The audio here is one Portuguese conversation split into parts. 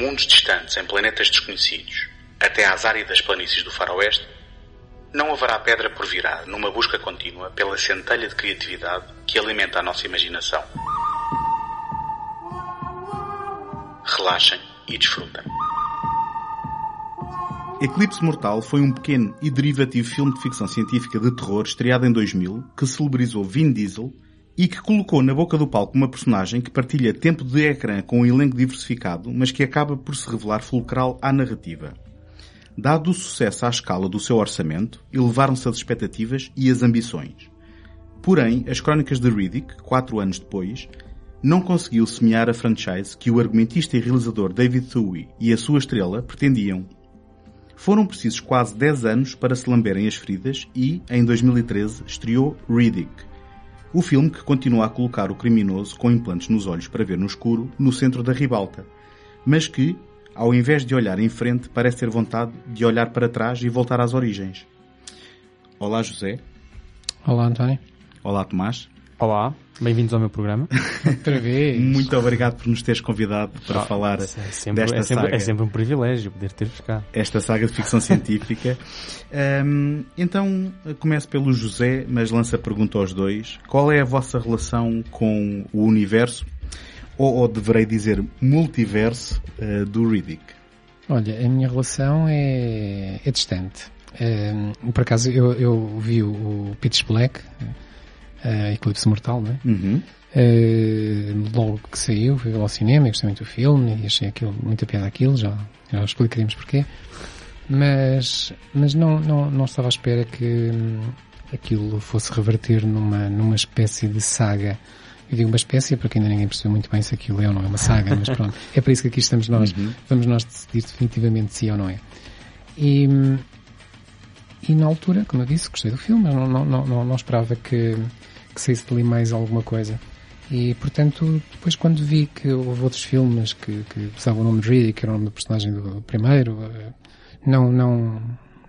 Mundos distantes em planetas desconhecidos até às áridas planícies do faroeste, não haverá pedra por virar numa busca contínua pela centelha de criatividade que alimenta a nossa imaginação. Relaxem e desfrutem. Eclipse Mortal foi um pequeno e derivativo filme de ficção científica de terror estreado em 2000 que celebrizou Vin Diesel e que colocou na boca do palco uma personagem que partilha tempo de ecrã com um elenco diversificado, mas que acaba por se revelar fulcral à narrativa. Dado o sucesso à escala do seu orçamento, elevaram-se as expectativas e as ambições. Porém, as crónicas de Riddick, quatro anos depois, não conseguiu semear a franchise que o argumentista e realizador David Thuey e a sua estrela pretendiam. Foram precisos quase 10 anos para se lamberem as feridas e, em 2013, estreou Riddick, o filme que continua a colocar o criminoso com implantes nos olhos para ver no escuro no centro da ribalta, mas que, ao invés de olhar em frente, parece ter vontade de olhar para trás e voltar às origens. Olá, José. Olá, António. Olá, Tomás. Olá, bem-vindos ao meu programa. Outra vez. Muito obrigado por nos teres convidado para Ah, falar é sempre, desta é, sempre, saga. é sempre um privilégio poder ter-vos cá. esta saga de ficção científica. Hum, então, começo pelo José, mas lança a pergunta aos dois. Qual é a vossa relação com o universo, ou, ou deverei dizer multiverso, eh, do Riddick? Olha, a minha relação é, é distante. Eh, por acaso, eu, eu vi o, o Pitch Black, eh, Eclipse Mortal, não é? Uhum. Eh, logo que saiu, fui ao cinema, gostei muito do filme e achei aquilo, muita piada aquilo, já, já explicaremos porquê. Mas, mas não, não, não estava à espera que hum, aquilo fosse reverter numa, numa espécie de saga. Eu digo uma espécie porque ainda ninguém percebeu muito bem se aquilo é ou não é uma saga, mas pronto. É para isso que aqui estamos nós. Vamos nós decidir definitivamente se é ou não é. E, hum, e na altura, como eu disse, gostei do filme, mas não, não, não, não esperava que, que saísse dali mais alguma coisa. E, portanto, depois quando vi que houve outros filmes que, que usavam o nome de Riddick, que era o nome do personagem do primeiro, eh, não, não,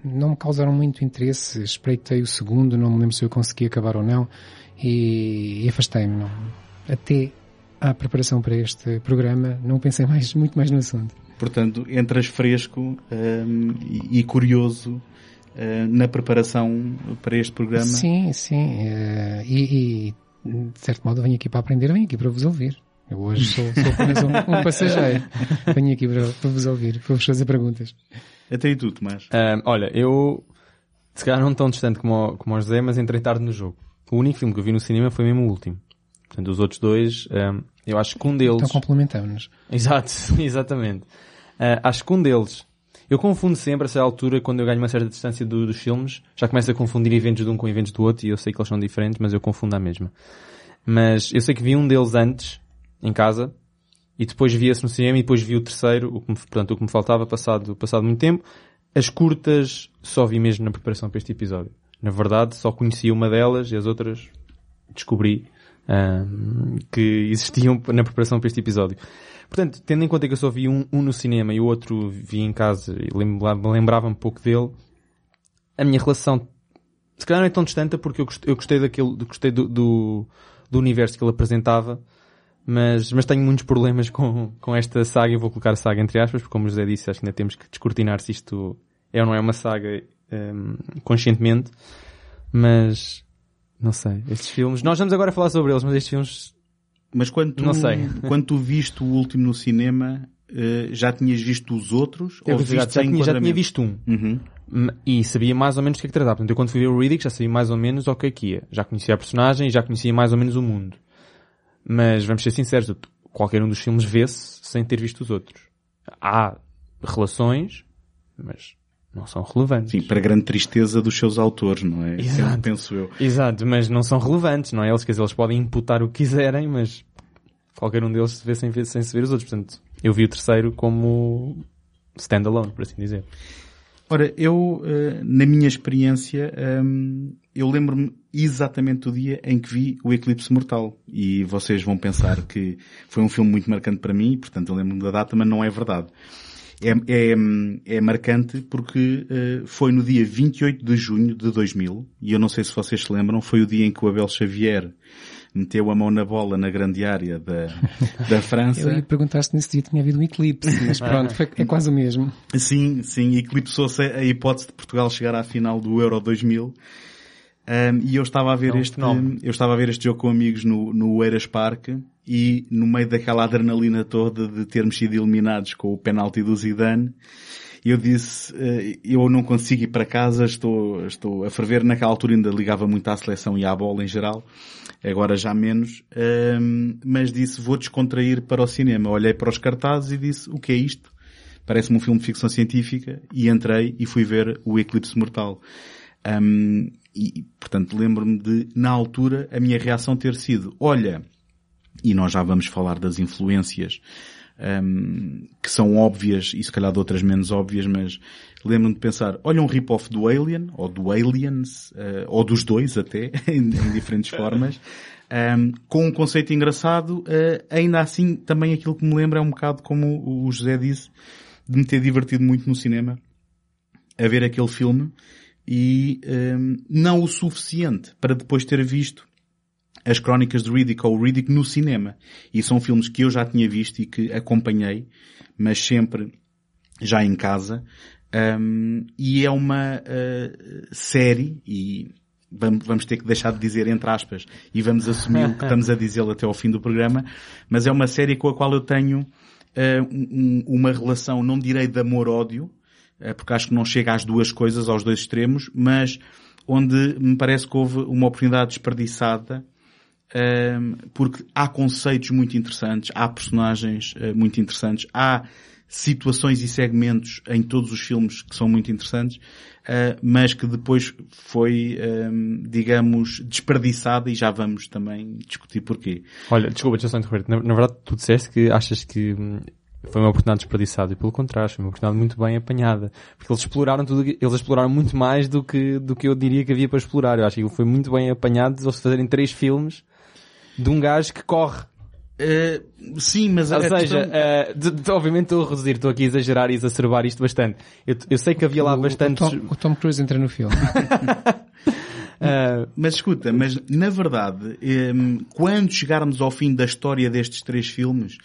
não me causaram muito interesse. Espreitei o segundo, não me lembro se eu consegui acabar ou não, e, e afastei-me. Até à preparação para este programa, não pensei mais, muito mais no assunto. Portanto, entras fresco hum, e, curioso na preparação para este programa. Sim, sim. eh, e, e, de certo modo, venho aqui para aprender, venho aqui para vos ouvir. Eu hoje sou, sou apenas um, um passageiro. Venho aqui para, para vos ouvir, para vos fazer perguntas. Até e tu, Tomás. Olha, eu, se calhar não tão distante como, o- como o José, mas entrei tarde no jogo. O único filme que eu vi no cinema foi mesmo o último. Portanto, os outros dois, eu acho que um deles... Então complementamos-nos. Exato, exatamente. Ah, acho que um deles. Eu confundo sempre, essa altura, quando eu ganho uma certa distância do- dos filmes, já começo a confundir eventos de um com eventos do outro, e eu sei que eles são diferentes, mas eu confundo a mesma. Mas eu sei que vi um deles antes, em casa, e depois vi esse no cinema, e depois vi o terceiro, o que me, portanto, o que me faltava, passado, passado muito tempo. As curtas só vi mesmo na preparação para este episódio. Na verdade, só conhecia uma delas, e as outras descobri ahm, que existiam na preparação para este episódio. Portanto, tendo em conta que eu só vi um, um no cinema e o outro vi em casa e lembra- lembrava-me um pouco dele, a minha relação se calhar não é tão distante porque eu gostei, eu gostei daquele, gostei do, do, do universo que ele apresentava, mas, mas tenho muitos problemas com, com esta saga, eu vou colocar saga entre aspas, porque como o José disse, acho que ainda temos que descortinar se isto é ou não é uma saga hum, conscientemente, mas não sei, estes filmes, nós vamos agora falar sobre eles, mas estes filmes Mas quando tu, Não sei. quando tu viste o último no cinema, eh, já tinhas visto os outros? Eu ou já, já, tinha, já tinha visto um. Uhum. E sabia mais ou menos o que é que tratava. Portanto, eu quando fui ver o Riddick já sabia mais ou menos o que é que ia. Já conhecia a personagem e já conhecia mais ou menos o mundo. Mas vamos ser sinceros, qualquer um dos filmes vê-se sem ter visto os outros. Há relações, mas não são relevantes. Sim, para grande tristeza dos seus autores, não é? Exato. Penso eu. Exato, mas não são relevantes, não é? Eles, quer dizer, eles podem imputar o que quiserem, mas qualquer um deles se vê sem, ver, sem se ver os outros. Portanto, eu vi o terceiro como standalone, por assim dizer. Ora, eu, eh, na minha experiência, ehm, eu lembro-me exatamente do dia em que vi o Eclipse Mortal. E vocês vão pensar que foi um filme muito marcante para mim, portanto eu lembro-me da data, mas não é verdade. É, é, é marcante porque uh, foi no dia 28 de junho de 2000, e eu não sei se vocês se lembram, foi o dia em que o Abel Xavier meteu a mão na bola na grande área da, da França. Eu ia perguntar se nesse dia tinha havido um eclipse, mas pronto, foi, é quase o mesmo. Sim, sim, eclipsou-se a hipótese de Portugal chegar à final do Euro 2000. Um, e eu estava a ver É este, fenómeno. eu estava a ver este jogo com amigos no, no Eiras Park e no meio daquela adrenalina toda de termos sido eliminados com o penalti do Zidane, eu disse, eh, eu não consigo ir para casa, estou, estou a ferver. Naquela altura ainda ligava muito à seleção e à bola em geral, agora já menos, mas disse, vou descontrair para o cinema. Olhei para os cartazes e disse, o que é isto? Parece-me um filme de ficção científica e entrei e fui ver o Eclipse Mortal. E, portanto, lembro-me de, na altura, a minha reação ter sido, olha, e nós já vamos falar das influências hum, que são óbvias e se calhar de outras menos óbvias, mas lembro-me de pensar, olha um rip-off do Alien, ou do Aliens, eh, ou dos dois até, em, em diferentes formas, hum, com um conceito engraçado, eh, ainda assim também aquilo que me lembra é um bocado como o José disse, de me ter divertido muito no cinema, a ver aquele filme, e hum, não o suficiente para depois ter visto as Crónicas de Riddick ou Riddick no cinema. E são filmes que eu já tinha visto e que acompanhei, mas sempre já em casa. Um, e é uma uh, série, e vamos, vamos ter que deixar de dizer entre aspas, e vamos assumir o que estamos a dizê-lo até ao fim do programa, mas é uma série com a qual eu tenho uh, um- uma relação, não direi de amor-ódio, porque acho que não chega às duas coisas, aos dois extremos, mas onde me parece que houve uma oportunidade desperdiçada, ehm, porque há conceitos muito interessantes, há personagens eh, muito interessantes, há situações e segmentos em todos os filmes que são muito interessantes, eh, mas que depois foi, ehm, digamos, desperdiçada e já vamos também discutir porquê. Olha, desculpa, deixa só interromper. Na, verdade, tu disseste que achas que hum, foi uma oportunidade desperdiçada e pelo contrário, foi uma oportunidade muito bem apanhada. Porque eles exploraram tudo, eles exploraram muito mais do que, do que eu diria que havia para explorar. Eu acho que foi muito bem apanhado eles fazerem três filmes de um gajo que corre. Eh, sim, mas Ou a seja, questão- eh, de- de- obviamente estou a reduzir, estou aqui a exagerar e exacerbar isto bastante. Eu, eu sei que havia lá O- bastantes... O Tom, o Tom Cruise entra no filme. eh, Mas escuta, mas na verdade, hum, quando chegarmos ao fim da história destes três filmes,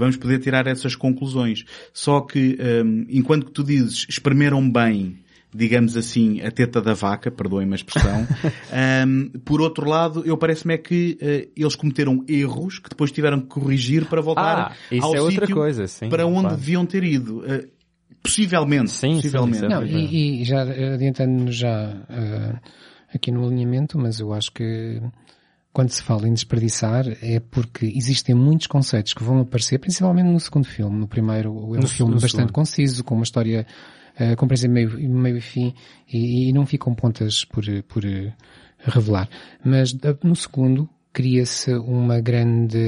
vamos poder tirar essas conclusões. Só que, hum, enquanto que tu dizes, espremeram bem, digamos assim, a teta da vaca, perdoem-me a expressão, hum, por outro lado, eu parece-me é que eh, eles cometeram erros que depois tiveram que corrigir para voltar Ah, isso ao é outra sítio coisa, sim, para onde claro. deviam ter ido. Eh, possivelmente, Sim, sim, possivelmente. é Não, e, e já adiantando-nos já eh, aqui no alinhamento, mas eu acho que quando se fala em desperdiçar é porque existem muitos conceitos que vão aparecer, principalmente no segundo filme. No primeiro é um No- filme no bastante segundo. conciso, com uma história uh, compreensível meio, meio e fim, e, e não ficam pontas por, por eh, revelar. Mas no segundo cria-se uma grande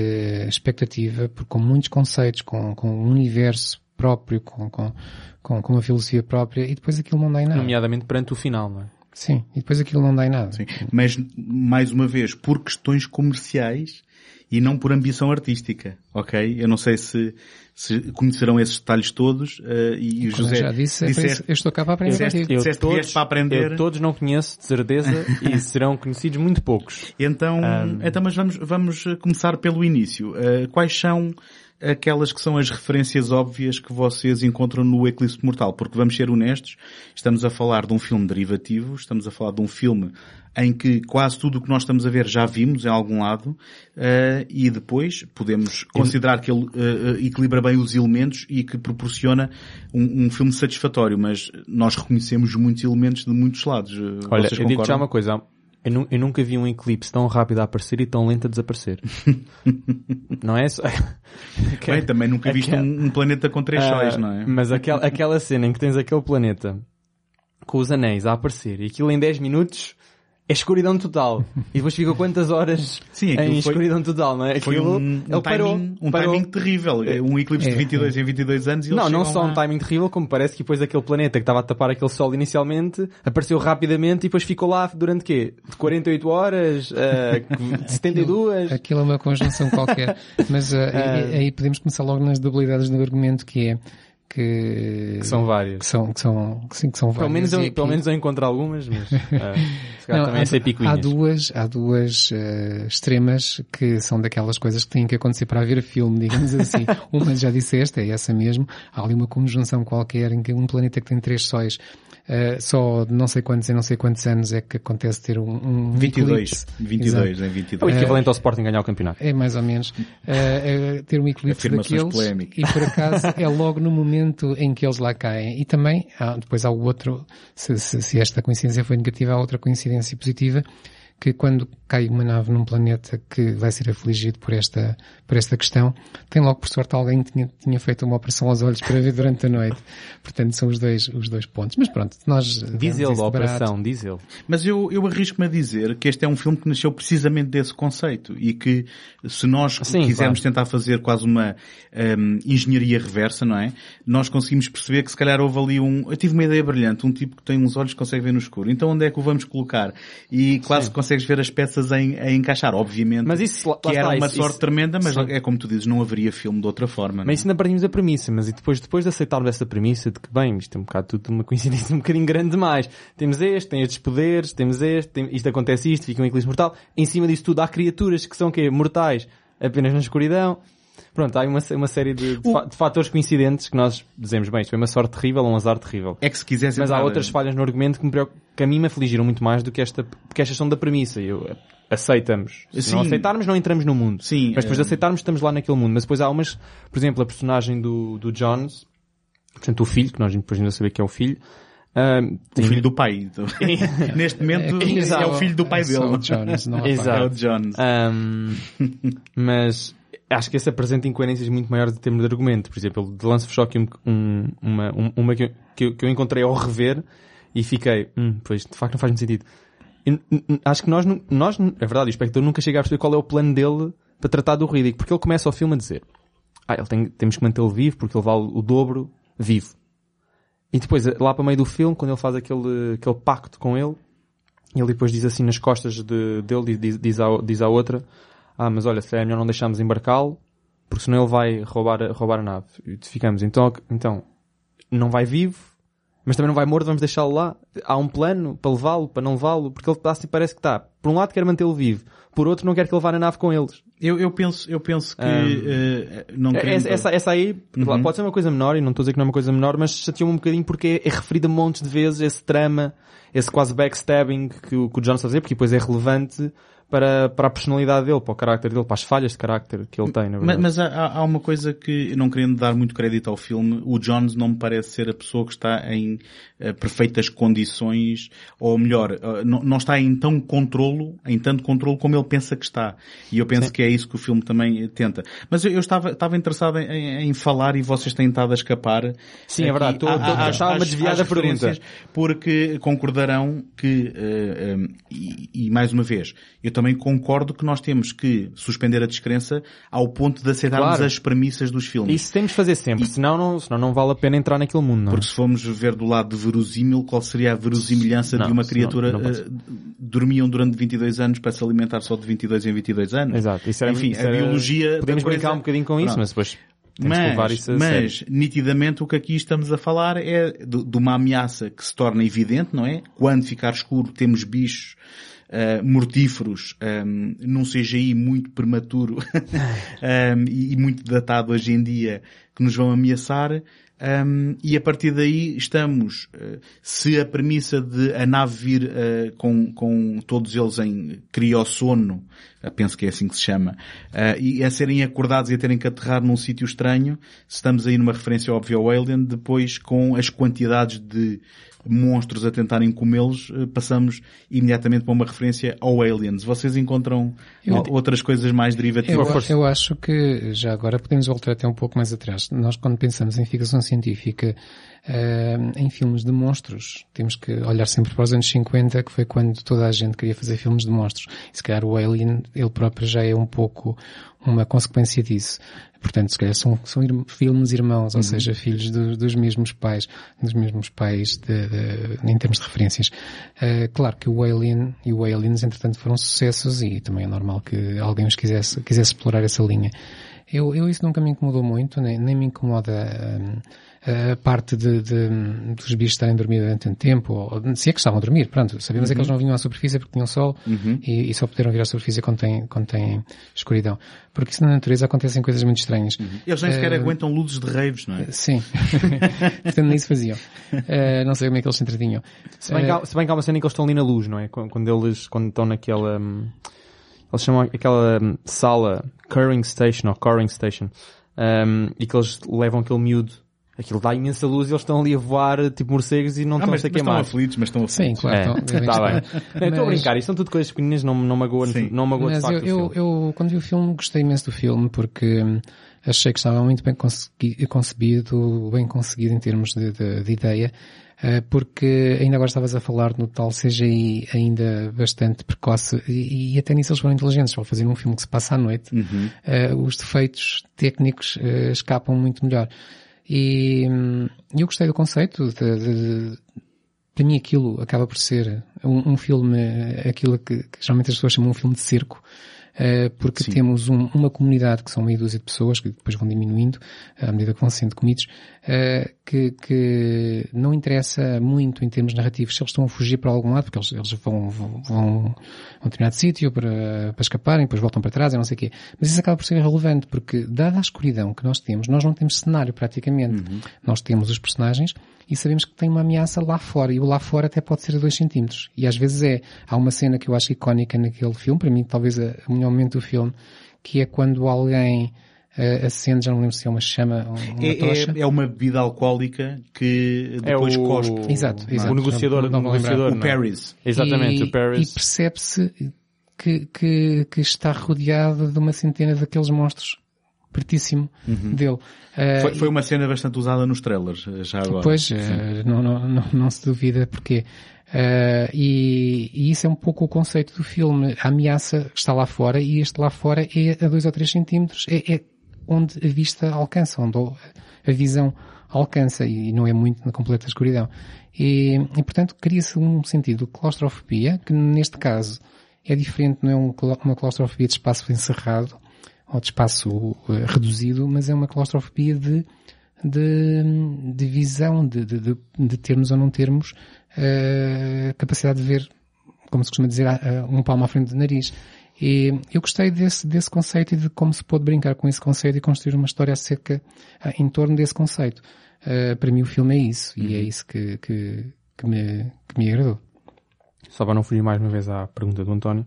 expectativa, por- com muitos conceitos, com, com um universo próprio, com, com, com, com uma filosofia própria, e depois aquilo não dá em nada. nomeadamente perante o final, não é? Sim, e depois aquilo não dá em nada. Sim. Mas, mais uma vez, por questões comerciais e não por ambição artística, ok? Eu não sei se, se conhecerão esses detalhos todos eh, e o José eu já disse, é disseste- isso- eu estou cá para aprender Disseste- contigo. disseste que vieste para aprender. eu todos não conheço, de certeza, e serão conhecidos muito poucos. Então, então mas vamos, vamos começar pelo início. Eh, quais são aquelas que são as referências óbvias que vocês encontram no Eclipse Mortal? Porque vamos ser honestos, estamos a falar de um filme derivativo, estamos a falar de um filme em que quase tudo o que nós estamos a ver já vimos em algum lado, eh, e depois podemos considerar que ele eh, equilibra bem os elementos e que proporciona um, um filme satisfatório, mas nós reconhecemos muitos elementos de muitos lados. Olha, Vocês eu digo já uma coisa. Eu, nu- eu nunca vi um eclipse tão rápido a aparecer e tão lento a desaparecer. não é? Só- Bem, também nunca viste Aquela- um, um planeta com três Ah, sóis, não é? Mas aquela, aquela cena em que tens aquele planeta com os anéis a aparecer e aquilo em 10 minutos é escuridão total. E depois fica quantas horas Sim, aquilo em foi- escuridão total, não é? Foi Aquilo, um, um ele parou, timing, um parou. timing terrível. Um eclipse de É, 22 em 22 anos e eles Não, não só um timing terrível, como parece que depois aquele planeta que estava a tapar aquele sol inicialmente apareceu rapidamente e depois ficou lá durante quê? De 48 horas? de 72? Aquilo é uma conjunção qualquer. Mas ah, aí, aí podemos começar logo nas debilidades do argumento que é que, Que são várias. que são, que são, sim, que são Pelo várias. menos, eu, aqui- pelo menos eu encontro algumas, mas calhar Não, também há, é ser há picuinhas. duas, há duas eh, extremas que são daquelas coisas que têm que acontecer para haver filme, digamos assim. uma já disseste, é essa mesmo. Há ali uma conjunção qualquer em que um planeta que tem três sóis, eh, só de não sei quantos e não sei quantos anos é que acontece ter um, um 22. eclipse. 22 Exato. em É o 22. equivalente ao Sporting ganhar o campeonato. É mais ou menos. eh, eh, ter um eclipse daqueles polémicas. e por acaso é logo no momento em que eles lá caem. E também, há, depois há o outro, se, se, se esta coincidência foi negativa, há outra coincidência positiva, que quando cai uma nave num planeta que vai ser afligido por esta, por esta questão, tem logo por sorte alguém que tinha, tinha feito uma operação aos olhos para ver durante a noite. Portanto, são os dois, os dois pontos. Mas pronto, nós... Diz ele, a operação, diz ele. Mas eu, eu arrisco-me a dizer que este é um filme que nasceu precisamente desse conceito e que se nós Sim, quisermos claro. tentar fazer quase uma hum, engenharia reversa, não é? Nós conseguimos perceber que se calhar houve ali um... Eu tive uma ideia brilhante, um tipo que tem uns olhos que consegue ver no escuro. Então onde é que o vamos colocar? E quase Sim. Consegues ver as peças em, a encaixar, obviamente. Mas isso, lá que era uma isso- sorte isso- tremenda, mas Sim. é como tu dizes, não haveria filme de outra forma. não é? Mas isso ainda partimos da premissa, mas e depois, depois de aceitarmos essa premissa de que, bem, isto é um bocado tudo uma coincidência um bocadinho grande demais. Temos este, tem estes poderes, temos este, tem, isto acontece isto, fica um eclipse mortal. Em cima disso tudo há criaturas que são quê? Mortais, apenas na escuridão. Pronto, há uma, uma série de, de, fa- de fatores coincidentes que nós dizemos, bem, isto foi uma sorte terrível ou um azar terrível. É que se Mas há outras falhas no argumento que, me preocup- que a mim me afligiram muito mais do que esta, porque estas são da premissa. Eu, aceitamos. Se Sim. não aceitarmos, não entramos no mundo. Sim, Mas depois de eh, aceitarmos, estamos lá naquele mundo. Mas depois há umas, por exemplo, a personagem do, do Jones, portanto o filho, que nós depois ainda saber que é o filho, ah, O filho do pai. Neste momento é, só- o filho do pai é dele. o Jones, não há Exato. pai. É o Jones. Ahm, mas acho que esse apresenta incoerências muito maiores em termos de argumento. Por exemplo, ele lança-vos só aqui um, um- uma, um- uma que, eu, que eu encontrei ao rever e fiquei, hum, pois de facto não faz muito sentido. Acho que nós, nós, é verdade, o espectador nunca chega a perceber qual é o plano dele para tratar do ridículo, porque ele começa o filme a dizer, ah, ele tem, temos que mantê-lo vivo porque ele vale o dobro vivo. E depois, lá para meio do filme, quando ele faz aquele, aquele pacto com ele, ele depois diz assim nas costas de, dele, diz, diz, à, diz à outra, ah, mas olha, se é melhor não deixarmos embarcá-lo, porque senão ele vai roubar, roubar a nave. E ficamos, então, então, não vai vivo, mas também não vai morto, vamos deixá-lo lá. Há um plano para levá-lo, para não levá-lo, porque ele está assim, parece que está. Por um lado quer mantê-lo vivo, por outro não quer que ele vá na nave com eles. Eu, eu penso, eu penso que Ahm, eh, não É- querendo... Essa, essa, aí, Uhum. pode ser uma coisa menor, e não estou a dizer que não é uma coisa menor, mas chateou-me um bocadinho porque é, é referido a montes de vezes esse trama, esse quase backstabbing que, o- que o John está a fazer, porque depois é relevante para, para a personalidade dele, para o carácter dele, para as falhas de carácter que ele tem, na Mas, verdade. mas há, há- há uma coisa que, não querendo dar muito crédito ao filme, o Jones não me parece ser a pessoa que está em eh, perfeitas condições, ou melhor, eh, não, não está em tão controlo, em tanto controlo como ele pensa que está. E eu penso que é isso que o filme também eh, tenta. Mas eu, eu estava, estava interessado em, em- falar e vocês têm estado a escapar. Sim, é verdade. aqui Estou- à- estou- a às- desviar às da pergunta. Porque concordarão que, eh, eh, e, e mais uma vez, eu também concordo que nós temos que suspender a descrença ao ponto de aceitarmos Claro. as premissas dos filmes. Isso temos de fazer sempre, senão, não, senão não vale a pena entrar naquele mundo, não é? Porque se formos ver do lado de verosímil, qual seria a verosimilhança Não, de uma isso criatura não- não pode eh, dormiam durante 22 anos para se alimentar só de 22 em 22 anos? Exato. Isso era, Enfim, isso a era- biologia... Podemos coisa- brincar um bocadinho com isso, Pronto. mas depois temos Mas, isso a mas nitidamente o que aqui estamos a falar é de, de uma ameaça que se torna evidente, não é? Quando ficar escuro temos bichos ah, mortíferos ahm, num CGI muito prematuro ahm, e, e muito datado hoje em dia que nos vão ameaçar ahm, e a partir daí estamos, ah, se a premissa de a nave vir ah, com, com todos eles em criossono, penso que é assim que se chama, ah, e a serem acordados e a terem que aterrar num sítio estranho, se estamos aí numa referência óbvia ao Alien, depois com as quantidades de monstros a tentarem comê-los, eh, passamos imediatamente para uma referência ao Aliens. Vocês encontram Eu- outras coisas mais derivativas? Eu, eu acho que já agora podemos voltar até um pouco mais atrás. Nós quando pensamos em ficção científica uh, em filmes de monstros. Temos que olhar sempre para os anos 50, que foi quando toda a gente queria fazer filmes de monstros. E se calhar o Alien, ele próprio já é um pouco uma consequência disso. Portanto, se calhar são, são filmes irmãos, ou uhum. seja, filhos do, dos mesmos pais, dos mesmos pais de, de, em termos de referências. Uh, claro que o Alien e o Aliens, entretanto, foram sucessos e também é normal que alguém os quisesse, quisesse explorar essa linha. Eu, eu isso nunca me incomodou muito, nem, nem me incomoda um, a parte de, de, dos bichos estarem a dormir durante tanto tempo, ou, se é que estavam a dormir, pronto, sabemos uhum. é que eles uhum. não vinham à superfície porque tinham sol uhum. e, e, só puderam vir à superfície quando tem, quando tem escuridão. Porque isso na natureza acontecem coisas muito estranhas. Uhum. Eles nem sequer uh, aguentam luzes de raves, não é? Sim. Portanto, nem isso faziam. Uh, não sei como é que eles se entretinham. Se bem, que há, eh, se bem que há uma cena em que eles estão ali na luz, não é? Quando eles, quando estão naquela, um, eles chamam aquela um, sala Curring Station, ou Coring Station, um, e que eles levam aquele miúdo Aquilo dá imensa luz e eles estão ali a voar tipo morcegos e não ah, estão mas, a queimar. Mas estão aflitos, mas estão aflitos. Sim, claro. É, está bem. Mas... Estou a brincar, isto são tudo coisas pequeninas, não, não magoa, não magoa mas de facto eu, eu, eu, quando vi o filme, gostei imenso do filme porque hum, achei que estava muito bem concebido, bem conseguido em termos de, de, de ideia eh, porque ainda agora estavas a falar no tal CGI ainda bastante precoce e, e até nisso eles foram inteligentes ao fazer um filme que se passa à noite uhum. uh, os defeitos técnicos uh, escapam muito melhor e hum, eu gostei do conceito de, de, de para mim aquilo acaba por ser um, um filme, aquilo que, que, geralmente as pessoas chamam um filme de circo, uh, porque Sim. temos um, uma comunidade que são meia dúzia de pessoas que depois vão diminuindo à medida que vão sendo comidos, uh, que, que não interessa muito em termos narrativos se eles estão a fugir para algum lado, porque eles, eles vão, vão, vão a um determinado sítio para, para escaparem, depois voltam para trás e não sei o quê. Mas isso acaba por ser irrelevante, porque dada a escuridão que nós temos, nós não temos cenário praticamente. Uhum. Nós temos os personagens e sabemos que tem uma ameaça lá fora, e o lá fora até pode ser a 2 centímetros. E às vezes é. Há uma cena que eu acho icónica naquele filme, para mim talvez o melhor momento do filme, que é quando alguém uh, acende, já não lembro se é uma chama uma é, tocha. É, é uma bebida alcoólica que depois é o... cospe. Exato, exato. O negociador, não, não o negociador, o Paris. Exatamente, e, o Paris. E percebe-se que, que, que está rodeado de uma centena daqueles monstros pertíssimo uhum. dele. Uh, foi, foi, uma cena bastante usada nos trailers, já agora. Pois, uh, não, não, não, não, se duvida porque. Uh, e, e, isso é um pouco o conceito do filme. A ameaça está lá fora e este lá fora é a 2 ou 3 centímetros, é, é, onde a vista alcança, onde a visão alcança e não é muito na completa escuridão. E, e portanto cria-se um sentido de claustrofobia, que neste caso é diferente, não é uma claustrofobia de espaço encerrado, ou de espaço uh, reduzido, mas é uma claustrofobia de, de, de visão, de, de, de, termos ou não termos uh, capacidade de ver, como se costuma dizer, uh, um palmo à frente do nariz. E eu gostei desse, desse conceito e de como se pode brincar com esse conceito e construir uma história acerca, uh, em torno desse conceito. Uh, para mim o filme é isso, uhum. e é uhum. isso que, que, que, me, que me agradou. Só para não fugir mais uma vez à pergunta do António,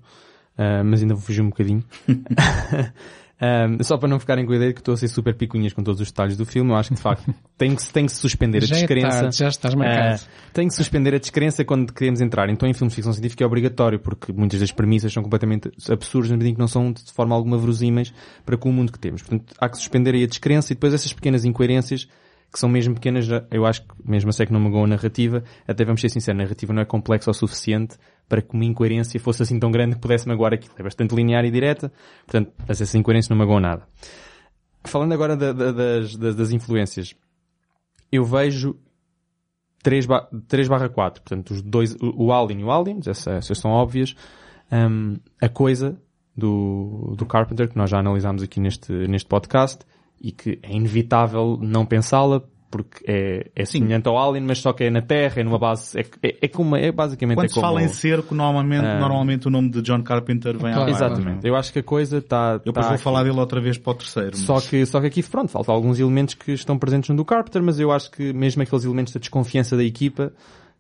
uh, mas ainda vou fugir um bocadinho. Um, só para não ficarem com a ideia de que estou a ser super picunhas com todos os detalhes do filme, eu acho que de facto tem que, tem que suspender a descrença. É tarde, já estás marcado. Uh, tem que suspender a descrença quando queremos entrar. Então em filmes de ficção científica é obrigatório, porque muitas das premissas são completamente absurdas, no que não são de forma alguma verosímeis para com o mundo que temos. Portanto, há que suspender aí a descrença e depois essas pequenas incoerências que são mesmo pequenas, eu acho que mesmo assim que não me a narrativa, até vamos ser sinceros, a narrativa não é complexa o suficiente para que uma incoerência fosse assim tão grande que pudesse magoar aquilo. É bastante linear e direta, portanto, essa incoerência não magoou nada. Falando agora da, da, das, das, influências, eu vejo 3, 3 barra 4, portanto, os dois, o, o Alien e o Aliens, essas, essas são óbvias, um, a coisa do, do Carpenter, que nós já analisámos aqui neste, neste podcast, e que é inevitável não pensá-la, porque é, é semelhante ao Alien, mas só que é na Terra, é numa base, é, é, é como, é basicamente Quando é se fala em cerco, normalmente, uh, normalmente o nome de John Carpenter vem claro, Exatamente. Eu acho que a coisa está... Eu depois tá vou aqui. falar dele outra vez para o terceiro. Mas... Só, que, só que aqui, pronto, faltam alguns elementos que estão presentes no do Carpenter, mas eu acho que mesmo aqueles elementos da desconfiança da equipa,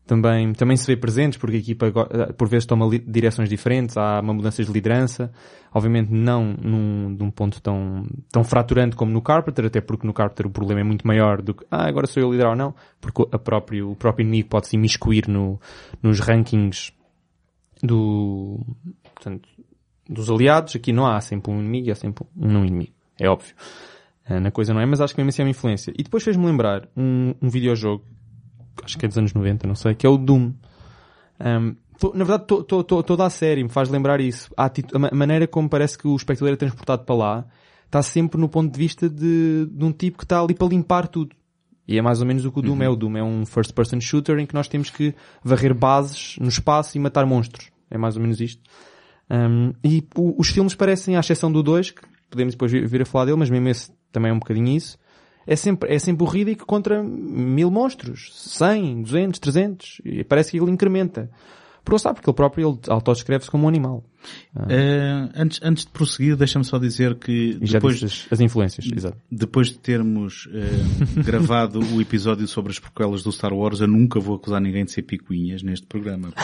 também, também se vê presentes, porque a equipa por vezes toma direções diferentes, há uma mudança de liderança, obviamente não num, num ponto tão, tão fraturante como no Carpenter, até porque no Carpenter o problema é muito maior do que, ah, agora sou eu líder ou não, porque a próprio, o próprio inimigo pode se imiscuir no, nos rankings do, portanto, dos aliados, aqui não há sempre um inimigo, há sempre um não inimigo, é óbvio. uh, na coisa, não é? Mas acho que mesmo assim é uma influência. E depois fez-me lembrar um, um videojogo, acho que é dos anos 90, não sei, que é o Doom. Um, to, na verdade, to, to, toda a série me faz lembrar isso. A, a, maneira como parece que o espectador é transportado para lá está sempre no ponto de vista de, de um tipo que está ali para limpar tudo. E é mais ou menos o que o Doom uhum. é. O Doom é um first person shooter em que nós temos que varrer bases no espaço e matar monstros. É mais ou menos isto. Um, e o, os filmes parecem, à exceção do 2, que podemos depois vir, vir, a falar dele, mas mesmo esse também é um bocadinho isso. É sempre, é sempre o Riddick contra mil monstros. 100, 200, 300. E parece que ele incrementa. Por sabe, porque ele próprio ele autodescreve-se como um animal. Uh, antes, antes de prosseguir, deixa-me só dizer que e depois as, as, influências, exato. depois de termos uh, gravado o episódio sobre as prequelas do Star Wars, eu nunca vou acusar ninguém de ser picuinhas neste programa.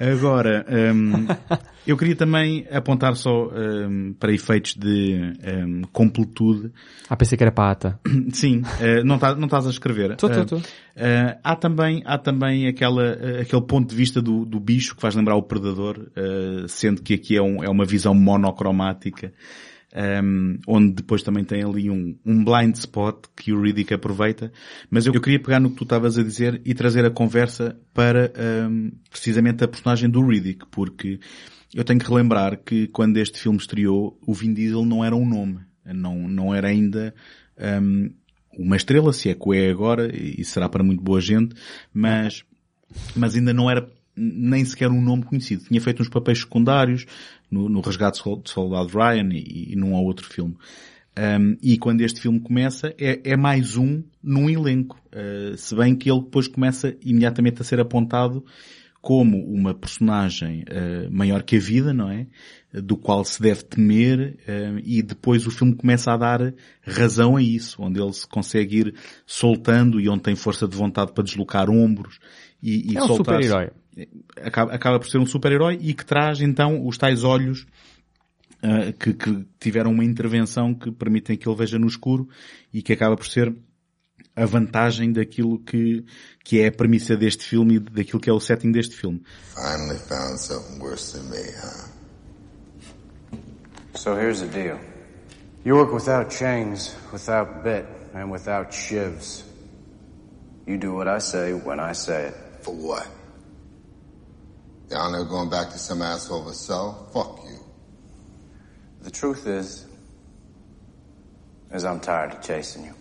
Agora, um, eu queria também apontar só um, para efeitos de um, completude. Ah, pensei que era para a ata. Sim, uh, não, tá, não estás a escrever. Estou. Há também, há também aquela, uh, aquele ponto de vista do, do bicho que faz lembrar o predador, uh, sendo que aqui é, um, é uma visão monocromática um, onde depois também tem ali um, um blind spot que o Riddick aproveita. Mas eu, eu queria pegar no que tu estavas a dizer e trazer a conversa para um, precisamente a personagem do Riddick, porque eu tenho que relembrar que quando este filme estreou, o Vin Diesel não era um nome, não, não era ainda um, uma estrela, se é que o é agora, e será para muito boa gente, mas, mas ainda não era nem sequer um nome conhecido. Tinha feito uns papéis secundários no, no Resgate de Soldado Ryan e, e num ou outro filme. Um, e quando este filme começa, é, é mais um num elenco. Uh, se bem que ele depois começa imediatamente a ser apontado como uma personagem uh, maior que a vida, não é? Do qual se deve temer, uh, e depois o filme começa a dar razão a isso, onde ele se consegue ir soltando e onde tem força de vontade para deslocar ombros e, e é um super-herói acaba, acaba por ser um super-herói e que traz então os tais olhos uh, que, que, tiveram uma intervenção que permitem que ele veja no escuro e que acaba por ser a vantagem daquilo que, que é a premissa deste filme e daquilo que é o setting deste filme. Finally found something worse than me, huh? So here's the deal. You work without chains, without bit, and without shivs. You do what I say when I say it. For what? Y'all never going back to some asshole of a cell? Fuck you. The truth is, is I'm tired of chasing you.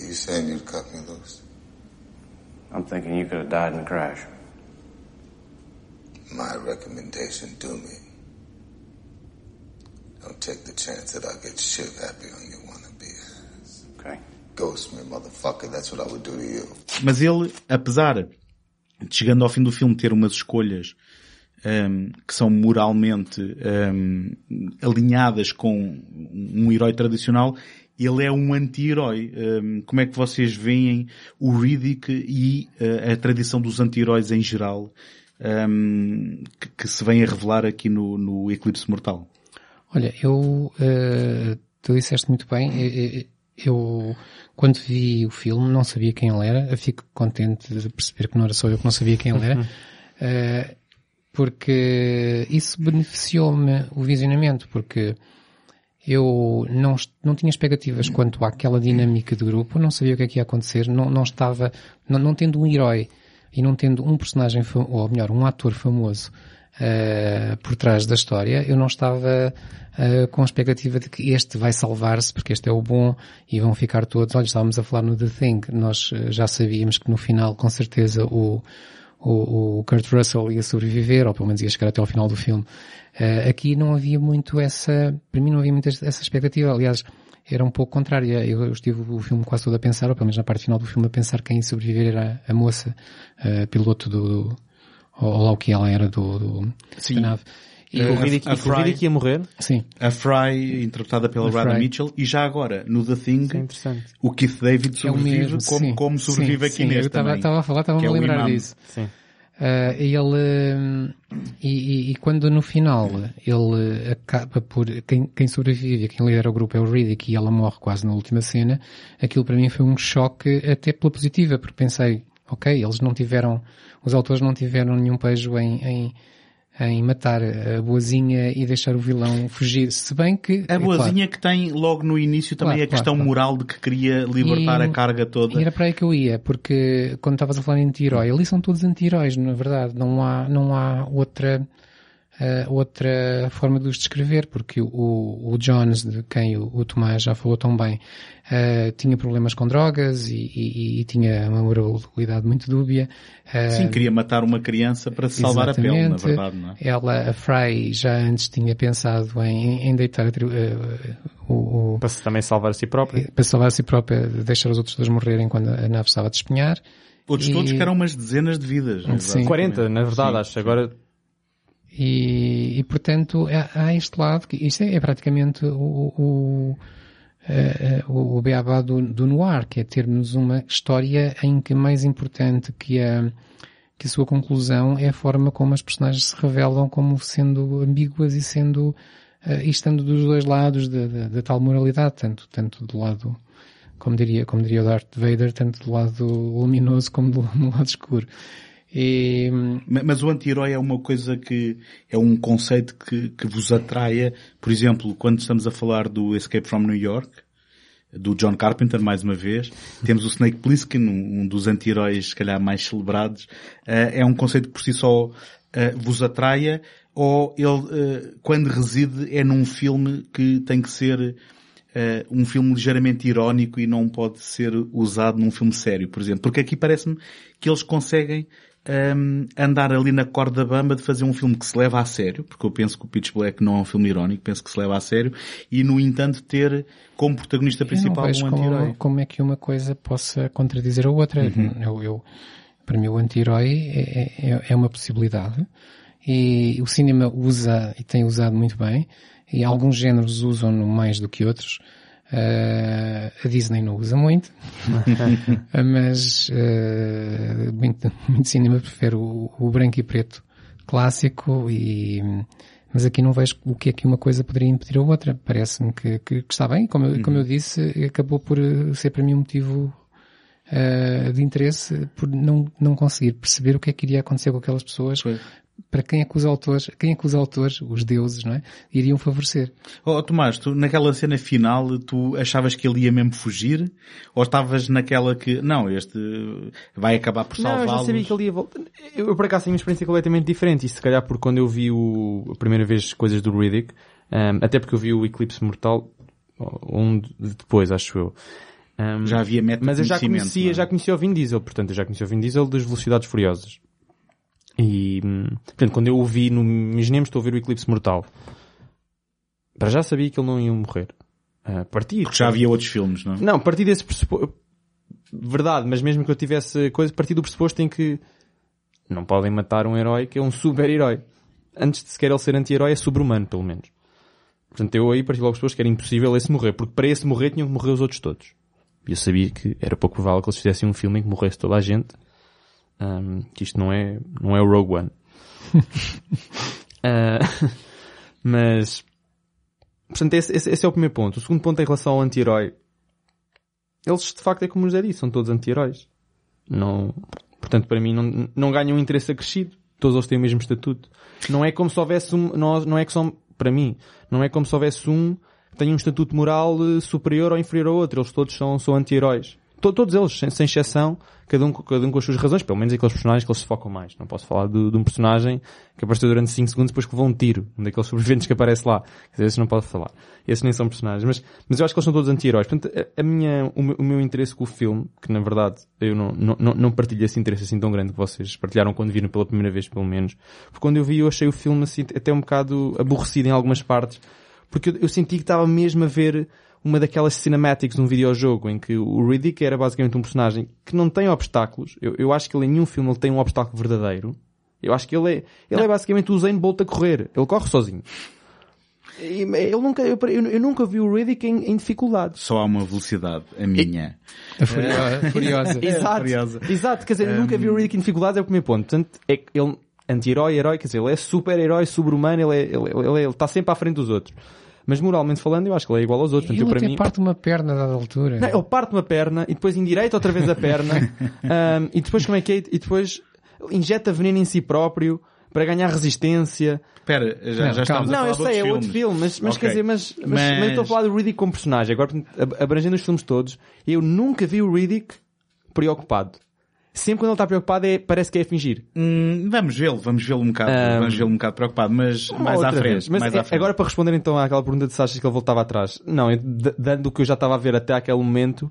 Are you saying you'd cut me loose? I'm thinking you could have died in a crash. My recommendation to me. Don't take the chance that I'll get shit happy on you wannabe ass. Okay. Ghost me, motherfucker. That's what I would do to you. Mas ele, apesar de chegando ao fim do filme ter umas escolhas um, que são moralmente um, alinhadas com um herói tradicional, ele é um anti-herói. Um, como é que vocês veem o Riddick e uh, a tradição dos anti-heróis em geral um, que, que, se vem a revelar aqui no, no Eclipse Mortal? Olha, eu, uh, tu disseste muito bem, eu, quando vi o filme, não sabia quem ele era. Eu fico contente de perceber que não era só eu que não sabia quem ele era. uh, porque isso beneficiou-me o visionamento, porque eu não, não tinha expectativas quanto àquela dinâmica de grupo, não sabia o que é que ia acontecer, não, não estava, não, não tendo um herói e não tendo um personagem, ou melhor, um ator famoso uh, por trás da história, eu não estava uh, com a expectativa de que este vai salvar-se, porque este é o bom, e vão ficar todos. Olha, estávamos a falar no The Thing, nós uh, já sabíamos que no final, com certeza, o, o, o, Kurt Russell ia sobreviver, ou pelo menos ia chegar até ao final do filme. Uh, aqui não havia muito essa, para mim não havia muito essa expectativa. Aliás, era um pouco contrária. Eu, eu estive o filme quase todo a pensar, ou pelo menos na parte final do filme, a pensar quem ia sobreviver era a moça, uh, piloto do, ou lá o que ela era do, do Sim. da nave. E uh, o Riddick, a, a Fry, ia morrer? Sim. A Fry, interpretada pela Radha Mitchell, e já agora, no The Thing, é o Keith David sobrevive é mesmo, como, como sobrevive sim, aqui sim, neste eu tava, Estava a falar, estava-me a é lembrar disso. Sim. Uh, ele, e, e, e, quando no final ele acaba por, quem, quem sobrevive, quem lidera o grupo é o Riddick e ela morre quase na última cena, aquilo para mim foi um choque até pela positiva, porque pensei, ok, eles não tiveram, os autores não tiveram nenhum pejo em, em, em matar a boazinha e deixar o vilão fugir. Se bem que... A boazinha que tem logo no início também Claro, a questão claro, claro. moral de que queria libertar E- a carga toda. E era para aí que eu ia, porque quando estavas a falar em anti-herói, ali são todos anti-heróis, na verdade. Não há, não há outra, eh, outra forma de os descrever, porque o, o Jones, de quem o, o Tomás já falou tão bem, eh, tinha problemas com drogas e, e- e tinha uma moralidade muito dúbia. Eh, Sim, queria matar uma criança para se salvar a pele, na verdade, não é? Ela, a Frey, já antes tinha pensado em, em deitar o, o- Para se também salvar a si próprio. para salvar a si própria, deixar os outros dois morrerem quando a nave estava a despenhar. Outros E- todos que eram umas dezenas de vidas. Sim. exatamente. 40, na verdade, Sim, acho. sim. Agora, E, e portanto, há, há este lado, que isto é, é praticamente o, o, eh, eh, o, o beabá do, do noir, que é termos uma história em que mais importante que a, que a sua conclusão é a forma como as personagens se revelam como sendo ambíguas e sendo, eh, e estando dos dois lados da tal moralidade, tanto, tanto do lado, como diria, como diria o Darth Vader, tanto do lado luminoso como do, do lado escuro. E, Ma- Mas o anti-herói é uma coisa que é um conceito que, que vos atraia. Por exemplo, quando estamos a falar do Escape from New York, do John Carpenter, mais uma vez, temos o Snake Plissken, um dos anti-heróis, se calhar, mais celebrados. Eh, é um conceito que por si só eh, vos atraia, ou ele, eh, quando reside, é num filme que tem que ser um filme ligeiramente irónico e não pode ser usado num filme sério, por exemplo. Porque aqui parece-me que eles conseguem hum, andar ali na corda bamba de fazer um filme que se leva a sério, porque eu penso que o Pitch Black não é um filme irónico, penso que se leva a sério, e no entanto ter como protagonista principal um como, anti-herói. como é que uma coisa possa contradizer a outra. Eu, eu- para mim o anti-herói é, é, é uma possibilidade e o cinema usa e tem usado muito bem e alguns géneros usam-no mais do que outros. Eh, a Disney não usa muito, mas eh, muito, muito cinema prefere o, o branco e preto clássico e mas aqui não vejo o que é que uma coisa poderia impedir a outra. Parece-me que, que- que está bem. Como eu, como eu disse, acabou por eh, ser para mim um motivo eh, de interesse por não, não conseguir perceber o que é que iria acontecer com aquelas pessoas. Pois. Para quem é que os autores, quem é que os autores, os deuses, não é? Iriam favorecer. Oh, Tomás, tu, naquela cena final, tu achavas que ele ia mesmo fugir? Ou estavas naquela que, não, este vai acabar por Não, eu já sabia que ele ia voltar. Eu, eu por acaso tenho uma experiência completamente diferente. E se calhar por quando eu vi o, a primeira vez coisas do Riddick, um, até porque eu vi o Eclipse Mortal, um de- depois, acho eu. Um, Já havia meta Mas eu já conhecia, é? já conhecia o Vin Diesel, portanto eu já conhecia o Vin Diesel das Velocidades Furiosas. E, hum, portanto, quando eu o vi no, imaginemos estou a ver o Eclipse Mortal. Para já sabia que ele não ia morrer. Uh, parti. Porque já havia outros filmes, não é? Não, parti desse pressuposto. Verdade, mas mesmo que eu tivesse coisa, parti do pressuposto em que não podem matar um herói que é um super-herói. Antes de sequer ele ser anti-herói, é sobre-humano, pelo menos. Portanto, eu aí parti logo pressuposto que era impossível esse morrer, porque para esse morrer tinham que morrer os outros todos. E eu sabia que era pouco provável que eles fizessem um filme em que morresse toda a gente. Ahm, que isto não é, não é o Rogue One. Ah, mas, portanto, esse, esse- esse é o primeiro ponto. O segundo ponto é em relação ao anti-herói. Eles, de facto, é como eu já disse, são todos anti-heróis. Não, portanto, para mim, não, não ganham um interesse acrescido. Todos eles têm o mesmo estatuto. Não é como se houvesse um, não, não é que são, para mim, não é como se houvesse um que tenha um estatuto moral eh, superior ou inferior ao outro. Eles todos são, são anti-heróis. To- Todos eles, sem, sem exceção, cada um, cada um com as suas razões, pelo menos aqueles personagens que eles se focam mais. Não posso falar de, de um personagem que apareceu durante 5 segundos depois que levou um tiro, um daqueles sobreviventes que aparece lá. Quer dizer, esses não posso falar. Esses nem são personagens. Mas, mas eu acho que eles são todos anti-heróis. Portanto, a, a minha, o, meu, o meu interesse com o filme, que na verdade eu não, não, não partilho esse interesse assim tão grande que vocês partilharam quando viram pela primeira vez, pelo menos. Porque quando eu vi, eu achei o filme assim, até um bocado aborrecido em algumas partes. Porque eu, eu senti que estava mesmo a ver uma daquelas cinematics de um videojogo em que o Riddick era basicamente um personagem que não tem obstáculos. Eu, eu acho que ele em nenhum filme ele tem um obstáculo verdadeiro. Eu acho que ele é, ele é basicamente o Zayn Bolt a correr. Ele corre sozinho. E, ele nunca, eu, eu- eu nunca vi o Riddick em, em dificuldades. Só há uma velocidade, a minha. A furiosa. Exato. curiosa. Exato. Quer dizer, eu nunca vi o Riddick em dificuldades, é o primeiro ponto. Portanto, é que ele, anti-herói, herói, quer dizer, ele é super-herói, sobre-humano, ele, é, ele, ele, ele, ele está sempre à frente dos outros. Mas moralmente falando, eu acho que ele é igual aos outros. Portanto, Ele eu, para mim, parte uma perna dada altura. Não, ele parte uma perna e depois endireita outra vez a perna ahm, e depois como é que é? E depois injeta veneno em si próprio. para ganhar resistência. Espera, já, Não, já estamos calma. a Não, falar eu de sei, é outros outro filmes. filme, mas, mas Ok. quer dizer, mas, mas, Mas- mas estou a falar do Riddick como personagem. Agora, ab- abrangendo os filmes todos, eu nunca vi o Riddick preocupado. Sempre quando ele está preocupado é, parece que é a fingir. Hum, vamos vê-lo, vamos vê-lo um bocado, Ahm, vamos vê-lo um bocado preocupado, mas mais à frente. vez. Mas mais é- à frente. agora para responder então àquela pergunta de se achas que ele voltava atrás. Não, eu, dando o que eu já estava a ver até aquele momento,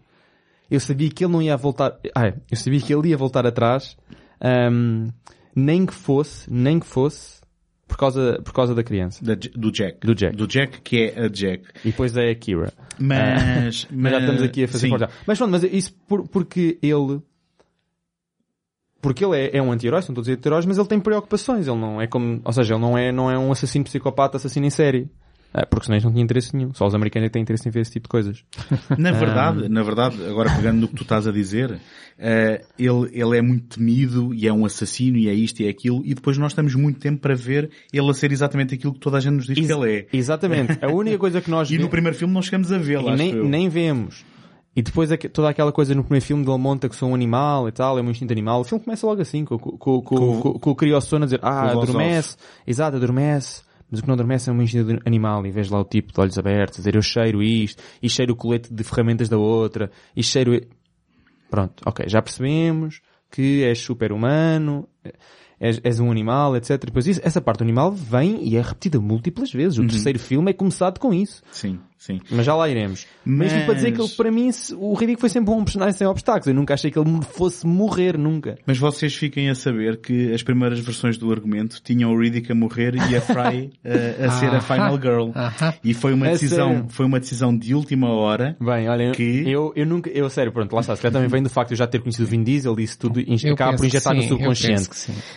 eu sabia que ele não ia voltar. Ah, eu sabia que ele ia voltar atrás, ahm, nem que fosse, nem que fosse por causa, por causa da criança. Da- do Jack. Do Jack. Do Jack, que é a Jack. E depois é a Kira. Mas, Mas já estamos aqui a fazer. Mas pronto, mas isso por- porque ele. Porque ele é, é um anti-herói, são todos anti-heróis, mas ele tem preocupações. Ele não é como. Ou seja, ele não é, não é um assassino psicopata, assassino em série. Ah, porque senão eles não tinham interesse nenhum. Só os americanos é têm interesse em ver esse tipo de coisas. Na verdade, na verdade, agora pegando no que tu estás a dizer, eh, ele, ele é muito temido e é um assassino e é isto e é aquilo e depois nós temos muito tempo para ver ele a ser exatamente aquilo que toda a gente nos diz que ele é. Exatamente. A única coisa que nós E no primeiro filme não chegamos a vê-lo, nem, nem vemos. E depois toda aquela coisa no primeiro filme dele monta que sou um animal e tal, é um instinto animal. O filme começa logo assim, com, com, com, com, o Criossono a dizer, ah, adormece, exato, adormece, mas o que não adormece é um instinto animal e vês lá o tipo de olhos abertos, a dizer eu cheiro isto, e cheiro o colete de ferramentas da outra, e cheiro... Pronto, ok, já percebemos que és super humano, és, és um animal, etc. Depois isso, essa parte do animal vem e é repetida múltiplas vezes. O Uhum. terceiro filme é começado com isso. Sim, sim. Mas já lá iremos. Mas, Mas- para dizer que ele, para mim, o Riddick foi sempre um personagem sem obstáculos. Eu nunca achei que ele fosse morrer, nunca. Mas vocês fiquem a saber que as primeiras versões do argumento tinham o Riddick a morrer e a Fry eh, a ser a. Final Girl. E foi uma É decisão, sério? foi uma decisão de última hora. Bem, olha, Que- eu, eu nunca, eu sério, pronto, lá está. Se calhar também vem do facto de eu já ter conhecido o Vin Diesel e isso tudo Eu acaba por injetar no sim, eu subconsciente.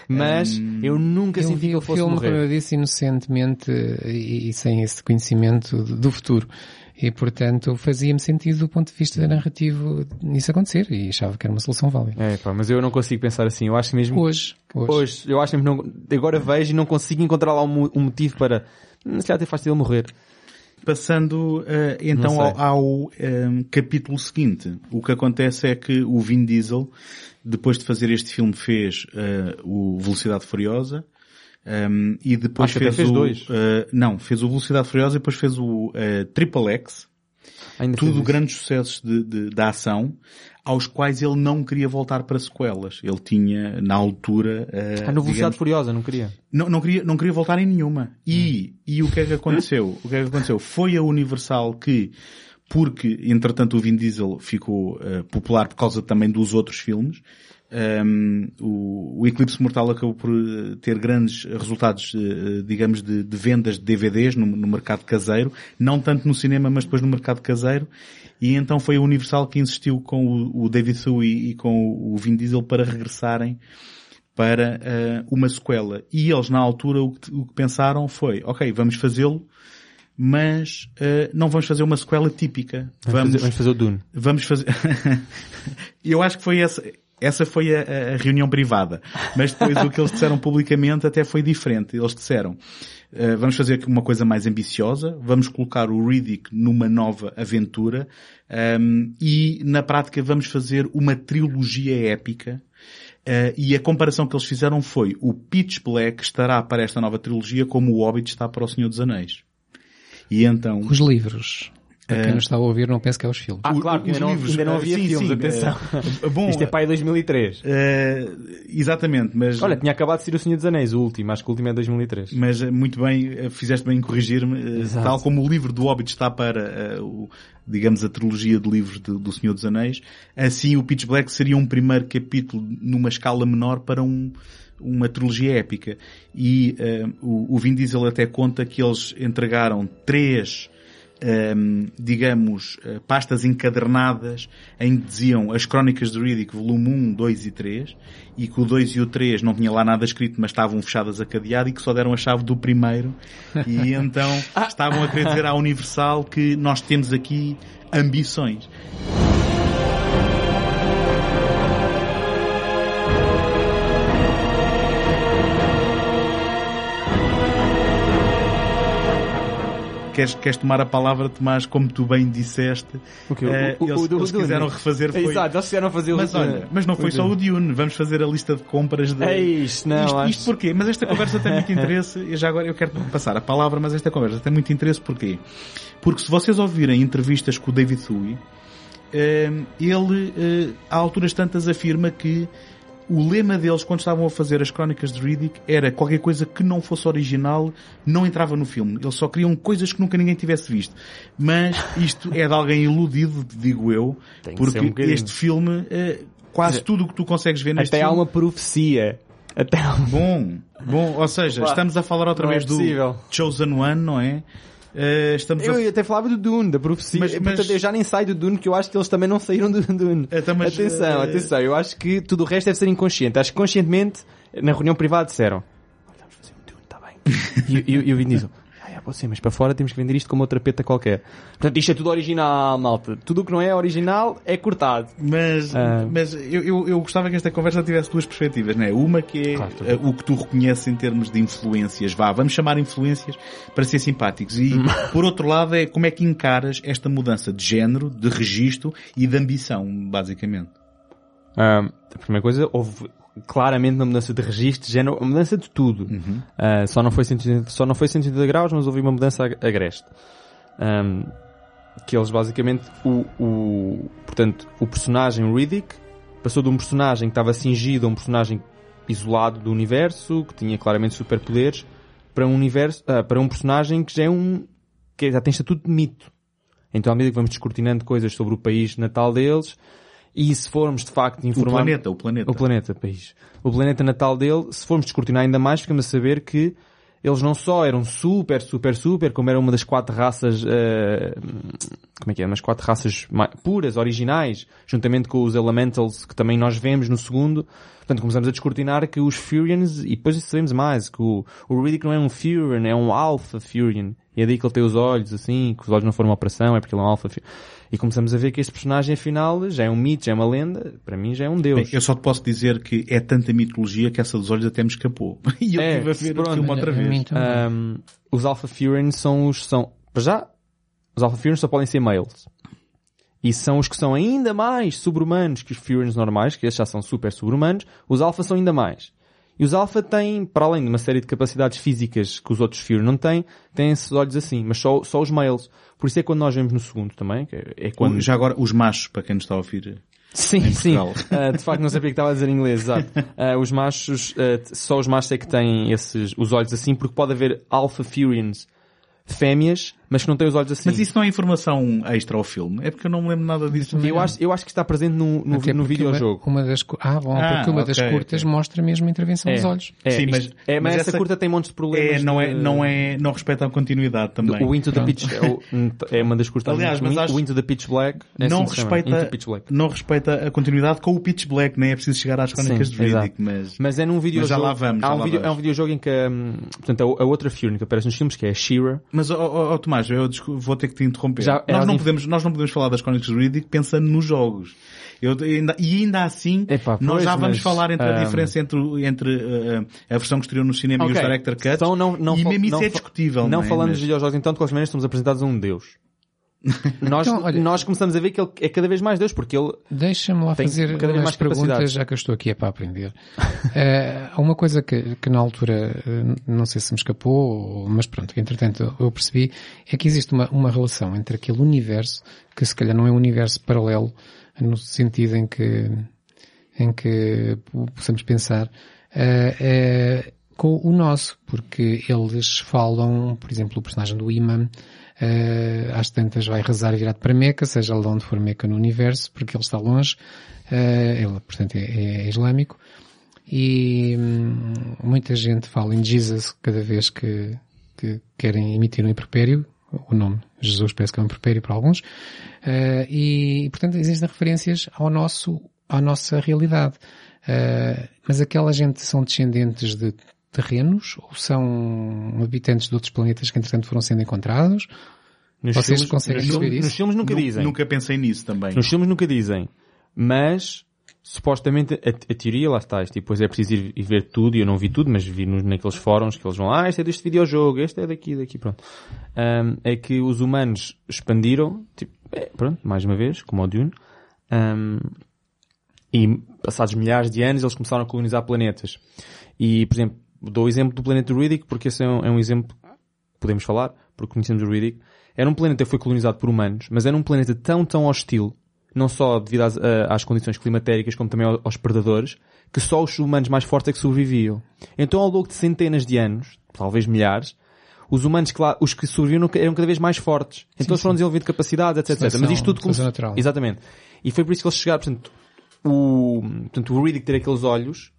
Mas eu nunca Eu senti que vi ele o fosse filme, como eu morrer. disse, inocentemente e, e sem esse conhecimento do futuro. E, portanto, fazia-me sentido do ponto de vista narrativo nisso acontecer e achava que era uma solução válida. É, pá, mas eu não consigo pensar assim. Eu acho mesmo Hoje, hoje. Hoje, eu acho mesmo que não, agora vejo e não consigo encontrar lá um, um motivo para, se calhar até faz ele morrer. Passando eh, então ao, ao, ehm, capítulo seguinte, o que acontece é que o Vin Diesel, depois de fazer este filme, fez eh, o Velocidade Furiosa ehm, e depois Acho fez, fez o dois. eh, não fez o Velocidade Furiosa e depois fez o eh, Triple X, Ainda tudo grandes sucessos de, de, da ação, aos quais ele não queria voltar para sequelas. Ele tinha na altura eh, Ah, no Velocidade digamos, Furiosa, não queria. não, não, queria, não queria voltar em nenhuma. E, e o que é que aconteceu? O que é que aconteceu? Foi a Universal que, porque, entretanto, o Vin Diesel ficou eh, popular por causa também dos outros filmes, ehm, o, o Eclipse Mortal acabou por eh, ter grandes resultados, eh, digamos, de, de vendas de DVDs no, no mercado caseiro, não tanto no cinema, mas depois no mercado caseiro, e então foi a Universal que insistiu com o, o David Thuy e com o Vin Diesel para regressarem para eh, uma sequela. E eles, na altura, o que, o que pensaram foi, ok, vamos fazê-lo, mas eh, não vamos fazer uma sequela típica. Vamos, Vamos, fazer, vamos fazer o Dune. vamos fazer... Eu acho que foi essa... Essa foi a, a- reunião privada. Mas depois o que eles disseram publicamente até foi diferente. Eles disseram, eh, vamos fazer aqui uma coisa mais ambiciosa, vamos colocar o Riddick numa nova aventura, ehm, e na prática vamos fazer uma trilogia épica Uh, e a comparação que eles fizeram foi o Pitch Black estará para esta nova trilogia como o Hobbit está para o Senhor dos Anéis. E então... Os livros. Para quem não está a ouvir, não penso que é os filmes. Ah, claro, ainda não, livros, ainda não eh, havia sim, filmes, sim, atenção. eh, bom, Isto é para aí 2003. eh, exatamente, mas... Olha, tinha acabado de sair o Senhor dos Anéis, o último, acho que o último é 2003. Mas eh, muito bem, eh, fizeste bem em corrigir-me, eh, tal como o livro do Hobbit está para, eh, o, digamos, a trilogia de livros de- do Senhor dos Anéis, assim o Pitch Black seria um primeiro capítulo numa escala menor para um, uma trilogia épica. E eh, o, o Vin Diesel até conta que eles entregaram três digamos, eh, pastas encadernadas em que diziam as Crónicas de Riddick, volume 1, 2 e 3, e que o 2 e o 3 não tinha lá nada escrito, mas estavam fechadas a cadeado e que só deram a chave do primeiro. E então estavam a querer dizer à Universal que nós temos aqui ambições. Queres, queres tomar a palavra, Tomás, como tu bem disseste. O que? eh, O- o- eles, o do eles Dune. quiseram refazer foi... Exato, eles quiseram fazer Mas olha, mas não foi só o Dune. Vamos fazer a lista de compras de... É isto, não, isto, acho- isto porquê? Mas esta conversa tem muito interesse. Eu já agora eu quero passar a palavra, mas esta conversa tem muito interesse porquê? Porque se vocês ouvirem entrevistas com o David Thuy, eh, ele, eh, a alturas tantas, afirma que o lema deles, quando estavam a fazer as crónicas de Riddick, era qualquer coisa que não fosse original, não entrava no filme. Eles só queriam coisas que nunca ninguém tivesse visto. Mas isto é de alguém iludido, digo eu, porque um este filme, eh, quase tudo o que tu consegues ver neste Até há filme... uma profecia. Até há. Bom, bom, ou seja, Opa, estamos a falar outra é vez do possível. Chosen One, não é? Eh, estamos a... Eu até falava do Dune, da profecia. Mas- mas- Portanto, eu já nem saio do Dune, que eu acho que eles também não saíram do Dune. Então, mas, atenção, eh, atenção. Eu acho que tudo o resto deve ser inconsciente. Acho que conscientemente, na reunião privada, disseram: "Olha, vamos fazer um Dune, está bem. e, e, e o Vin Diesel: Ah, ser, mas para fora temos que vender isto como outra peta qualquer. Portanto, isto é tudo original, malta. Tudo o que não é original é cortado. Mas, Ah. mas eu, eu, eu gostava que esta conversa tivesse duas perspectivas, não é? Uma que é Claro, eh, o que tu reconheces em termos de influências, vá, vamos chamar influências para ser simpáticos. E, por outro lado, é como é que encaras esta mudança de género, de registro e de ambição, basicamente. Ah, a primeira coisa, houve claramente uma mudança de registro, género, uma mudança de tudo. Ah, só, não foi 180, só não foi 180 graus, mas houve uma mudança ag- agreste. Ahm, que eles basicamente, o, o, portanto, o personagem Riddick passou de um personagem que estava cingido a um personagem isolado do universo, que tinha claramente superpoderes, para um universo, ah, para um personagem que já é um, que já tem estatuto de mito. Então, à medida que vamos descortinando coisas sobre o país natal deles, e se formos de facto O informar... planeta, o planeta. O planeta, país. O planeta natal dele, se formos descortinar ainda mais, ficamos a saber que eles não só eram super, super, super, como era uma das quatro raças, eh, como é que é? Umas quatro raças puras, originais, juntamente com os Elementals que também nós vemos no segundo. Portanto, começamos a descortinar que os Furians, e depois sabemos mais, que o, o Riddick não é um Furian, é um Alpha Furian. E é daí que ele tem os olhos assim, que os olhos não foram uma operação, é porque ele é um Alpha Furian. E começamos a ver que este personagem, afinal, já é um mito, já é uma lenda, para mim já é um Bem, deus. eu só te posso dizer que é tanta mitologia que essa dos olhos até me escapou. E eu É, estive a ver pronto. o filme outra vez. Um, os Alpha Furians são os, são, para já, os Alpha Furians só podem ser males. E são os que são ainda mais sobre-humanos que os Furians normais, que esses já são super sobre-humanos, os Alpha são ainda mais. E os Alpha têm, para além de uma série de capacidades físicas que os outros Fury não têm, têm esses olhos assim, mas só, só os males. Por isso é quando nós vemos no segundo também, que é, quando... Já agora, os machos, para quem nos está a ouvir. Sim, sim. Ah, de facto não sabia que estava a dizer em inglês, exato. Ah, os machos, ah, só os machos é que têm esses, os olhos assim, porque pode haver Alpha Furians fêmeas, mas que não têm os olhos assim. Mas isso não é informação extra ao filme? É porque eu não me lembro nada disso. eu acho, eu acho que está presente no, no, Até no videojogo. Uma, uma das, ah, bom, Ah, porque uma das ok, curtas ok. mostra mesmo a intervenção dos olhos. É, Sim, isto- mas- é, mas, mas essa, essa- curta tem montes de problemas. É, não é, não é, não respeita a continuidade também. O Into the Pitch é, é uma das curtas. Aliás, mas o, acho- o Into the Pitch Black é não assim chama, respeita, Into Pitch Black. não respeita a continuidade com o Pitch Black, nem é preciso chegar às crónicas Sim, de Riddick, mas... Mas é num videojogo. já lá vamos, já um lá vídeo- vamos. é um videojogo em que, hum, portanto, a, a outra Fury que aparece nos filmes, que é a She-Ra, Mas, ó, Tomás, eu descu- vou ter que te interromper. Já- nós, elas não podemos, nós não podemos falar das crónicas de Riddick pensando nos jogos. Eu, ainda- e ainda assim, nós pois, já vamos mas, falar entre a ahm, diferença entre, entre uh, uh, a versão que estreou no cinema e os. Director Cuts. Então não, não e mesmo isso não é fa- discutível. Não é? falando Mas- dos videojogos, então, de qualquer maneira, estamos apresentados a um Deus. Nós, Então, olha- nós começamos a ver que ele é cada vez mais Deus, porque ele... Deixa-me lá fazer cada vez mais perguntas, já que eu estou aqui é para aprender. Eh, Há uma coisa que, que na altura, eh, não sei se me escapou, ou- mas pronto, que entretanto eu percebi, é que existe uma, uma relação entre aquele universo, que se calhar não é um universo paralelo, no sentido em que, em que possamos pensar, eh, eh, com o nosso, porque eles falam, por exemplo, o personagem do Imam, eh, às tantas vai rezar virado para Meca, seja lá de onde for Meca no universo, porque ele está longe, eh, ele, portanto, é, é islâmico, e hum, muita gente fala em Jesus cada vez que, que querem emitir um impropério, o nome Jesus parece que é um impropério para alguns, eh, e, portanto, existem referências ao nosso, à nossa realidade. Eh, mas aquela gente são descendentes de terrenos ou são habitantes de outros planetas que entretanto foram sendo encontrados? Nos Vocês filmes, conseguem nos filmes- isso? Nos filmes nunca Nu- dizem. Nunca pensei nisso também. Nos filmes nunca dizem. Mas supostamente a, a teoria, lá está, isto, e depois é preciso ir, ir ver tudo, e eu não vi tudo, mas vi nos, naqueles fóruns que eles vão, ah, este é deste videojogo, este é daqui, daqui, pronto. Ahm, é que os humanos expandiram, tipo, é, pronto, mais uma vez, como o Dune, ahm, e passados milhares de anos eles começaram a colonizar planetas. E, por exemplo, dou o exemplo do planeta Riddick, porque esse é um, é um exemplo que podemos falar, porque conhecemos o Riddick. Era um planeta que foi colonizado por humanos, mas era um planeta tão, tão hostil, não só devido às, a- às condições climatéricas, como também ao- aos predadores, que só os humanos mais fortes é que sobreviviam. Então, ao longo de centenas de anos, talvez milhares, os humanos que lá, os que sobreviviam eram cada vez mais fortes. Então eles foram desenvolvendo capacidades, etc, etc. Mas isto tudo natural. Exatamente. E foi por isso que eles chegaram, portanto, o, portanto, o Riddick ter aqueles olhos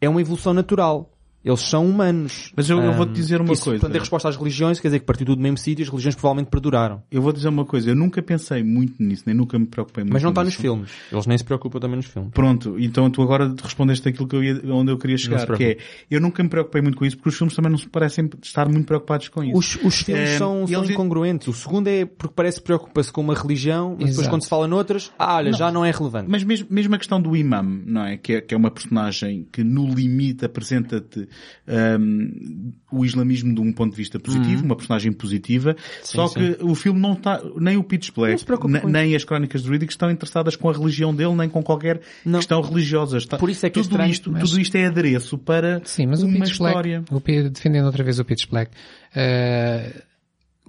é uma evolução natural. Eles são humanos. Mas eu- eu vou-te dizer uma isso, coisa. Portanto, é resposta às religiões, quer dizer que partiu do mesmo sítio, as religiões provavelmente perduraram. Eu vou dizer uma coisa, eu nunca pensei muito nisso, nem nunca me preocupei muito Mas não está nos filmes. Eles nem se preocupam também nos filmes. Pronto, então tu agora respondeste aquilo que eu ia, onde eu queria chegar, que é, eu nunca me preocupei muito com isso, porque os filmes também não se parecem estar muito preocupados com isso. Os, os filmes Eh, são, são incongruentes. O segundo é porque parece que preocupa-se com uma religião, mas depois quando se fala noutras, ah, olha, já não é relevante. Mas mesmo, mesmo a questão do imam, não é? Que, é? que é uma personagem que no limite apresenta-te hum, o islamismo de um ponto de vista positivo, uma personagem positiva, só Uhum. sim. que o filme não está, nem o Pitch Black, nem as crónicas de Riddick estão interessadas com a religião dele, nem com qualquer Não. questão religiosa. Está, Por isso é que é tudo estranho, isto, mas- tudo isto é adereço para Sim, mas o uma Pitch história. Black, o, defendendo outra vez o Pitch Black, eh,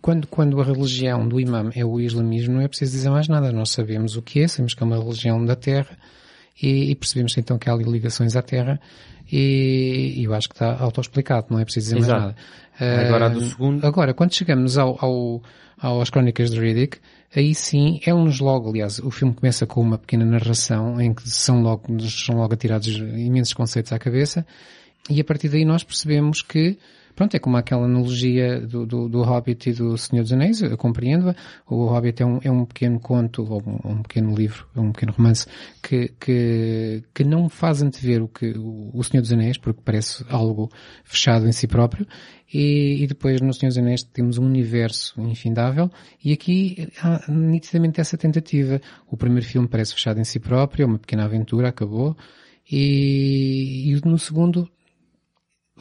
quando, quando a religião do imam é o islamismo, não é preciso dizer mais nada. Nós sabemos o que é, sabemos que é uma religião da terra e, e percebemos então que há ali ligações à terra e, e eu acho que está autoexplicado, não é preciso dizer Exato. mais nada. Agora, Eh, do segundo- Agora, quando chegamos ao, ao, às crónicas de Riddick, aí sim é-nos logo, aliás, o filme começa com uma pequena narração em que são logo, são logo atirados imensos conceitos à cabeça e a partir daí nós percebemos que Pronto, é como aquela analogia do, do, do Hobbit e do Senhor dos Anéis, eu compreendo-a. O Hobbit é um, é um pequeno conto, ou um, um pequeno livro, um pequeno romance, que, que, que não faz antever o que o, o Senhor dos Anéis, porque parece algo fechado em si próprio, e, e depois no Senhor dos Anéis temos um universo infindável, e aqui há nitidamente essa tentativa. O primeiro filme parece fechado em si próprio, é uma pequena aventura, acabou, e, e no segundo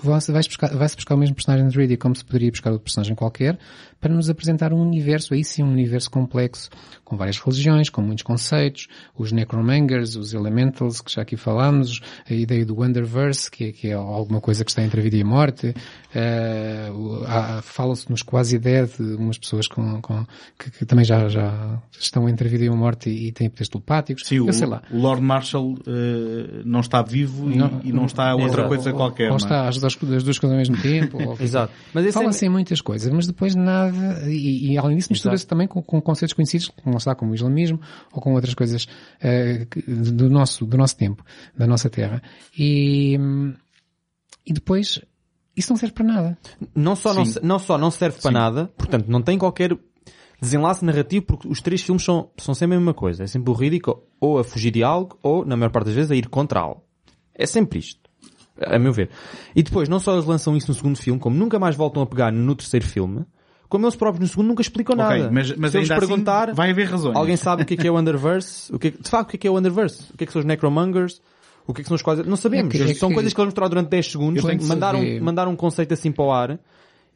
vai-se buscar, vai buscar o mesmo personagem de Riddick como se poderia buscar outro personagem qualquer, para nos apresentar um universo, aí sim um universo complexo, com várias religiões, com muitos conceitos, os Necromangers, os Elementals, que já aqui falámos, a ideia do Wonderverse, que é, que é alguma coisa que está entre a vida e a morte, uh, fala-se nos quase dead, umas pessoas com, com, que, que também já, já estão entre a vida e a morte e, e têm poderes telepáticos, Sim, eu o, sei lá. o Lord Marshall eh, não está vivo e não, e não está outra Exato. coisa qualquer. Ou não é? está as duas, as duas coisas ao mesmo tempo. ou- Exato. Mas esse é- Fala-se em muitas coisas, mas depois nada, e, e além disso mistura-se também com, com conceitos conhecidos, como está, como o islamismo, ou com outras coisas que- do nosso, do nosso tempo, da nossa terra. E, e depois, isso não serve para nada. não só não, Sim. não só não serve para nada, portanto, não tem qualquer desenlace narrativo, porque os três filmes são, são sempre a mesma coisa. É sempre o ridículo ou a fugir de algo, ou, na maior parte das vezes, a ir contra algo. É sempre isto. A meu ver. E depois, não só eles lançam isso no segundo filme, como nunca mais voltam a pegar no terceiro filme, como eles próprios no segundo nunca explicam nada. mas, mas Se eles assim perguntar, vai haver razões. alguém sabe o que é, que é o Underverse? O que é, de facto, o que é, que é o Underverse? O que é que são os Necromongers? O que é que são os quase... Não sabemos. É que- é são que- coisas que eles mostraram durante 10 segundos, mandaram, mandaram um conceito assim para o ar,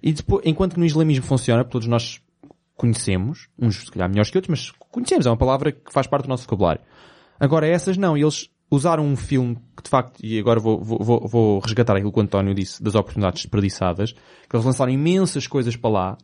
e depois, enquanto que no islamismo funciona, todos nós conhecemos, uns se calhar melhores que outros, mas conhecemos, é uma palavra que faz parte do nosso vocabulário. Agora essas não, e eles usaram um filme que de facto, e agora vou, vou, vou, vou resgatar aquilo que o António disse das oportunidades desperdiçadas, que eles lançaram imensas coisas para lá,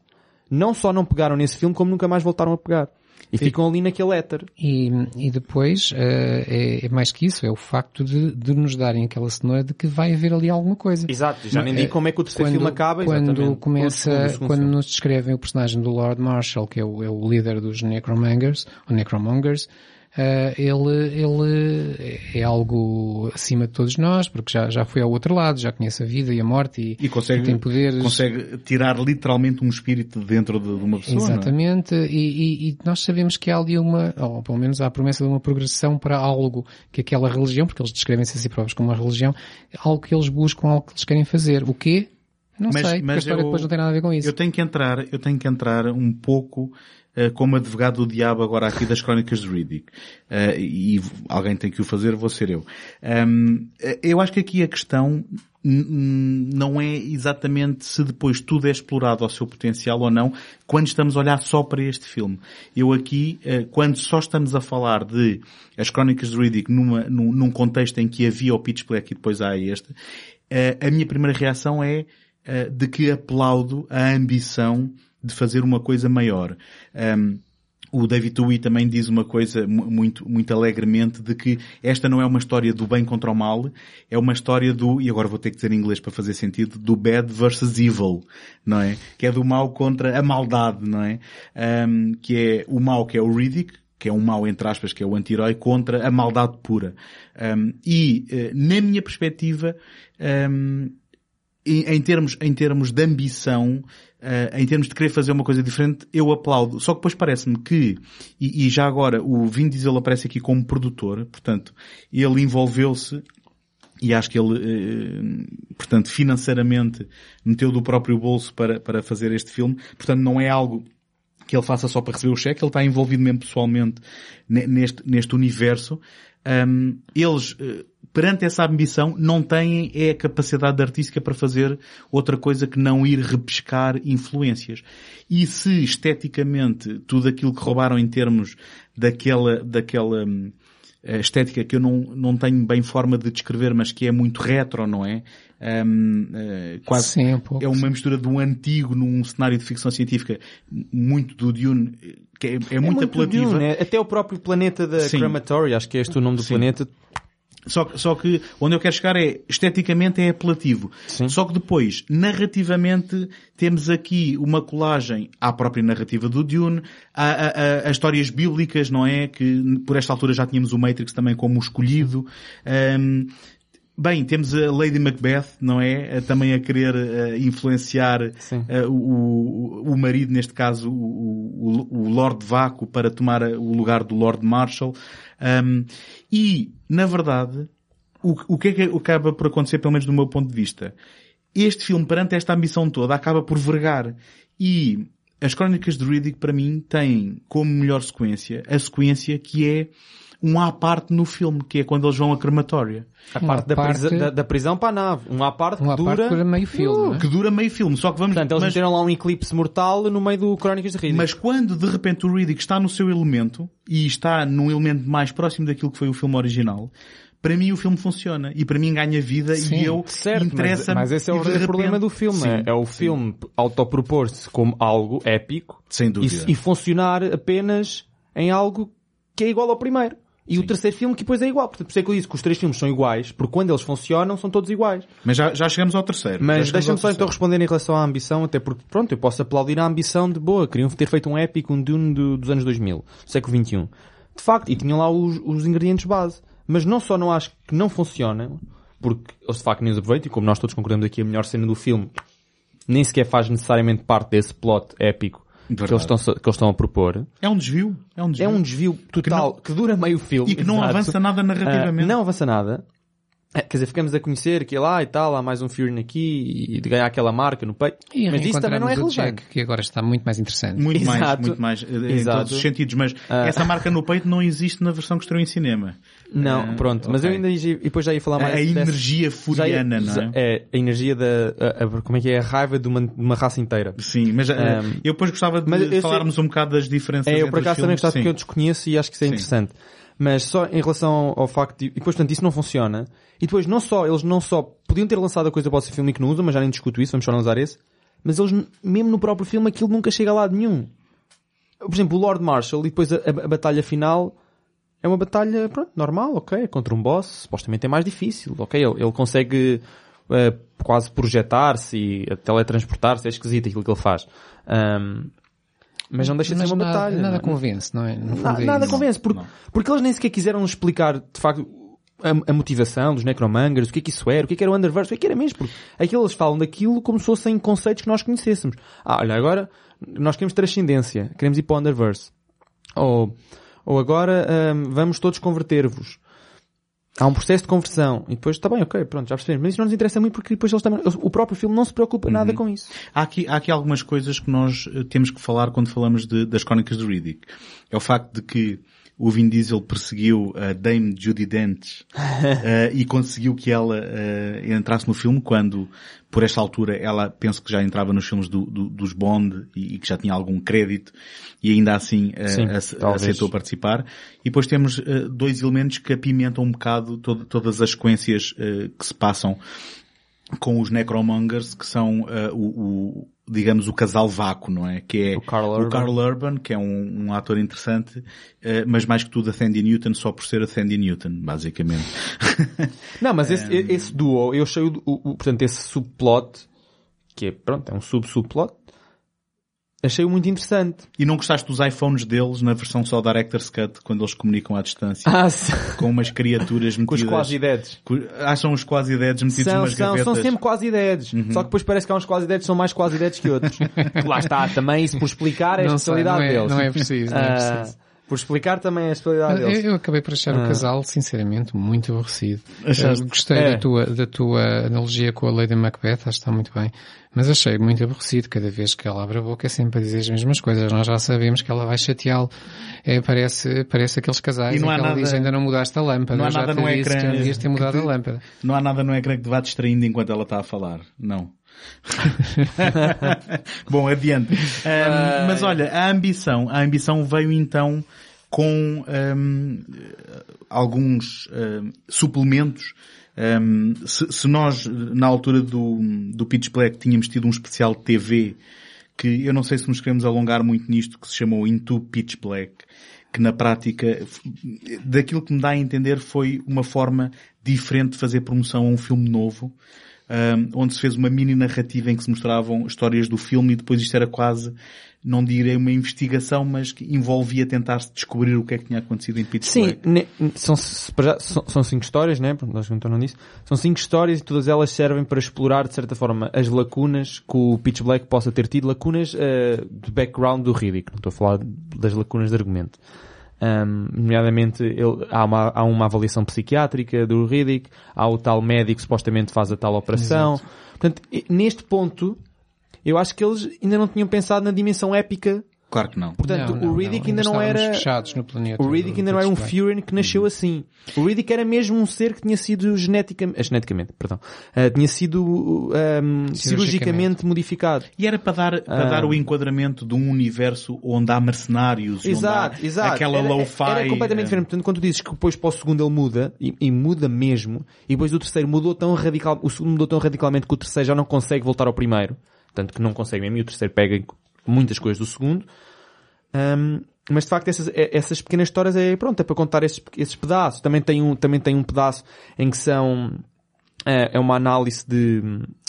não só não pegaram nesse filme, como nunca mais voltaram a pegar. E ficam ali naquele éter. E, e depois, eh, é, é mais que isso, é o facto de, de nos darem aquela cenoura de que vai haver ali alguma coisa. Exato, já nem digo como é que o terceiro filme acaba, quando começa, quando nos descrevem o personagem do Lord Marshall, que é o, é o líder dos Necromangers, ou Necromongers, eh, ele, ele é algo acima de todos nós, porque já, já foi ao outro lado, já conhece a vida e a morte e, E consegue, tem poderes. consegue tirar literalmente um espírito de dentro de, uma pessoa. é? Exatamente, e, e- e nós sabemos que há ali uma, ou pelo menos há a promessa de uma progressão para algo que aquela religião, porque eles descrevem-se a si próprios como uma religião, algo que eles buscam, algo que eles querem fazer. O quê? Não Mas- sei, porque mas a história eu- depois não tem nada a ver com isso. Eu tenho que entrar, eu tenho que entrar um pouco como advogado do diabo agora aqui das crónicas de Riddick. Uh, e alguém tem que o fazer, vou ser eu. Um, eu acho que aqui a questão não é exatamente se depois tudo é explorado ao seu potencial ou não, quando estamos a olhar só para este filme. Eu aqui, quando só estamos a falar de as crónicas de Riddick numa, num, num contexto em que havia o Pitch Black e depois há este, a minha primeira reação é de que aplaudo a ambição de fazer uma coisa maior. Um, o David Tui também diz uma coisa muito, muito alegremente de que esta não é uma história do bem contra o mal, é uma história do, e agora vou ter que dizer em inglês para fazer sentido, do bad versus evil, não é? Que é do mal contra a maldade, não é? Um, que é o mal que é o Riddick, que é um mal entre aspas, que é o anti-herói, contra a maldade pura. Um, e, uh, na minha perspectiva, um, em termos, em termos de ambição, uh, em termos de querer fazer uma coisa diferente, eu aplaudo. Só que depois parece-me que, e, e, já agora, o Vin Diesel aparece aqui como produtor, portanto, ele envolveu-se e acho que ele, uh, portanto, financeiramente meteu do próprio bolso para, para fazer este filme. Portanto, não é algo que ele faça só para receber o cheque, ele está envolvido mesmo pessoalmente neste, neste universo. Um, eles, uh, perante essa ambição, não têm é a capacidade artística para fazer outra coisa que não ir repescar influências. E se esteticamente tudo aquilo que roubaram em termos daquela, daquela hum, estética que eu não, não tenho bem forma de descrever, mas que é muito retro, não é? Um, uh, quase Sim, um é uma mistura de um antigo num cenário de ficção científica muito do Dune, que é, é, é muito, muito apelativa. Dune, é? Até o próprio planeta da Sim. Crematory, acho que é este o nome do Sim. planeta, só, só que onde eu quero chegar é, esteticamente é apelativo. Sim. Só que depois, narrativamente, temos aqui uma colagem à própria narrativa do Dune, a, a, a, a histórias bíblicas, não é? Que por esta altura já tínhamos o Matrix também como escolhido. Um, Bem, temos a Lady Macbeth, não é? Também a querer uh, influenciar uh, o, o, marido, neste caso o, o, o Lord Vaco, para tomar o lugar do Lord Marshall. Um, e, na verdade, o, o que é que acaba por acontecer, pelo menos do meu ponto de vista? Este filme, perante esta ambição toda, acaba por vergar. E as Crónicas de Riddick, para mim, têm como melhor sequência a sequência que é um à parte no filme, que é quando eles vão a crematória. A parte, da, parte... Prisão, da, da, prisão para a nave. Um à parte que dura... Parte dura meio filme. Uh, que dura meio filme. Só que vamos... Portanto, eles mas... meteram lá um eclipse mortal no meio do Crónicas de Riddick. Mas quando de repente o Riddick está no seu elemento, e está num elemento mais próximo daquilo que foi o filme original, para mim o filme funciona e para mim ganha vida Sim, e eu interessa mas, mas esse é o repente... problema do filme Sim, é, é o filme autopropor-se como algo épico sem dúvida e, e, funcionar apenas em algo que é igual ao primeiro e Sim. o terceiro filme que depois é igual. Portanto, por isso é que eu disse que os três filmes são iguais, porque quando eles funcionam são todos iguais. Mas já, já chegamos ao terceiro. Mas deixa-me só então responder em relação à ambição, até porque, pronto, eu posso aplaudir a ambição de boa. Queriam ter feito um épico, um Dune do, dos anos 2000, do século XXI. De facto, e tinham lá os, os ingredientes base. Mas não só não acho que não funcionam, porque eles de facto nem os aproveitam, e como nós todos concordamos aqui, a melhor cena do filme nem sequer faz necessariamente parte desse plot épico que eles, estão, que eles estão a propor. É um desvio. É um desvio, é um desvio total, que, não, que dura meio filme. E que não avança nada narrativamente. Uh, não avança nada. É, quer dizer, ficamos a conhecer que lá e tal, há mais um Fury aqui e de ganhar aquela marca no peito. E mas isso também não é relevante. Jack, que agora está muito mais interessante. Muito Exato. mais, muito mais, eh, em todos os sentidos. Mas uh... essa marca no peito não existe na versão que estreou em cinema. Não, uh, pronto. Mas eu ainda ia, e depois já ia falar mais A, a energia furiana, ia, não é? É, a energia da, a, a, como é que é? A raiva de uma, de uma raça inteira. Sim, mas um, eh, eu depois gostava de falarmos sei, um bocado das diferenças É, eu por acaso também gostava porque eu desconheço e acho que isso é Sim. interessante. Mas só em relação ao facto de, e depois, portanto, isso não funciona. E depois, não só, eles não só podiam ter lançado a coisa para o filme que não usam, mas já nem discuto isso, vamos só analisar esse. Mas eles, mesmo no próprio filme, aquilo nunca chega a lado nenhum. Por exemplo, o Lord Marshall e depois a, a, a batalha final é uma batalha, pronto, normal, ok, contra um boss, supostamente é mais difícil, ok, ele, ele consegue uh, quase projetar-se e teletransportar-se, é esquisito aquilo que ele faz. Um, mas não deixa de ser uma nada, batalha. Nada não. É? convence, não é? Na, é nada convence, porque, porque eles nem sequer quiseram explicar, de facto, a, a, motivação dos necromangers, o que é que isso era, o que é que era o Underverse, o que é que era mesmo, porque aquilo eles falam daquilo como se fossem conceitos que nós conhecêssemos. Ah, olha, agora nós queremos transcendência, queremos ir para o Underverse. Ou, ou agora um, vamos todos converter-vos. Há um processo de conversão e depois está bem, ok, pronto, já percebemos. Mas isso não nos interessa muito porque depois eles também, o próprio filme não se preocupa nada com isso. Há aqui, há aqui algumas coisas que nós eh, temos que falar quando falamos de- das crónicas de Riddick. É o facto de que o Vin Diesel perseguiu a Dame Judi Dench eh, e conseguiu que ela eh, entrasse no filme quando, por esta altura, ela penso que já entrava nos filmes do- do- dos Bond e, e que já tinha algum crédito e ainda assim eh, Sim, ace- talvez. aceitou participar. E depois temos dois elementos que apimentam um bocado todo- todas as sequências que se passam com os Necromongers, que são o, o- digamos, o casal vácuo, não é? Que é O Carl Urban. Carl Urban, que é um, um ator interessante, eh, mas mais que tudo a Sandy Newton só por ser a Sandy Newton, basicamente. Não, mas esse, esse duo, eu achei o, o- o- portanto, esse subplot, que é, pronto, é um sub-subplot, achei-o muito interessante. e não gostaste dos iPhones deles na versão só da Director's Cut, quando eles comunicam à distância, Ah, sim. com umas criaturas com os metidas... quase deads. co- Acham os quase deads metidos São, numas são, gavetas. são sempre quase deads. Só que depois parece que há uns quase deads que são mais quase deads que outros. Lá está, também isso por explicar é a Não sei, especialidade não é- deles. não é preciso, não é Ah, preciso. Por explicar também a especialidade deles. Eu, eu acabei por achar o casal, sinceramente, muito aborrecido. Achaste? Gostei É. da, tua, da tua analogia com a Lady Macbeth, acho que está muito bem. Mas achei muito aborrecido cada vez que ela abre a boca é sempre a dizer as mesmas coisas. Nós já sabemos que ela vai chateá-lo. É, parece, parece aqueles casais E não em há que ela nada- diz ainda não mudaste a lâmpada. não há nada no ecrã que devias ter que mudado te- a lâmpada. Não há nada no ecrã que te vá distraindo enquanto ela está a falar. Não. Bom, adiante. Mas olha, a ambição, a ambição veio então com ahm, alguns ahm, suplementos. Se, se nós, na altura do, do Pitch Black, tínhamos tido um especial de TV que eu não sei se nos queremos alongar muito nisto, que se chamou Into Pitch Black, que na prática, daquilo que me dá a entender, foi uma forma diferente de fazer promoção a um filme novo, ahm, onde se fez uma mini narrativa em que se mostravam histórias do filme e depois isto era quase, não direi uma investigação, mas que envolvia tentar-se descobrir o que é que tinha acontecido em Pitch Sim, são, são, cinco histórias, né? Nós não estamos nisso. São cinco histórias e todas elas servem para explorar, de certa forma, as lacunas que o Pitch Black possa ter tido. Lacunas eh, de background do Riddick. Não estou a falar das lacunas de argumento. Um, nomeadamente, ele- há, uma, há uma avaliação psiquiátrica do Riddick, há o tal médico que supostamente faz a tal operação. Portanto, e- neste ponto, eu acho que eles ainda não tinham pensado na dimensão épica. Claro que não. Portanto, Não, não, o Riddick não. ainda não era... fechados no planeta. O Riddick ainda não era um. Fury que nasceu assim. O Riddick era mesmo um ser que tinha sido geneticamente, geneticamente, perdão, ah, tinha sido ahm, cirurgicamente modificado. E era para dar, para Ah. dar o enquadramento de um universo onde há mercenários, onde Exato, há exato. aquela era, low-fi. Era completamente eh, diferente. Portanto, quando tu dizes que depois para o segundo ele muda, e, e muda mesmo, e depois o terceiro mudou tão radical, o segundo mudou tão radicalmente que o terceiro já não consegue voltar ao primeiro. Tanto que não consegue mesmo, e o terceiro pega muitas coisas do segundo. Ahm, mas de facto essas, eh, essas pequenas histórias é pronto, é para contar esses, esses pedaços. Também tem um, também tem um pedaço em que são, é, é uma análise de,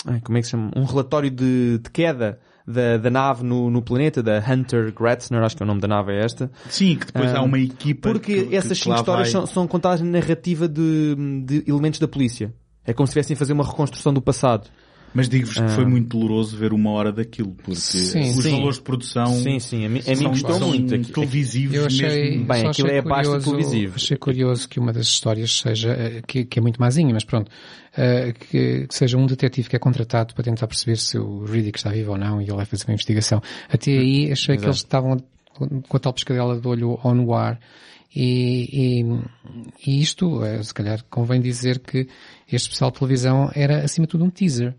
ai, como é que se chama? Um relatório de, de queda da, da nave no, no planeta, da Hunter Gratzner, acho que é o nome da nave é esta. Sim, que depois há Ah, uma equipa Porque que, essas que cinco histórias vai. são, são contadas na narrativa de, de elementos da polícia. É como se estivessem a fazer uma reconstrução do passado. Mas digo-vos que foi muito doloroso ver uma hora daquilo, porque Sim, os sim. valores de produção Sim, sim, a mim, a mim são, gostou são muito. aqui- televisivos Eu achei, mesmo. Bem, aquilo achei é abaixo do curioso, televisivo. Achei curioso que uma das histórias seja, eh, que, que é muito mazinha, mas pronto, eh, que, que seja um detetive que é contratado para tentar perceber se o Riddick está vivo ou não e ele vai fazer uma investigação. Até aí achei que Exato. eles estavam com a tal pescadela de olho ao noir e, e, e isto, eh, se calhar convém dizer que este especial de televisão era acima de tudo um teaser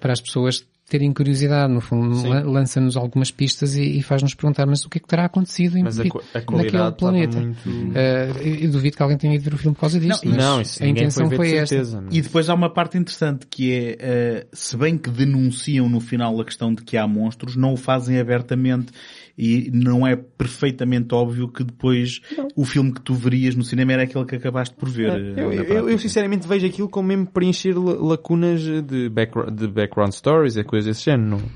para as pessoas terem curiosidade, no fundo, lan- lança-nos algumas pistas e, e faz-nos perguntar, mas o que é que terá acontecido em, Mas a, a naquele planeta? muito... Uh, eu duvido que alguém tenha ido ver o filme por causa disso. Não, mas Não, isso a ninguém intenção foi, foi de esta. certeza. E depois há uma parte interessante que é, eh, se bem que denunciam no final a questão de que há monstros, não o fazem abertamente e não é perfeitamente óbvio que depois o filme que tu verias no cinema era aquele que acabaste por ver. eh, Eu, na eu- eu sinceramente vejo aquilo como mesmo preencher la- lacunas de, background, de background stories e coisas desse género. Não-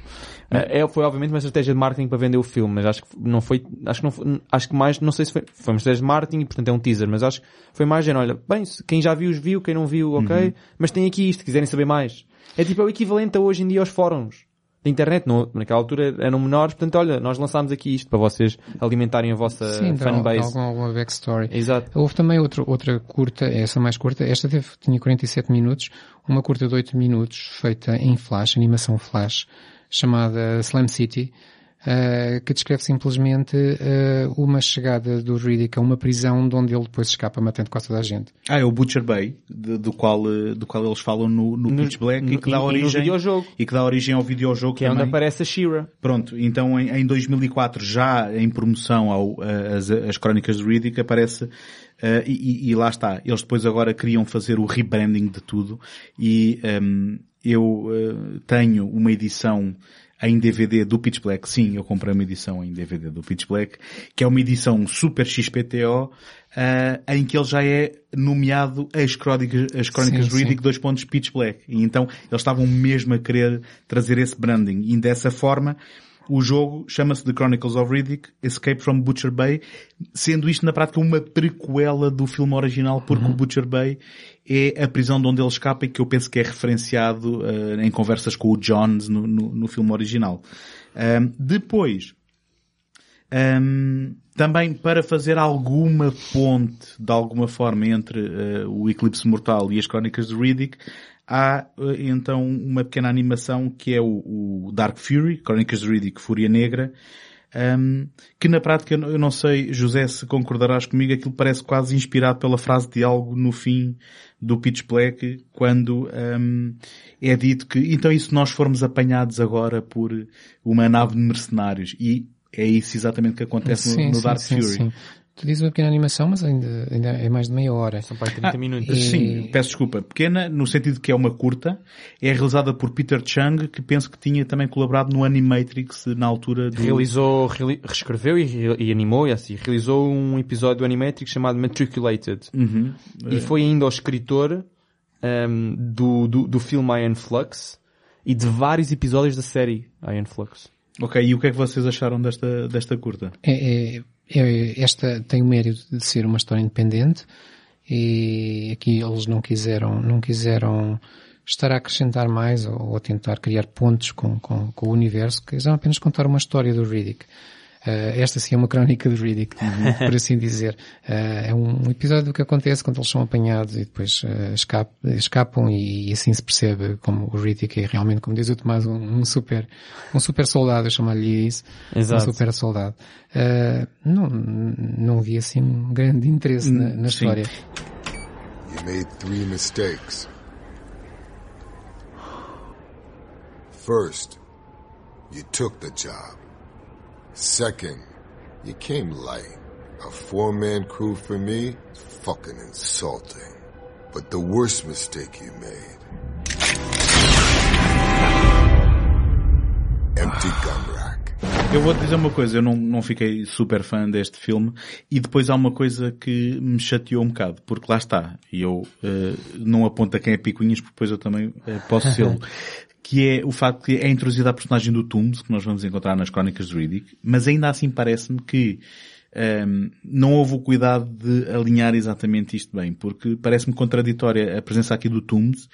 É, foi obviamente uma estratégia de marketing para vender o filme, mas acho que não foi, acho que não acho que mais, não sei se foi, foi uma estratégia de marketing e portanto é um teaser, mas acho que foi mais género, olha, bem, quem já viu os viu, quem não viu, ok, mas tem aqui isto, se quiserem saber mais. É tipo, é o equivalente a hoje em dia aos fóruns. Da internet. Não, naquela altura eram menores, portanto, olha, nós lançámos aqui isto para vocês alimentarem a vossa Sim, dá fanbase. algum, alguma backstory. Exato. Houve também outra, outra curta, essa mais curta, esta teve, tinha 47 minutos, uma curta de 8 minutos, feita em flash, animação flash, chamada Slam City, eh, que descreve simplesmente eh, uma chegada do Riddick a uma prisão de onde ele depois escapa matando quase toda a gente. Ah, é o Butcher Bay, de- do qual, eh, do qual eles falam no, no, No- Pitch Black no- e que dá no origem, videojogo. e que dá origem ao videojogo Que é onde aparece a Shira. Pronto, então em, em 2004, já em promoção ao, as, as crónicas de Riddick, aparece, eh, e, e- lá está. Eles depois agora queriam fazer o rebranding de tudo, e ehm, eu eh, tenho uma edição em DVD do Pitch Black, sim, eu comprei uma edição em DVD do Pitch Black, que é uma edição super XPTO, eh, em que ele já é nomeado as crónicas, as crónicas Sim, Riddick sim. dois pontos Pitch Black. E então eles estavam mesmo a querer trazer esse branding. E dessa forma, o jogo chama-se The Chronicles of Riddick, Escape from Butcher Bay, sendo isto na prática uma prequela do filme original, porque o Butcher Bay é a prisão de onde ele escapa e que eu penso que é referenciado eh, em conversas com o Jones no, no, no filme original. Ahm, depois, Ahm, também para fazer alguma ponte, de alguma forma, entre eh, o Eclipse Mortal e as Crónicas de Riddick, há eh, então uma pequena animação que é o, o Dark Fury, Crónicas de Riddick, Fúria Negra, ahm, que na prática, eu não- sei, José, se concordarás comigo, aquilo parece quase inspirado pela frase de algo no fim do Pitch Black, quando ahm, é dito que, então e se nós formos apanhados agora por uma nave de mercenários? E é isso exatamente que acontece no, no Dark Fury. Tu dizes uma pequena animação, mas ainda, ainda é mais de meia hora. São para aí 30 minutos. e- Sim, peço desculpa. Pequena, no sentido que é uma curta, é realizada por Peter Chung, que penso que tinha também colaborado no Animatrix na altura do... Realizou, reali- reescreveu e, re- e animou, e assim, realizou um episódio do Animatrix chamado Matriculated. Uhum. E foi ainda o escritor ehm, do, do, do filme Iron Flux e de vários episódios da série Iron Flux. Ok, e o que é que vocês acharam desta, desta curta? É- é- esta tem o mérito de ser uma história independente e aqui eles não quiseram, não quiseram estar a acrescentar mais ou, ou a tentar criar pontos com, com, com o universo, quiseram apenas contar uma história do Riddick. Eh, esta sim é uma crónica de Riddick, por assim dizer. Eh, é um episódio do que acontece quando eles são apanhados e depois eh, escap- escapam e, assim se percebe como o Riddick é realmente, como diz o Tomás, um, um super, um super soldado, eu chamo-lhe isso. Exato. Um super soldado. Não, não vi assim um grande interesse na, na história. You made three mistakes. First, you took the job. Second, you came light. A four-man crew for me is fucking insulting. But the worst mistake you made. Empty gun rack. Eu vou-te dizer uma coisa, eu não, não fiquei super fã deste filme e depois há uma coisa que me chateou um bocado, porque lá está, e eu eh, não aponto a quem é picuinhas, porque depois eu também eh, posso ser que é o facto que é introduzida a personagem do Toombs, que nós vamos encontrar nas Crónicas de Riddick, mas ainda assim parece-me que ehm, não houve o cuidado de alinhar exatamente isto bem, porque parece-me contraditória a presença aqui do Toombs,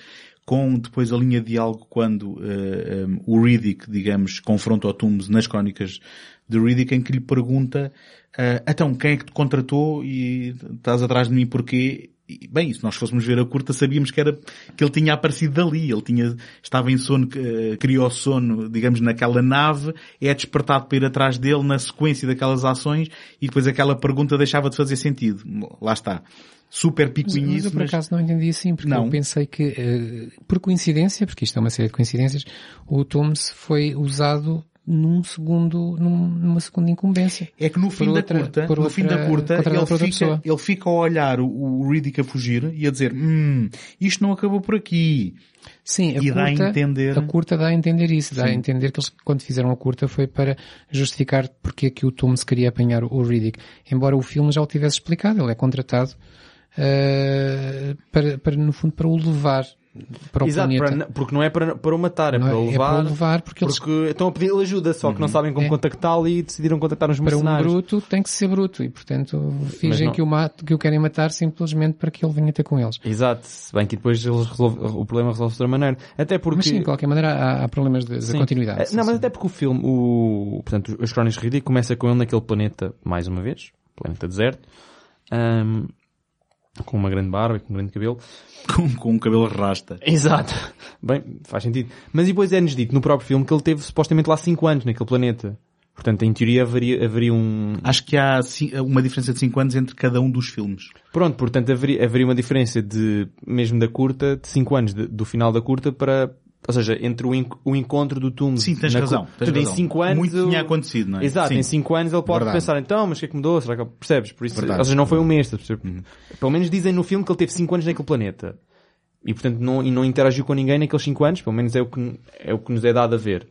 com depois a linha de diálogo quando eh, um, o Riddick, digamos, confronta o Toombs nas crónicas de Riddick em que lhe pergunta eh, então, quem é que te contratou e estás atrás de mim porquê? E, bem, se nós fôssemos ver a curta sabíamos que era que ele tinha aparecido dali, ele tinha, estava em sono, eh, criou sono, digamos, naquela nave, é despertado para ir atrás dele na sequência daquelas ações e depois aquela pergunta deixava de fazer sentido. Lá está. Super Mas, mas eu por acaso não entendi assim, porque Não. eu pensei que, eh, por coincidência, porque isto é uma série de coincidências, o Tooms foi usado num segundo, num- numa segunda incumbência. É que no fim da outra- curta, no fim da curta, ele fica, ele fica a olhar o, o Riddick a fugir e a dizer, hum, isto não acabou por aqui. Sim, a E dá a curta, entender- a curta dá a entender isso, dá a Sim. entender que eles, quando fizeram a curta, foi para justificar porque é que o Tooms queria apanhar o Riddick. Embora o filme já o tivesse explicado, ele é contratado eh, para, para, no fundo, para o levar para o Exato, planeta. para- porque não é para, para o matar, é Não para o é, é levar. para o levar, porque eles Porque estão a pedir ajuda, só que não sabem como É. contactá-lo e decidiram contactar uns para um mercenários. bruto tem que ser bruto e portanto fingem não- que o mato, que o querem matar simplesmente para que ele venha ter com eles. Exato, se bem que depois eles resolve- o problema resolve-se de outra maneira. Até porque... Mas sim, de qualquer maneira há, há problemas de, continuidade. Sim, Não, mas sim. até porque o filme, o, portanto, os de Riddick começa com ele naquele planeta, mais uma vez, planeta deserto, ahm, com uma grande barba e com um grande cabelo. Com, com um cabelo rasta. Exato. Bem, faz sentido. Mas e depois é-nos dito no próprio filme que ele teve supostamente lá 5 anos naquele planeta. Portanto, em teoria haveria, haveria um... Acho que há uma diferença de 5 anos entre cada um dos filmes. Pronto, portanto haveria, haveria uma diferença de, mesmo da curta, de 5 anos de- do final da curta para, ou seja, entre o, enc- o encontro do túmulo. Sim, tens na razão. Tens Tudo em razão. 5 anos. Muito eu- tinha acontecido, não é? Exato, Sim. em 5 anos ele pode Verdade. pensar, então, mas o que é que mudou? Será que percebes? Por isso, Verdade. ou seja, não foi um mês, perceber? Pelo menos dizem no filme que ele teve 5 anos naquele planeta. E portanto não, e não interagiu com ninguém naqueles 5 anos, pelo menos é o que, é o que nos é dado a ver.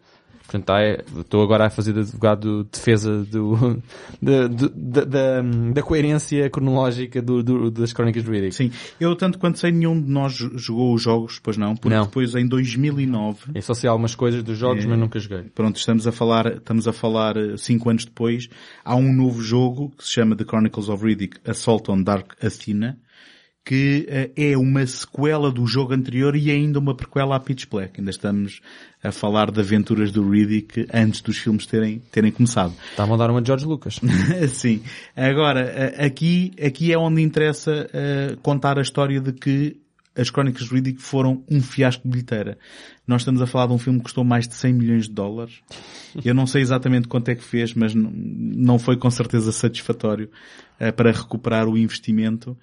Portanto, é- estou agora a fazer de advogado de defesa do, da, do- da, da, coerência cronológica do, do- das crónicas de Riddick. Sim. Eu, tanto quanto sei, nenhum de nós jogou os jogos, pois não, porque Não. depois em 2009, Eu só sei algumas coisas dos jogos, É. mas nunca joguei. pronto, estamos a falar, estamos a falar eh, cinco anos depois, há um novo jogo que se chama The Chronicles of Riddick Assault on Dark Athena, que eh, é uma sequela do jogo anterior e ainda uma prequela à Pitch Black. Ainda estamos a falar de aventuras do Riddick antes dos filmes terem, terem começado. Estavam a dar uma de George Lucas. Sim. Agora, eh, aqui, aqui é onde interessa eh, contar a história de que as Crónicas de Riddick foram um fiasco de bilheteira. Nós estamos a falar de um filme que custou mais de 100 milhões de dólares. Eu não sei exatamente quanto é que fez, mas não foi com certeza satisfatório eh, para recuperar o investimento.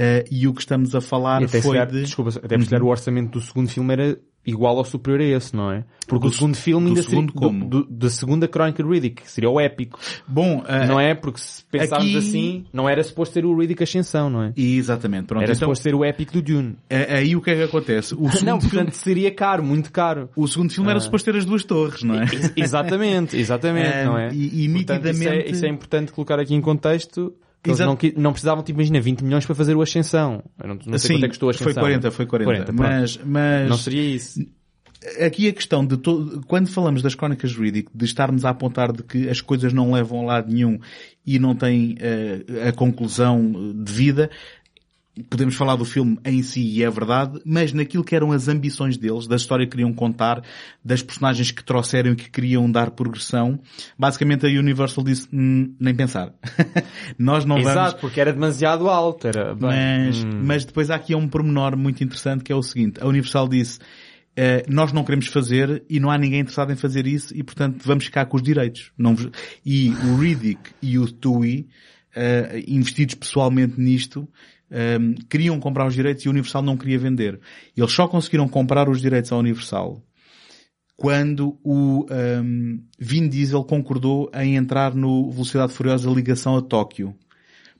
Eh, e o que estamos a falar até, foi calhar, de... desculpa, até porque calhar o orçamento do segundo filme era igual ou superior a esse, não é? Porque Do o segundo filme do ainda segundo seria, como? do, do- da segunda crónica de Riddick, que seria o épico. Bom, eh, não é? Porque se pensarmos aqui- assim, não era suposto ser o Riddick Ascensão, não é? Exatamente. Pronto. Era Então, suposto ser o épico do Dune. eh, aí o que é que acontece? O segundo, Não, filme, portanto seria caro, muito caro. o segundo filme era suposto ter as duas torres, não é? Ex- Exatamente, exatamente, não é? e- e Portanto, isso é, nitidamente- isso é importante colocar aqui em contexto. Que Eles não, não precisavam, tipo, imagina, 20 milhões para fazer o Ascensão. Eu não, não sei Sim, quanto é que custou a Ascensão. foi 40, foi 40. pronto. mas, mas Não seria isso. aqui a questão de to... quando falamos das crónicas Riddick, de estarmos a apontar de que as coisas não levam a lado nenhum e não têm eh, a conclusão devida, podemos falar do filme em si e é verdade, mas naquilo que eram as ambições deles, da história que queriam contar, das personagens que trouxeram e que queriam dar progressão, basicamente a Universal disse, "Hum, nem pensar. Nós não vamos Exato, porque era demasiado alto. Era, bem, mas, hum, mas depois há aqui um pormenor muito interessante que é o seguinte. A Universal disse, eh, nós não queremos fazer e não há ninguém interessado em fazer isso e portanto vamos ficar com os direitos. Não E o Riddick e o Tui, eh, investidos pessoalmente nisto, eh, queriam comprar os direitos e a Universal não queria vender. Eles só conseguiram comprar os direitos à Universal quando o ehm, Vin Diesel concordou em entrar no Velocidade Furiosa ligação a Tóquio.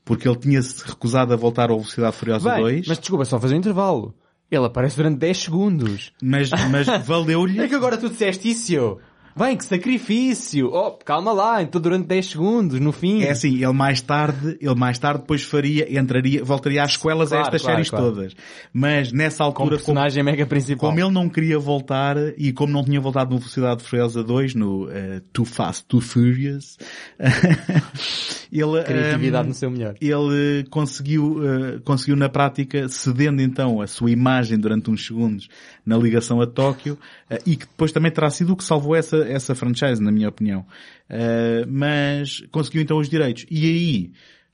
Porque ele tinha-se recusado a voltar ao Velocidade Furiosa bem, 2. Mas desculpa, só fazer um intervalo. Ele aparece durante 10 segundos. Mas, mas valeu-lhe. É que agora tu disseste isso. Bem, que sacrifício. Oh, calma lá, então durante 10 segundos, no fim. É assim, ele mais tarde, ele mais tarde depois faria, entraria, voltaria às escolas Claro, a estas claro, séries claro. todas. Mas nessa como altura, como, personagem mega principal. como ele não queria voltar e como não tinha voltado no Velocidade Furiosa 2, no eh, Too Fast, Too Furious, ele, Criatividade ehm, no seu melhor. ele conseguiu, eh, conseguiu na prática, cedendo então a sua imagem durante uns segundos na ligação a Tóquio, eh, e que depois também terá sido o que salvou essa, essa franchise, na minha opinião. Eh, mas conseguiu então os direitos. E aí,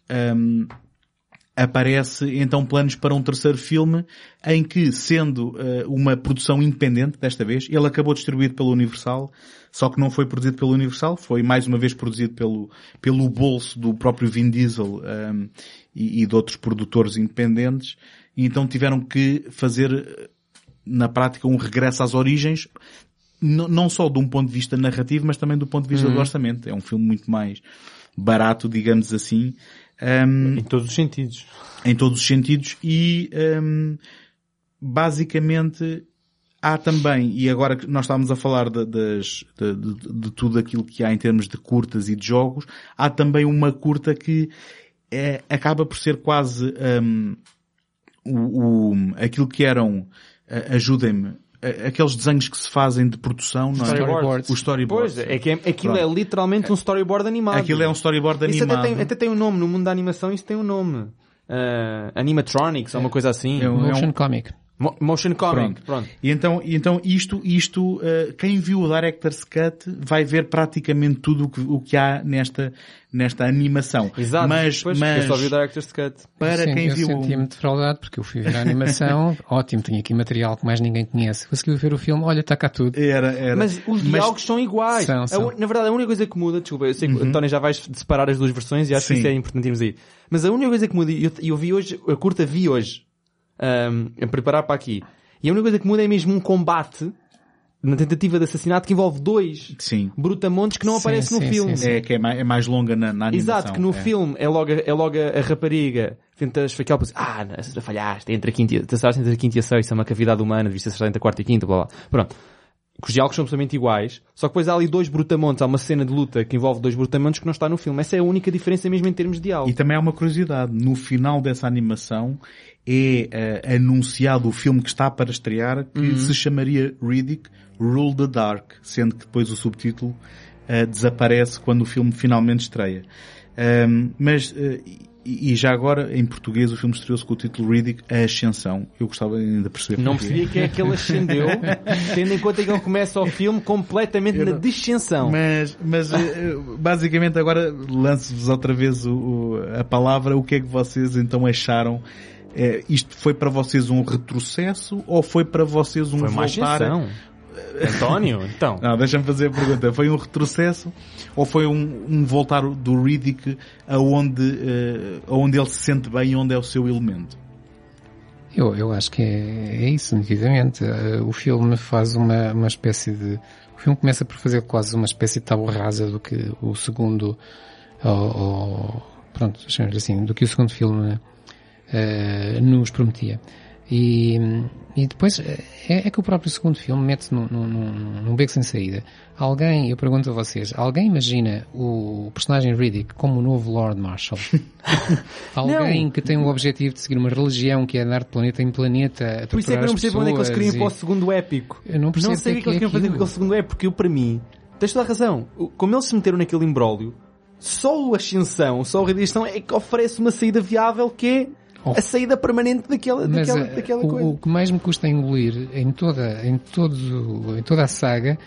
ehm, aparece então planos para um terceiro filme em que, sendo eh, uma produção independente desta vez, ele acabou distribuído pela Universal, só que não foi produzido pela Universal, foi mais uma vez produzido pelo, pelo bolso do próprio Vin Diesel ehm, e, e de outros produtores independentes, e então tiveram que fazer eh, na prática um regresso às origens, não só de um ponto de vista narrativo, mas também do ponto de vista do orçamento. É um filme muito mais barato, digamos assim. Ehm, Em todos os sentidos. em todos os sentidos e hum, basicamente há também, e agora que nós estávamos a falar de, das- de- de- de tudo aquilo que há em termos de curtas e de jogos, há também uma curta que é, acaba por ser quase hum, o, o- aquilo que eram ajudem-me, aqueles desenhos que se fazem de produção, não é? Storyboards. Os storyboards. Pois, é que é- aquilo Pronto. é literalmente um storyboard animado. Aquilo é um storyboard Isso animado. até tem, até tem um nome, no mundo da animação isso tem um nome. Ah, animatronics, ou uma coisa assim. É um- Motion comic. Mo- Motion comic, Pronto. pronto. E então, e então isto, isto uh, quem viu o Director's Cut vai ver praticamente tudo o que, o que há nesta, nesta animação. Exato, mas, pois, mas eu só vi o Director's Cut. para Sim, quem eu viu... sentia-me defraudado porque eu fui ver a animação, ótimo, tenho aqui material que mais ninguém conhece. Consegui ver o filme, olha, está cá tudo. Era, era. Mas os diálogos são iguais. São, A são. u- na verdade, a única coisa que muda, desculpa, eu sei que António já vais separar as duas versões e acho Sim. que isso é importante irmos aí. Mas a única coisa que muda, e eu, eu vi hoje, a curta vi hoje, ahm, a preparar para aqui, e a única coisa que muda é mesmo um combate na tentativa de assassinato que envolve dois Sim. brutamontes que não Sim, aparecem no sim, filme. sim, sim. É que é mais, é mais longa na, na animação. Exato, que no é. filme é logo, a- é logo a, a rapariga tenta esfaquear o ah, não, falhaste, entre a quinta e, entre a quinta e a sexta, é uma cavidade humana, devia acertar entre a quarta e a quinta, blá blá. Pronto. Que os diálogos são absolutamente iguais, só que depois há ali dois brutamontes, há uma cena de luta que envolve dois brutamontes que não está no filme. Essa é a única diferença mesmo em termos de diálogo. E também há uma curiosidade. No final dessa animação é eh, anunciado o filme que está para estrear que Uhum. se chamaria Riddick Rule the Dark, sendo que depois o subtítulo eh, desaparece quando o filme finalmente estreia. Ahm, mas, eh, e, e já agora, em português, o filme estreou-se com o título Riddick, A Ascensão. Eu gostava ainda de perceber Não percebia que é que ele ascendeu, tendo em conta que ele começa o filme completamente na descensão. Mas, mas eh, basicamente agora lanço-vos outra vez o- o- a palavra. O que é que vocês então acharam? Eh, isto foi para vocês um retrocesso ou foi para vocês um Foi uma voltar? António, então. Não, deixa-me fazer a pergunta. Foi um retrocesso ou foi um, um voltar do Riddick aonde, eh, aonde ele se sente bem e onde é o seu elemento? Eu, eu acho que é, é isso, nitidamente. Eh, O filme faz uma, uma espécie de... O filme começa por fazer quase uma espécie de tábua rasa do que o segundo... Ou, ou- pronto, assim, do que o segundo filme eh, nos prometia. E, e depois é, é que o próprio segundo filme mete-se num, num, num, beco sem saída. Alguém, eu pergunto a vocês, alguém imagina o personagem Riddick como o novo Lord Marshall? alguém que tem o objetivo de seguir uma religião que é andar de planeta em planeta a Por isso é que eu não percebo onde é que eles queriam ir para o segundo épico. Eu não percebo Não sei o que é que eles é queriam fazer com aquele segundo épico, porque eu, para mim, tens toda a razão. Como eles se meteram naquele imbróglio, só o Ascensão, só o Radiação é que oferece uma saída viável que é. A saída permanente daquela, Mas daquela, eh, daquela o, coisa. o que mais me custa engolir em toda, em todo, em toda a saga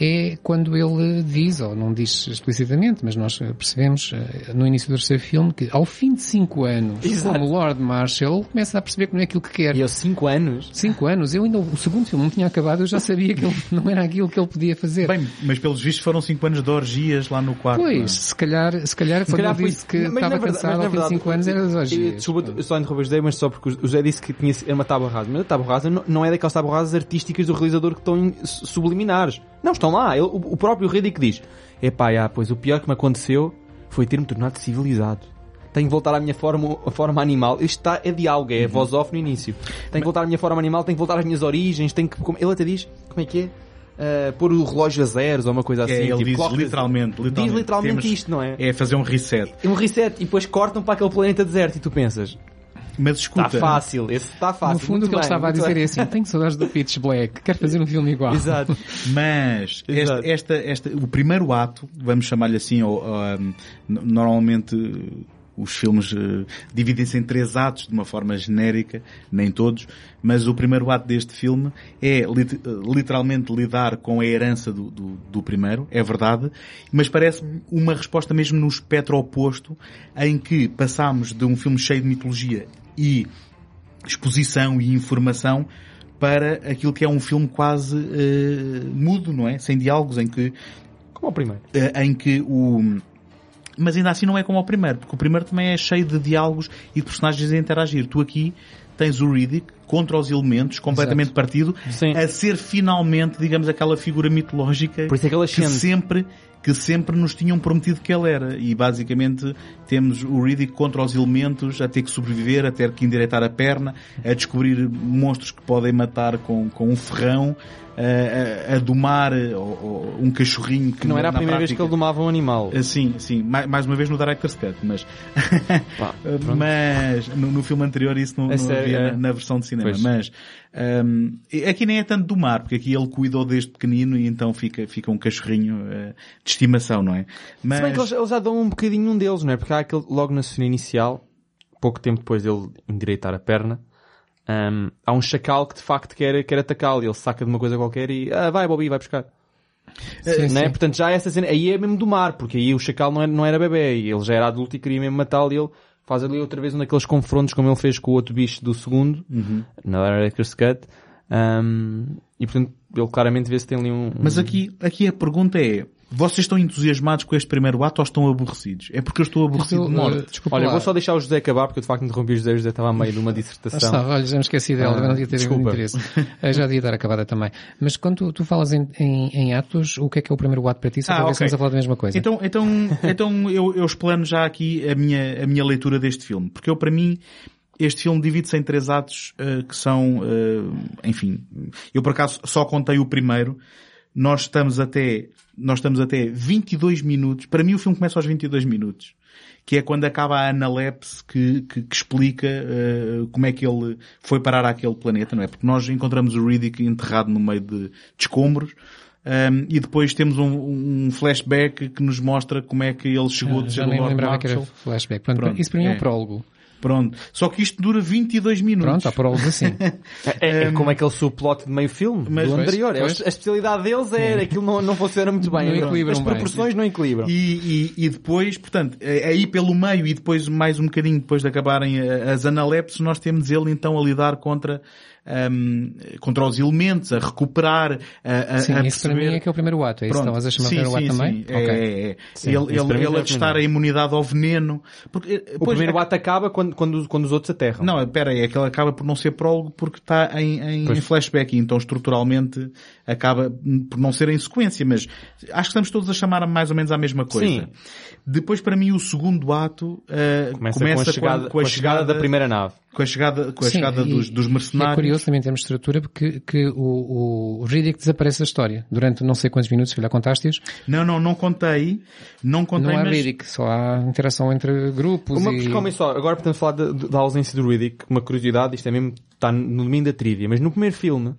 é quando ele diz, ou não diz explicitamente, mas nós percebemos eh, no início do terceiro filme que ao fim de cinco anos, Exato. como Lord Marshall, começa a perceber que não é aquilo que quer. E aos 5 anos, Cinco anos, eu ainda, o segundo filme não tinha acabado, eu já sabia que ele não era aquilo que ele podia fazer. Bem, mas pelos vistos foram 5 anos de orgias lá no quarto. não é? Pois, se calhar, se calhar, quando calhar ele foi- disse que estava verdade- cansado ao fim de 5 anos era das orgias. Desculpa, eu só interromper o José, mas só porque o José disse que tinha era uma tábua rasa. Mas a tábua rasa não, é daquelas tábuas rasas artísticas do realizador que estão em- subliminares. Não, estão lá. Ele- o, o próprio Riddick diz, epá, já, pois o pior que me aconteceu foi ter-me tornado civilizado. Tenho que voltar à minha forma, forma animal. Isto está, é diálogo, é voz off no início. Tenho que voltar à minha forma animal, tenho que voltar às minhas origens, tenho que... como- Ele até diz, como é que é? Ah, pôr o relógio a zeros ou uma coisa assim. É, ele tipo, diz coloca- literalmente, literalmente. Diz literalmente isto, não é? É fazer um reset. um reset e depois cortam para aquele planeta deserto e tu pensas, Mas está escuta, fácil, esse está fácil. No fundo, muito o que ele estava a dizer bem. é assim: tenho saudades do Pitch Black, quero fazer um filme igual. Exato. Mas esta, Exato. esta, esta, o primeiro ato, vamos chamar-lhe assim, ou, um, normalmente uh, os filmes uh, dividem-se em três atos de uma forma genérica, nem todos, mas o primeiro ato deste filme é lit- uh, literalmente lidar com a herança do, do, do primeiro, é verdade, mas parece-me uma resposta mesmo no espectro oposto, em que passámos de um filme cheio de mitologia e exposição e informação para aquilo que é um filme quase eh, mudo, não é? Sem diálogos, em que, Como o primeiro. eh, em que o... Mas ainda assim não é como o primeiro, porque o primeiro também é cheio de diálogos e de personagens a interagir. Tu aqui tens o Riddick contra os elementos, completamente partido, Sim. a ser finalmente, digamos, aquela figura mitológica Por isso é que que sempre que sempre nos tinham prometido que ele era. E basicamente temos o Riddick contra os elementos, a ter que sobreviver, a ter que endireitar a perna, a descobrir monstros que podem matar com, com um ferrão. A, a, a domar ou, ou um cachorrinho que Não era a primeira vez que prática- ele domava um animal. Uh, Sim, sim, mais, mais uma vez no Director's Cut, mas, Pá, mas no, no filme anterior isso não, É não havia é. na, versão de cinema. Pois. Mas um, aqui nem é tanto do mar, porque aqui ele cuidou desde pequenino e então fica, fica um cachorrinho uh, de estimação, não é? Mas, Se bem que eles, eles já dão um bocadinho num deles, não é? Porque há aquele, logo na cena inicial, pouco tempo depois dele endireitar a perna, hum, há um chacal que de facto quer, quer atacá-lo. e Ele saca de uma coisa qualquer e, ah, vai Bobby, vai buscar. Sim, Não é? sim. Portanto, já essa cena, aí é mesmo do mar, porque aí o chacal não era, não era bebê, e ele já era adulto e queria mesmo matá-lo e ele faz ali outra vez um daqueles confrontos como ele fez com o outro bicho do segundo, Uhum. na Director's Cut, hum, e portanto, ele claramente vê se tem ali um... um- mas aqui, aqui a pergunta é, vocês estão entusiasmados com este primeiro ato ou estão aborrecidos? É porque eu estou aborrecido Eu, de morte. uh, desculpa Olha, lá. vou só deixar o José acabar, porque eu de facto interrompi o José, o José estava a meio de uma Ah, dissertação. está, olha, já me esqueci dela, Ah, não devia ter desculpa. interesse. Eu já devia estar acabada também. Mas quando tu, tu falas em, em, em atos, o que é que é o primeiro ato para ti? Só Ah, para ver ok. se estamos a falar da mesma coisa. Então, então, então eu, eu explano já aqui a minha, a minha leitura deste filme. Porque eu, para mim, este filme divide-se em três atos eh, que são, eh, enfim, eu por acaso só contei o primeiro. Nós estamos até, nós estamos até 22 minutos. Para mim o filme começa aos 22 minutos. Que é quando acaba a analepse que, que, que explica eh, como é que ele foi parar àquele planeta, não é? Porque nós encontramos o Riddick enterrado no meio de, de escombros. Um, e depois temos um, um flashback que nos mostra como é que ele chegou de ser já o nem me Lord lembrava que era Marshall. flashback. Pronto, Pronto, isso para mim é é. um prólogo. Pronto. Só que isto dura 22 minutos. Pronto, há prólogos assim. É, é como aquele subplot de meio filme, Mas- do pois, anterior. É, pois. A especialidade deles é aquilo não, não funciona muito bem. Não equilibram As bem. proporções não equilibram. E, e, e depois, portanto, é- aí pelo meio e depois mais um bocadinho depois de acabarem a- as analepses, nós temos ele então a lidar contra, contra os elementos, a recuperar, a, a, Sim, a isso para perceber... mim é que é o primeiro ato. É isso estavas a chamar sim, de primeiro ato sim, também? Sim, Ok. é, é. Sim, ele ele, já ele é a testar a primeiro. imunidade ao veneno. Porque, eh, O pois, primeiro é- ato acaba quando, quando, quando os outros aterram. Não, espera aí, é que ele acaba por não ser prólogo porque está em, em, em flashback e então estruturalmente acaba por não ser em sequência, mas acho que estamos todos a chamar mais ou menos à mesma coisa. Sim. Depois para mim o segundo ato uh, Começa, começa, com, a chegada, quando- com a chegada da primeira nave. Com a chegada, com a Sim, chegada e- dos, dos E mercenários. é curioso também em termos de estrutura porque que o, o Riddick desaparece da história. Durante não sei quantos minutos, se calhar contaste-os, Não, não, não contei, não contei, não há mas Riddick, só há interação entre grupos Uma, e... calma aí só, agora podemos falar da, da ausência do Riddick. Uma curiosidade, isto é mesmo, está no domínio da trivia, mas no primeiro filme,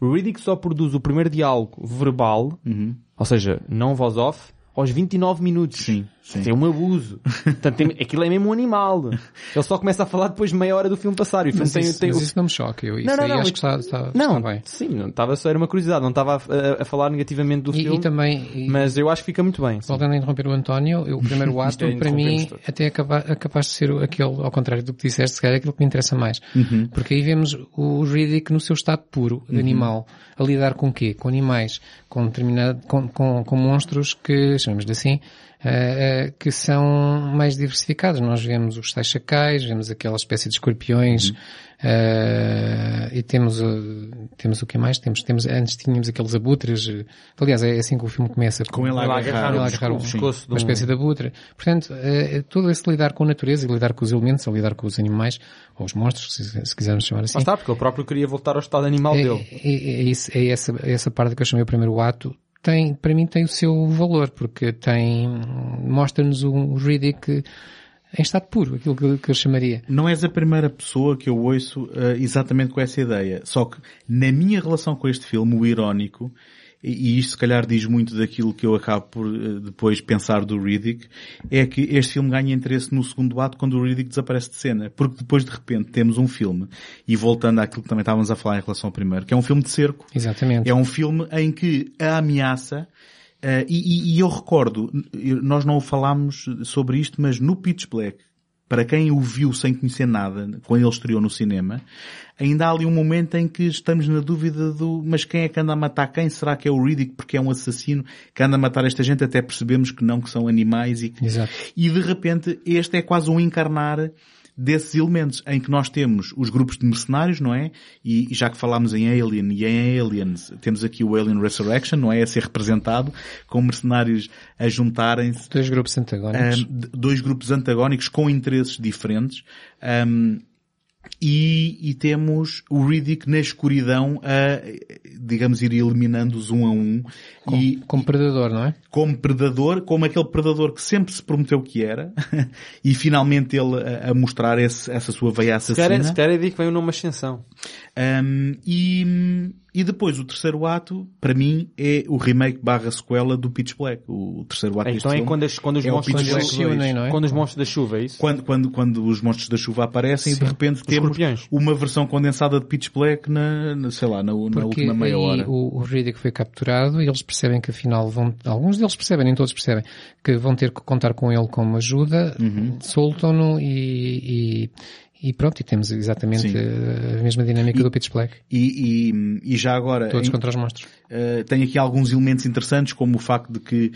o Riddick só produz o primeiro diálogo verbal, Uhum. ou seja, não voz off, aos 29 minutos. Sim, sim. É um abuso. Portanto, tem- aquilo é mesmo um animal. Ele só começa a falar depois de meia hora do filme passar. E o filme Mas, tem, isso, tem mas isso não me choca. Eu, isso Não, não, aí não, acho que está, está, Não, está bem. sim, não estava só, era uma curiosidade, não estava a, a- falar negativamente do E, filme, e também, e, mas eu acho que fica muito bem. voltando a interromper o António, eu- o primeiro ato, Isto é para mim, até é capa- é capaz de ser aquele, ao contrário do que disseste, se calhar é aquilo que me interessa mais. Uhum. Porque aí vemos o Riddick no seu estado puro, animal, a lidar com o quê? Com animais, com determinado, com, com, com monstros que, chamamos-lhe assim, eh, que são mais diversificados. Nós vemos os tais chacais, vemos aquela espécie de escorpiões, Uhum. eh, e temos, temos o que mais? Temos, temos, antes tínhamos aqueles abutres, aliás, é assim que o filme começa. Com ele a agarrar, Ele o agarrar um- pescoço de uma um- espécie de abutre. Portanto, é, é todo esse lidar com a natureza e lidar com os elementos, ou lidar com os animais, ou os monstros, se, se quisermos chamar assim. Lá está, porque ele próprio queria voltar ao estado animal é, dele. é, é isso- é essa, é essa parte que eu chamei o primeiro ato, tem, para mim tem o seu valor, porque tem, mostra-nos um Riddick em estado puro, aquilo que, eu chamaria. Não és a primeira pessoa que eu ouço eh, exatamente com essa ideia. Só que na minha relação com este filme, o irónico, e, isto se calhar diz muito daquilo que eu acabo por eh, depois pensar do Riddick, é que este filme ganha interesse no segundo ato quando o Riddick desaparece de cena. Porque depois de repente temos um filme, e voltando àquilo que também estávamos a falar em relação ao primeiro, que é um filme de cerco. Exatamente. É um filme em que a ameaça, eh, e, e- eu recordo, nós não falámos sobre isto, mas no Pitch Black, para quem o viu sem conhecer nada, quando ele estreou no cinema, ainda há ali um momento em que estamos na dúvida do, mas quem é que anda a matar quem? Será que é o Riddick porque é um assassino que anda a matar esta gente? Até percebemos que não, que são animais e que, Exato. e de repente este é quase um encarnar desses elementos em que nós temos os grupos de mercenários, não é? E e já que falámos em Alien e em Aliens, temos aqui o Alien Resurrection, não é? A ser representado, com mercenários a juntarem-se Dois grupos antagónicos. um, dois grupos antagónicos com interesses diferentes. Um, e, e temos o Riddick na escuridão a, digamos, ir eliminando-os um a um. Com, e, como predador, não é? como predador, como aquele predador que sempre se prometeu que era, e finalmente ele a, a mostrar esse, essa sua veia Se calhar, assassina. se calhar é daí que vem o nome Ascensão. Um, e, e depois o terceiro ato, para mim, é o remake barra sequela do Pitch Black. O terceiro ato deste Então é quando, as- quando os É monstros da chuva, é? quando os monstros da chuva, é isso? Quando, quando, quando os monstros da chuva aparecem e de repente temos escorpiões. uma versão condensada de Pitch Black na, na, sei lá, na, na última meia hora. o, o Riddick foi capturado e eles percebem que afinal vão, alguns deles percebem, nem todos percebem, que vão ter que contar com ele como ajuda, Uhum. soltam-no e, e, e pronto, e temos exatamente Sim. eh, a mesma dinâmica do Pitch Black. E, e, e já agora, Todos em- contra os monstros. Uh, tem aqui alguns elementos interessantes, como o facto de que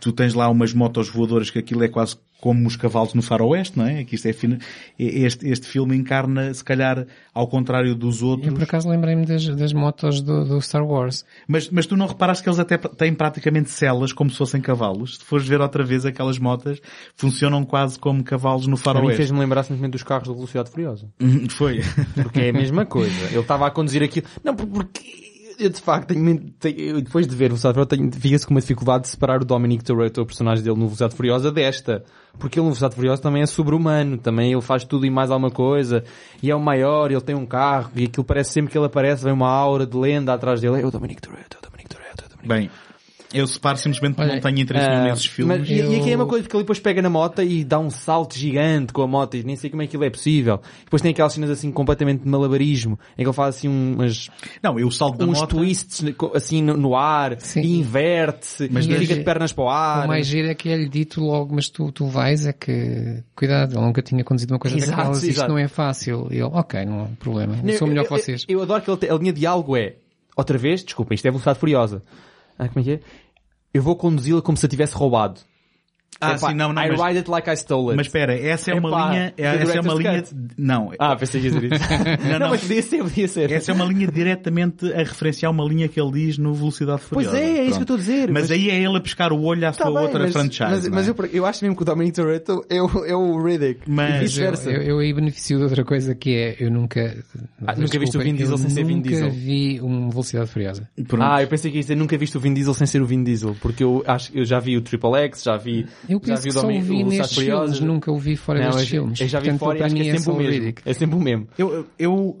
tu tens lá umas motos voadoras que aquilo é quase como os cavalos no faroeste, não é? Que isto é fina- este, este filme encarna, se calhar, ao contrário dos outros. Eu por acaso lembrei-me das, das motos do, do Star Wars. Mas, mas tu não reparaste que eles até têm praticamente celas como se fossem cavalos? Se fores ver outra vez aquelas motas, funcionam quase como cavalos no A mim faroeste. fez-me lembrar simplesmente dos carros da Velocidade Furiosa. Foi. Porque é a mesma coisa. Ele estava a conduzir aquilo. Não, por- porque eu de facto tenho, tenho- depois de ver Velocidade Furiosa, fica-se com uma dificuldade de separar o Dominic Toretto, o personagem dele no Velocidade Furiosa, desta. Porque ele no Velocidade Furiosa também é sobre-humano, também ele faz tudo e mais alguma coisa, e é o maior, ele tem um carro, e aquilo parece sempre que ele aparece, vem uma aura de lenda atrás dele. É o Dominic Toretto, é o Dominic Toretto, é o Dominic Bem, eu separo simplesmente porque Olha, não tenho interesse Ah, nesses filmes. mas- e, e aqui é Eu- uma coisa porque ele depois pega na moto e dá um salto gigante com a moto e nem sei como é que aquilo é possível. Depois tem aquelas cenas assim completamente de malabarismo, em que ele faz assim umas, Não, eu salto da uns moto. twists assim no, no ar Sim. e inverte-se Mas e desde- fica de pernas para o ar. O mais giro é que é-lhe dito logo, mas tu, tu vais, é que, cuidado, ele nunca tinha conduzido uma coisa Exato, daquelas, isto exato. não é fácil. E ele, ok, não há problema, Não, eu sou melhor eu, que vocês. Eu, eu adoro que ele te- a linha de diálogo é, outra vez, desculpa, isto é velocidade furiosa. Ah, como é que é? Eu vou conduzi-la como se a tivesse roubado. Ah, Epá, sim, não, não, I mas- ride it like I stole it. Mas espera, essa é uma Epá, linha, the essa é uma linha, não, Ah, pensei que ia dizer isso. Não, não, não. mas podia ser, podia ser. essa é uma linha diretamente a referenciar uma linha que ele diz no Velocidade Pois Furiosa. é, é isso que eu Pronto. estou a dizer. Mas, aí é ele a pescar o olho à Tá sua bem, outra mas, franchise. Mas, é? mas eu, eu acho mesmo que o Dominic Toretto é o, é o Riddick. Mas- Mas eu, eu, eu aí beneficio de outra coisa que é, eu nunca... Ah, nunca viste o Vin Diesel sem ser Vin Diesel? Nunca vi uma velocidade furiosa. Pronto. Ah, eu pensei que ia dizer nunca viste o Vin Diesel sem ser o Vin Diesel, porque eu acho eu já vi o Triple X, já vi, Eu já penso vi que só o Dominic- vi Velocidade nestes filmes, nunca o vi fora Não, destes eu, filmes. eu já vi Portanto, fora e acho que é é sempre o mesmo. É sempre o mesmo. Eu- eu,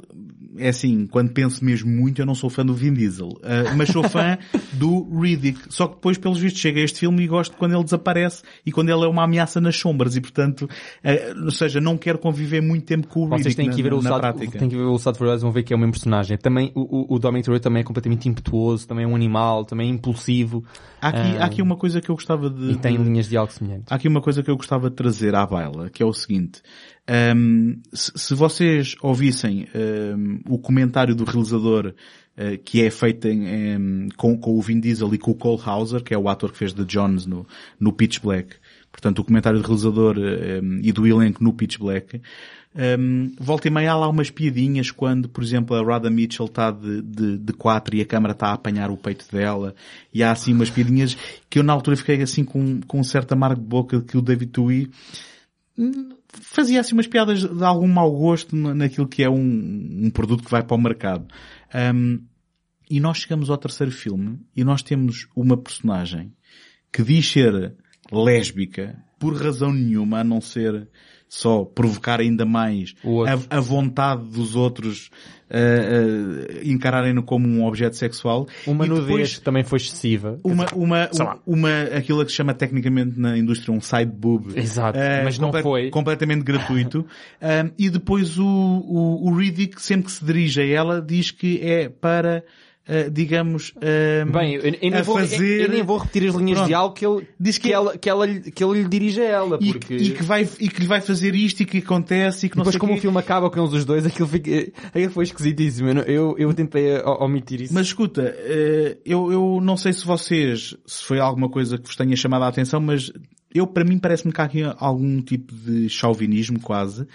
é assim, quando penso mesmo muito, eu não sou fã do Vin Diesel. Ah, mas sou fã do Riddick. Só que depois, pelos vistos, chega a este filme e gosto quando ele desaparece e quando ele é uma ameaça nas sombras. E, portanto, ah, ou seja, não quero conviver muito tempo com o Vocês Riddick têm na, que ver o na, na Velocidade, prática. têm que ver o Velocidade Furiosa, vão ver que é o mesmo personagem. Também, o, o, o Dominic Toretto também é completamente impetuoso, também é um animal, também é impulsivo. Há aqui, Ah, há aqui uma coisa que eu gostava de... E tem de- linhas de algo semelhantes. Há aqui uma coisa que eu gostava de trazer à baila, que é o seguinte. Ahm, se, se vocês ouvissem ahm, o comentário do realizador ah, que é feito em, com, com o Vin Diesel e com o Cole Hauser, que é o ator que fez de Jones no, no Pitch Black. Portanto, o comentário do realizador e do elenco no Pitch Black. Um, volta e meia há lá umas piadinhas quando, por exemplo, a Rada Mitchell está de, de, de quatro e a câmara está a apanhar o peito dela e há assim umas piadinhas que eu na altura fiquei assim com, com um certo amargo de boca que o David Tui hum, fazia assim umas piadas de algum mau gosto na- naquilo que é um, um produto que vai para o mercado. Um, e nós chegamos ao terceiro filme e nós temos uma personagem que diz ser lésbica por razão nenhuma, a não ser só provocar ainda mais a, a vontade dos outros uh, uh, encararem-no como um objeto sexual. Uma nudez depois também foi excessiva. uma, uma, lá. uma, aquilo que se chama tecnicamente na indústria um side boob. Exato, Eh, mas não foi. Completamente gratuito. E depois o, o, o Riddick, sempre que se dirige a ela, diz que é para, uh, digamos, um, Bem, eu, eu nem a vou, eu- fazer... eu nem vou repetir as linhas Pronto. de algo que ele, Diz que, que- ela, que, ela, que ele lhe dirige a ela, E, porque... e que vai, e que lhe vai fazer isto e que acontece e que não Depois como quê. o filme acaba com eles os dois, aquilo, fica, aquilo foi esquisitíssimo. Eu, eu, eu tentei o- omitir isso. Mas escuta, eh, eu, eu não sei se vocês, se foi alguma coisa que vos tenha chamado a atenção, mas eu, para mim, parece-me que há aqui algum tipo de chauvinismo quase.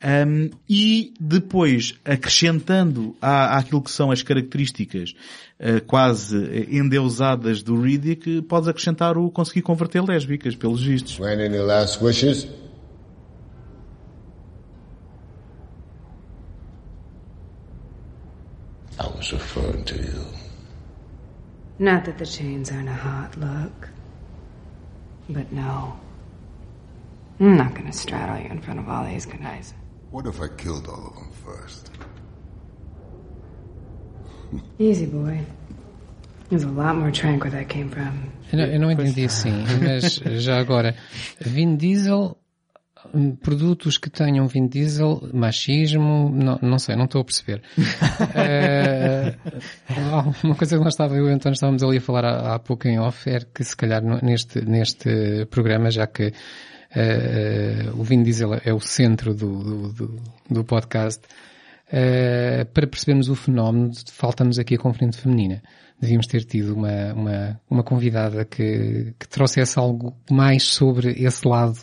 Ahm, e depois, acrescentando à, àquilo que são as características eh, quase endeusadas do Riddick, podes acrescentar o conseguir converter lésbicas, pelos vistos. Grant any last wishes? was referring to you. Not that the chains aren't a hot look. But no. I'm not gonna straddle you in front of all these guys. What if I killed all of them first? Easy, boy. There's a lot more trank where that came from. Eu não, eu não entendi assim, mas já agora, Vin Diesel, hum, produtos que tenham Vin Diesel, machismo, não, não sei, não estou a perceber. Eh, uma coisa que nós estávamos, eu e António estávamos ali a falar há, há pouco em off, era que se calhar neste, neste programa, já que eh, o Vin Diesel é o centro do, do, do, podcast, eh, para percebermos o fenómeno, falta-nos aqui a componente feminina. Devíamos ter tido uma, uma, uma convidada que, que trouxesse algo mais sobre esse lado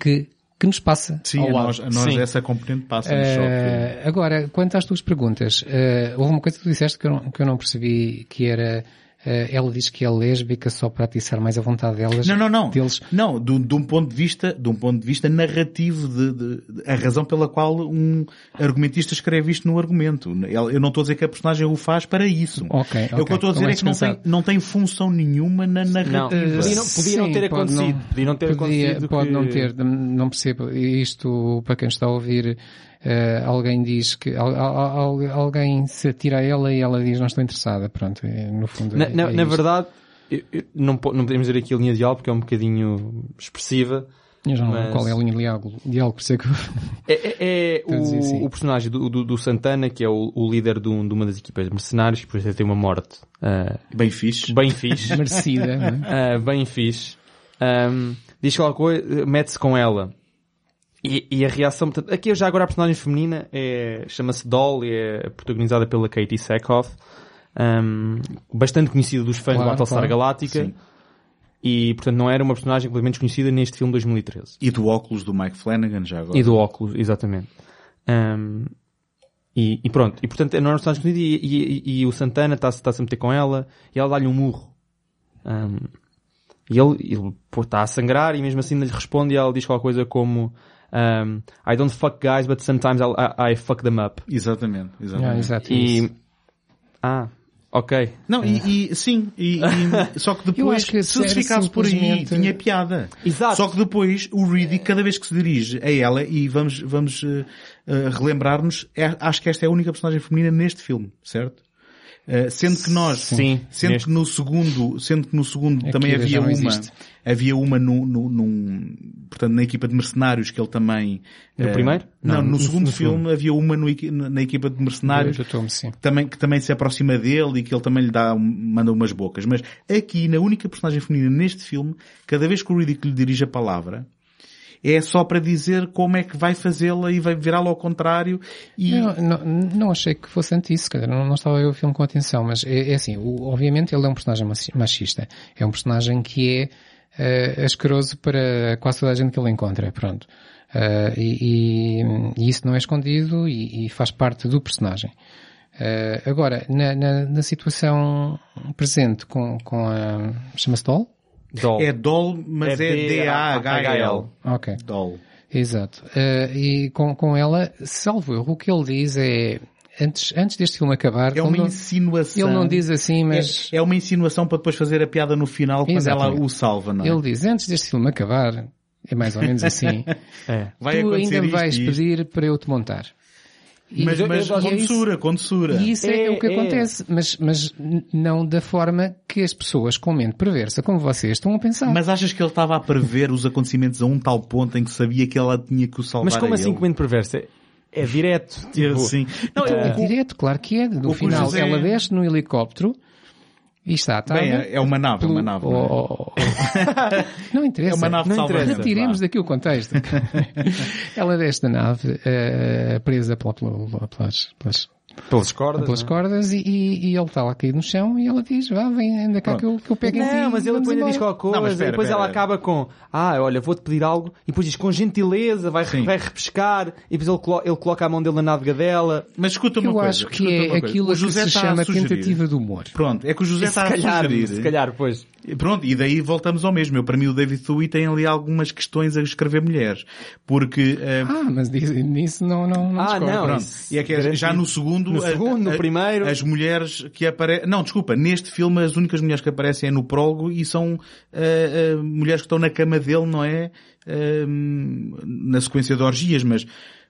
que, que nos passa Sim, ao a lado. nós, a nós Sim. essa componente passa Eh, agora, quanto às tuas perguntas, eh, houve uma coisa que tu disseste que eu não, que eu não percebi, que era, ela diz que é lésbica só para atiçar mais a vontade delas. Não, não, não. Deles. Não, de, de um ponto de vista, de um ponto de vista narrativo de, de- de- a razão pela qual um argumentista escreve isto no argumento. Eu não estou a dizer que a personagem o faz para isso. Ok, É o que eu estou a dizer Estou é que não tem, não tem função nenhuma na Não, narrativa. podia não, podia não Sim, ter pode acontecido. não- podia não ter podia- acontecido. Pode que- não ter, não percebo. Isto, para quem está a ouvir, eh, alguém diz que, al- al- al- alguém se atira a ela e ela diz não estou interessada. Pronto, é, no fundo. Na, é- na- é na verdade, eu- eu- não, não podemos dizer aqui a linha de diálogo porque é um bocadinho expressiva. Eu já não mas- qual é a linha de diálogo, diálogo por isso é que eu- É, é- é Estou a dizer sim. o, o personagem do, do, do Santana, que é o, o líder de, um- de uma das equipas de mercenários, que depois tem uma morte ah, Bem fixe. bem fixe. merecida. não é? Ah, bem fixe. Ahm, diz qualquer coisa, mete-se com ela. E, e a reação, portanto, aqui já agora a personagem feminina é, chama-se Doll e é protagonizada pela Katie Sackhoff, ahm, bastante conhecida dos fãs Claro, do Battlestar claro. Galáctica. Sim. E, portanto, não era uma personagem completamente desconhecida neste filme de 2013. E do óculos do Mike Flanagan já agora. E do óculos, exatamente. Ahm, e, e pronto, e portanto não é uma personagem conhecida e, e, e o Santana está-se está a meter com ela e ela dá-lhe um murro. Ahm, e ele, ele está a sangrar e mesmo assim lhe responde e ela diz qualquer coisa como ahm, I don't fuck guys but sometimes I'll- I, I fuck them up. Exatamente, exatamente. Ah, exato. E... Ah, ok. Não, e, e- sim, e, e- só que depois, que se ficasse por aí, tinha piada. Exato. Só que depois, o Reedy, cada vez que se dirige a ela, e vamos, vamos eh, eh, relembrar-nos, é- acho que esta é a única personagem feminina neste filme, certo? Eh, sendo que nós, Sim, sendo neste. que no segundo, sendo que no segundo Aqui também havia uma, existe. Havia uma no, no, num, portanto, na equipa de mercenários que ele também, No eh, primeiro? Não, Não, no, no- segundo filme havia uma no na equipa de mercenários Eu também, que também se aproxima dele e que ele também lhe dá, manda umas bocas. Mas aqui, na única personagem feminina neste filme, cada vez que o Riddick lhe dirige a palavra, é só para dizer como é que vai fazê-la e vai virá-la ao contrário e... Eu não, não achei que fosse antes isso, dizer, não, não estava a ver o filme com atenção, mas é, é assim, o- obviamente ele é um personagem machi- machista. É um personagem que é eh, asqueroso para quase toda a gente que ele encontra, pronto. Eh, e, e- e isso não é escondido e, e faz parte do personagem. Eh, agora, na, na, na situação presente com, com a... chama-se Doll? Doll. É Doll, mas é, D-A-H-L. Ok. Doll. Exato. Eh, e com, com ela, salvo erro, o que ele diz é, antes, antes deste filme acabar, É uma não, insinuação. ele não diz assim, mas É, é uma insinuação para depois fazer a piada no final quando ela Exatamente. o salva, não é? ele diz, antes deste filme acabar, é mais ou menos assim, É. Vai tu ainda me vais e isto. pedir para eu te montar. E- Mas, mas com e é isso- doçura, com doçura. E isso é, É, o que é. acontece, mas, mas não da forma que as pessoas com mente perversa, como vocês, estão a pensar. Mas achas que ele estava a prever os acontecimentos a um tal ponto em que sabia que ela tinha que o salvar Mas como a assim ele? comendo perverso? É, é direto. Tipo, sim. Não, Então, é direto, claro que é. No final, José- ela desce no helicóptero e está atada. Bem, é- é uma nave, é uma nave, não é? Oh, oh, oh. não interessa. É uma nave Não interessa. Retiremos daqui o contexto. ela desce da nave, eh, presa pela, pela- pelas, pelas, pelas cordas. pelas é? cordas e, e, e ele está lá caído no chão e ela diz, vá, vem, anda cá que eu, que eu pego em ti. Não, mas ele depois ainda diz embora." qualquer coisa, Não, espera, e depois espera. ela acaba com, ah, olha, vou-te pedir algo, e depois diz com gentileza, vai, Sim. vai repescar, e depois ele, colo- ele coloca a mão dele na nádega dela. Mas escuta uma Eu coisa. acho que é aquilo O que José se está a chama tentativa de humor. Pronto, é que o José se está a calhar, sugerir. se calhar, pois. Pronto, e daí voltamos ao mesmo. Eu, para mim, o David Thuy tem ali algumas questões a escrever mulheres. Porque, eh, Ah, mas diz- nisso não, não, não Ah, discordo. não, pronto, isso e é que é- já no segundo segundo, No a- segundo, no a- primeiro. as mulheres que aparecem, não, desculpa, neste filme as únicas mulheres que aparecem é no prólogo e são ah, ah, mulheres que estão na cama dele, não é? Ah, na sequência de orgias, mas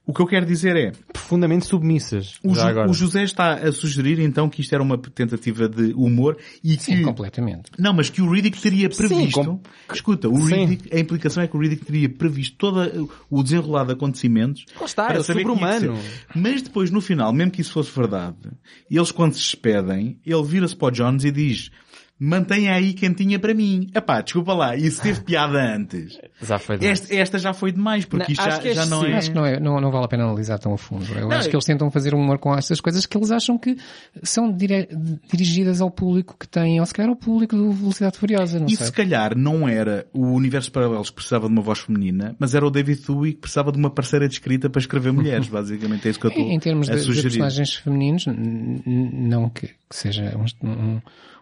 o que eu quero dizer é, Profundamente submissas. o, já Ju- agora. o José está a sugerir então que isto era uma tentativa de humor e Sim, que completamente. não, mas que o Riddick teria previsto. com- Escuta, o Sim. Riddick, a implicação é que o Riddick teria previsto todo o desenrolar de acontecimentos. Lá está, para é saber que sobre-humano. Mas depois, no final, mesmo que isso fosse verdade, eles quando se despedem, ele vira-se para o Jones e diz mantenha aí quentinha para mim. Epá, desculpa lá, isso teve piada antes. Já foi demais. Esta, esta já foi demais, porque Não, isto acho já, que este já não sim. é... Acho que não, é, não, não vale a pena analisar tão a fundo. Eu Não, acho que eles tentam fazer humor com estas coisas que eles acham que são dire- dirigidas ao público que tem, ou se calhar ao público do Velocidade Furiosa, não E sei. se calhar não era o Universo Paralelos que precisava de uma voz feminina, mas era o David Thewey que precisava de uma parceira de escrita para escrever mulheres, basicamente. É isso que eu estou Em, em termos a de, de personagens femininos, não que, que seja um, um,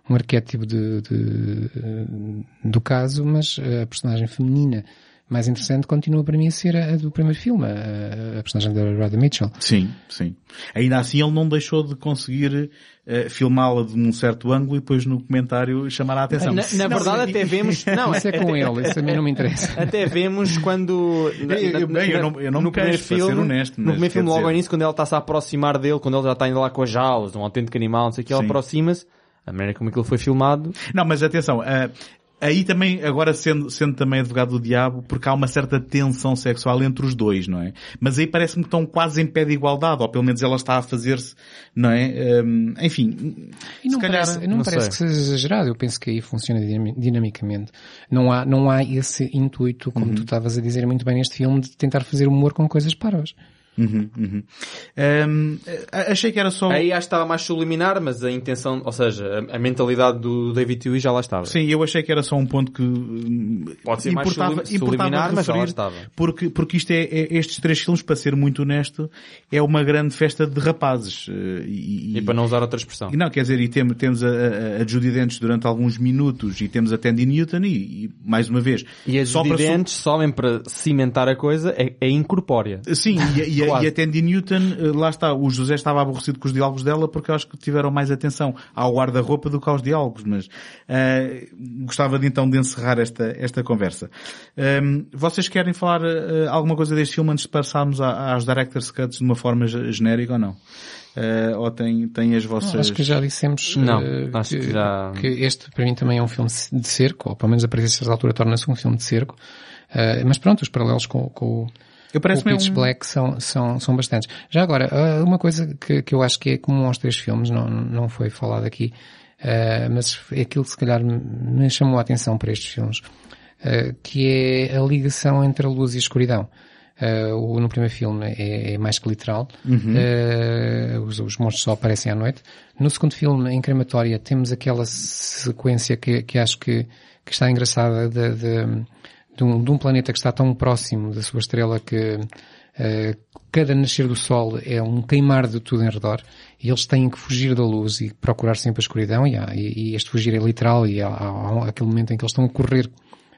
um arquétipo de, de- do caso, mas a personagem feminina mais interessante continua para mim a ser a, a do primeiro filme, a, a personagem da Radha Mitchell. Sim, sim. Ainda assim ele não deixou de conseguir eh, filmá-la de um certo ângulo e depois no comentário chamar a atenção. Na, na Não, verdade até vemos... Não, Isso é com ele, isso a mim não me interessa. Até vemos quando... na- Eu- eu- na- bem, eu na- não- eu não me no primeiro queixo, para ser filme, honesto, No mas primeiro filme, logo dizer- ao início, quando ela está-se a aproximar dele, quando ele já está indo lá com as jaulas, um autêntico animal, não sei o que, ela aproxima-se. A maneira como aquilo foi filmado. Não, mas atenção, ah, aí também, agora sendo, sendo também advogado do diabo, porque há uma certa tensão sexual entre os dois, não é? Mas aí parece-me que estão quase em pé de igualdade, ou pelo menos ela está a fazer-se, não é? Hum, enfim, E não se calhar, parece, não não parece sei. que seja exagerado. Eu penso que aí funciona dinami- dinamicamente. Não há, não há esse intuito, como Uhum. tu estavas a dizer muito bem neste filme, de tentar fazer humor com coisas parvas. Uhum, uhum. Hum, ah, achei que era só... Aí acho que estava mais subliminar, mas a intenção, ou seja, a, a mentalidade do David Tewey já lá estava. Sim, eu achei que era só um ponto que hum, Pode ser mais importava, importava subliminar, mas já lá estava. Porque, porque isto é, é- estes três filmes, para ser muito honesto, é uma grande festa de rapazes. eh, E, E para não usar outra expressão. E não, quer dizer, e temos, temos a, a, a Judy Dench durante alguns minutos e temos a Tandy Newton e, e, mais uma vez, E as só para su- dentes, sobem para cimentar a coisa, é, é incorpórea. Sim, e, a- e, a- Quase. e a Tandy Newton, eh, lá está, o José estava aborrecido com os diálogos dela porque eu acho que tiveram mais atenção ao guarda-roupa do que aos diálogos, mas eh, gostava de então de encerrar esta, esta conversa. Ehm, vocês querem falar eh, alguma coisa deste filme antes de passarmos a- às Director's Cuts de uma forma ge- genérica ou não? Eh, ou tem, tem as vossas... Acho que já dissemos Não, eh, acho que, que já- que este para mim também é um filme de cerco, ou pelo menos a partir de certa altura torna-se um filme de cerco. Eh, mas pronto, os paralelos com, com, Eu com o Pitch um- Black são, são, são bastantes. Já agora, ah, uma coisa que, que eu acho que é comum aos três filmes, não, não foi falado aqui, ah, mas é aquilo que se calhar me- chamou a atenção para estes filmes, ah, que é a ligação entre a luz e a escuridão. O, no primeiro filme é, é mais que literal, Ah, os, os monstros só aparecem à noite. No segundo filme, em Crematória, temos aquela sequência que, que acho que, que está engraçada de, de, de um, de um planeta que está tão próximo da sua estrela que eh, cada nascer do Sol é um queimar de tudo em redor e eles têm que fugir da luz e procurar sempre a escuridão e, há- e- e este fugir é literal e há, há- há aquele momento em que eles estão a correr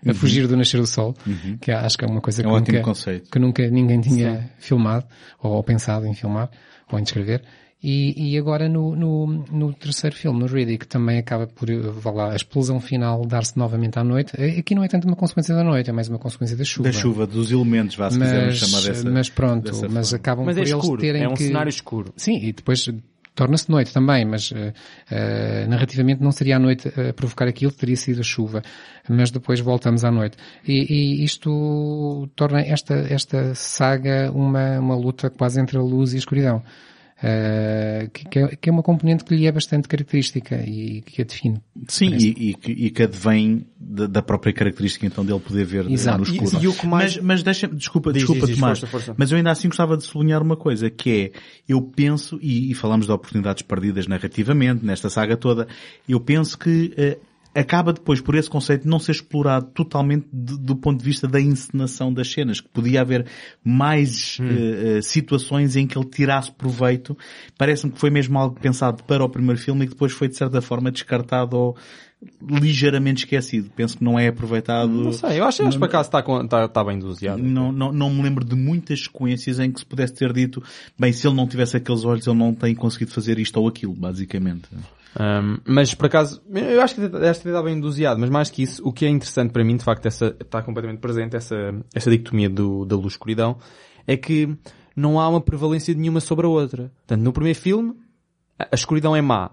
a fugir do nascer do Sol, que acho que é uma coisa Uhum. É que, um nunca, que nunca ninguém tinha filmado ou, pensado em filmar ou em descrever. E, e agora no, no, no terceiro filme, no Riddick, também acaba por, eh, vá lá, a explosão final dar-se novamente à noite. Eh, Aqui não é tanto uma consequência da noite, é mais uma consequência da chuva. Da chuva, dos elementos, vá, se quisermos chamar Mas, dessa mas pronto, dessa mas forma. acabam Mas por é eles escuro, terem é um que... cenário escuro. Sim, e depois torna-se noite também, mas eh, eh, narrativamente não seria a noite a provocar aquilo, teria sido a chuva. Mas depois voltamos à noite. E, e isto torna esta, esta saga uma, uma luta quase entre a luz e a escuridão. Eh, que, que é, que é uma componente que lhe é bastante característica e que a define. Sim, Parece. e, e, que- e que advém da, da própria característica então dele poder ver Exato. no escuro. E- e o que mais- Mas, mas deixa desculpa, Diz, desculpa diz, diz, Tomás, força, força. mas eu ainda assim gostava de sublinhar uma coisa, que é, eu penso, e, e falamos de oportunidades perdidas narrativamente, nesta saga toda, eu penso que eh, acaba depois por esse conceito não ser explorado totalmente de- do ponto de vista da encenação das cenas, que podia haver mais Hum. eh, situações em que ele tirasse proveito. Parece-me que foi mesmo algo pensado para o primeiro filme e que depois foi de certa forma descartado ou ligeiramente esquecido. Penso que não é aproveitado. Não sei, eu acho, que por acaso está, está, está bem doseado. Não, não, não me lembro de muitas sequências em que se pudesse ter dito, bem, se ele não tivesse aqueles olhos, ele não tem conseguido fazer isto ou aquilo, basicamente. Um, mas por acaso, eu acho que esta ideia está bem doseado, mas mais que isso, o que é interessante para mim, de facto, essa, está completamente presente, essa, essa dicotomia do, da luz-escuridão, é que não há uma prevalência de nenhuma sobre a outra. Portanto, no primeiro filme, a escuridão é má.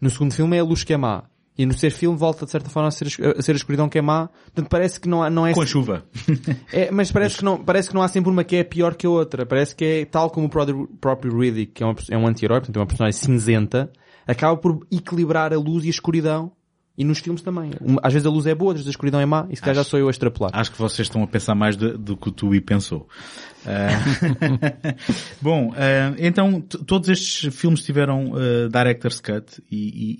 No segundo filme é a luz que é má. E no terceiro filme volta de certa forma a ser, a ser a escuridão que é má. Portanto, parece que não, há, não é... Com a chuva. É, mas parece que, não, parece que não há sempre uma que é pior que a outra. Parece que é tal como o próprio, Riddick, que é, uma, é um anti-herói, portanto é uma personagem cinzenta, acaba por equilibrar a luz e a escuridão. E nos filmes também. Às vezes a luz é boa, às vezes a escuridão é má, e se calhar já sou eu a extrapolar. Acho que vocês estão a pensar mais do, do que o Tui pensou. Ah, Bom, ah, então todos estes filmes tiveram ah, Director's Cut e,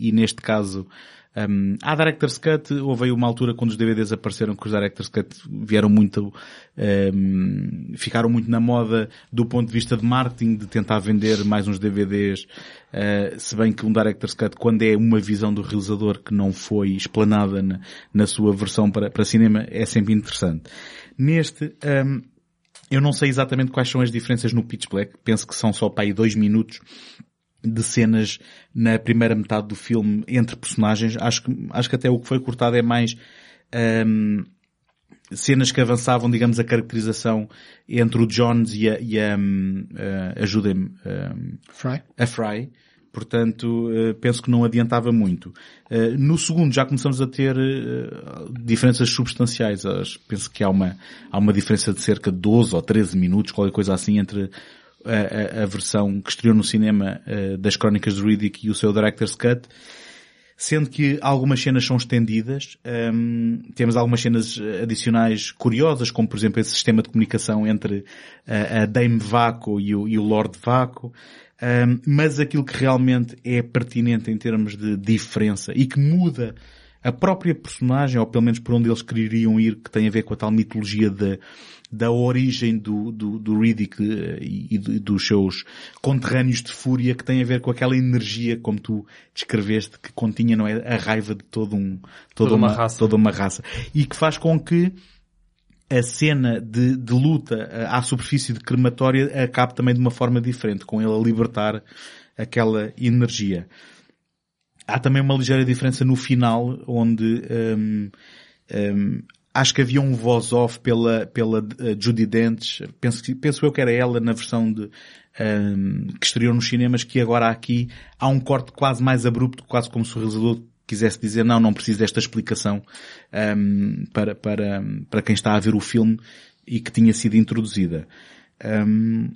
e- e neste caso um, há Director's Cut, houve aí uma altura quando os DVDs apareceram que os Director's Cut vieram muito, um, ficaram muito na moda do ponto de vista de marketing, de tentar vender mais uns DVDs, uh, se bem que um Director's Cut, quando é uma visão do realizador que não foi explanada na, na sua versão para, para cinema, é sempre interessante. Neste, um, eu não sei exatamente quais são as diferenças no Pitch Black, penso que são só para aí dois minutos de cenas na primeira metade do filme entre personagens. Acho que, acho que até o que foi cortado é mais hum, cenas que avançavam, digamos, a caracterização entre o Jones e a, e a hum, eh, ajudem-me, hum, Fry? a Fry. Portanto, eh, penso que não adiantava muito. Eh, No segundo já começamos a ter eh, diferenças substanciais. Acho- Penso que há uma, há uma diferença de cerca de 12 ou 13 minutos, qualquer coisa assim, entre a, a- versão que estreou no cinema eh, das Crónicas de Riddick e o seu Director's Cut. Sendo que algumas cenas são estendidas, hum, temos algumas cenas adicionais curiosas, como por exemplo esse sistema de comunicação entre a, a Dame Vaco e o, e o Lord Vaco, hum, mas aquilo que realmente é pertinente em termos de diferença e que muda a própria personagem, ou pelo menos por onde eles queriam ir, que tem a ver com a tal mitologia da, da origem do, do, do Riddick eh, e, e do- dos seus conterrâneos de fúria, que tem a ver com aquela energia, como tu descreveste, que continha, não é? A raiva de todo um, toda, Toda uma uma, raça. toda uma raça. E que faz com que a cena de, de luta eh, à superfície de crematória acabe também de uma forma diferente, com ele a libertar aquela energia. Há também uma ligeira diferença no final, onde hum, hum, acho que havia um voz-off pela, pela eh, Judy Dentes, penso, penso eu que era ela na versão de, hum, que estreou nos cinemas, que agora aqui há um corte quase mais abrupto, quase como se o realizador quisesse dizer, não, não preciso desta explicação hum, para, para, para quem está a ver o filme e que tinha sido introduzida. Hum,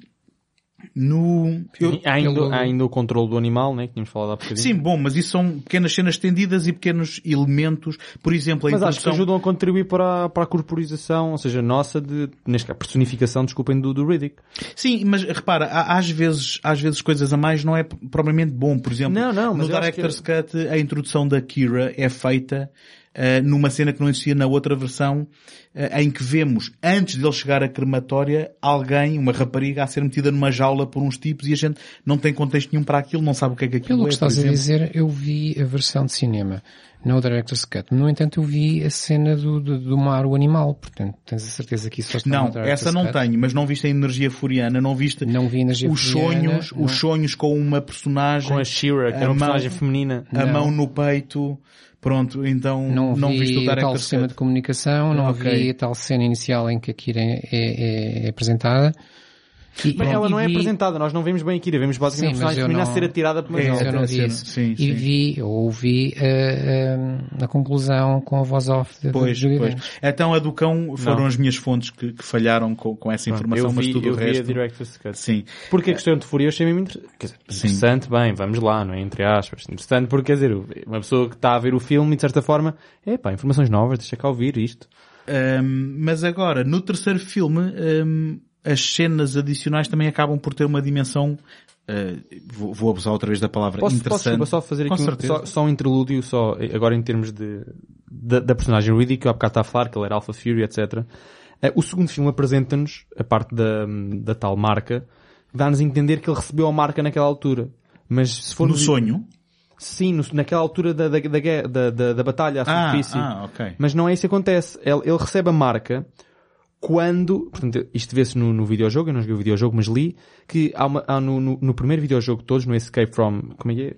no, eu- há, ainda, há ainda o controle do animal, né, que tínhamos falado há bocadinho. Sim, bom, mas isso são pequenas cenas estendidas e pequenos elementos. Por exemplo, a Mas acho que introdução... ajudam a contribuir para, a- para a corporização, ou seja, nossa, de, neste caso, personificação, desculpem, do, do Riddick. Sim, mas repara, há- às vezes, às vezes coisas a mais não é propriamente bom. Por exemplo, Não, não, mas no Director's Cut, a introdução da Kira é feita numa cena que não existia na outra versão, eh, em que vemos, antes dele chegar à crematória, alguém, uma rapariga, a ser metida numa jaula por uns tipos e a gente não tem contexto nenhum para aquilo, não sabe o que é que aquilo Pelo é, que estás por a exemplo. dizer, eu vi a versão de cinema, não o Director's Cut. No entanto, eu vi a cena do, do, do mar, o animal. Portanto, tens a certeza que isso só está Não, no essa não Cut? tenho, mas não viste a energia furiana, não viste Não vi energia os furiana, sonhos, não. os sonhos com uma personagem, Com a She-Ra, que A era uma mão- personagem feminina. a Não. mão no peito, pronto, então Não, não, vi viste o tal sistema de comunicação, não Ok. vi a tal cena inicial em que a Kira é, é- é apresentada. E, Mas ela não é vi- apresentada, nós não vemos bem a Kira, vemos basicamente Sim, a personagem feminina não- a ser atirada por uma É, eu não vi isso. sim, e sim. vi, ou ouvi a, a, a conclusão com a voz off de, Pois, de pois. Então a do cão foram Não. as minhas fontes que, que falharam com, com essa informação, eu vi, mas tudo eu o vi a resto. Director's Cut. Sim. Porque a questão de fúria eu achei mesmo inter... quer dizer, Sim. interessante, bem, vamos lá, não é? Entre aspas. Interessante porque, quer dizer, uma pessoa que está a ver o filme e de certa forma, epá, informações novas, deixa cá ouvir isto. Ahm, mas agora, no terceiro filme, ahm, as cenas adicionais também acabam por ter uma dimensão, ah, vou, vou abusar outra vez da palavra, Posso, posso interessante. desculpa, só fazer aqui um, só, só um interlúdio, só, agora em termos de, da, da personagem Riddick, que eu há bocado estava a falar, que ele era Alpha Fury, etc. Eh, O segundo filme apresenta-nos a parte da, da tal marca, dá-nos a entender que ele recebeu a marca naquela altura. Mas se for No sonho, Sim, no- naquela altura da, da, da, da, da batalha à Ah, superfície. ah, ok. Mas não é isso que acontece. Ele, ele recebe a marca quando, portanto, isto vê-se no, no videojogo, eu não joguei o videojogo, mas li, que há, uma, há no, no, no primeiro videojogo de todos, no Escape from, como é que é?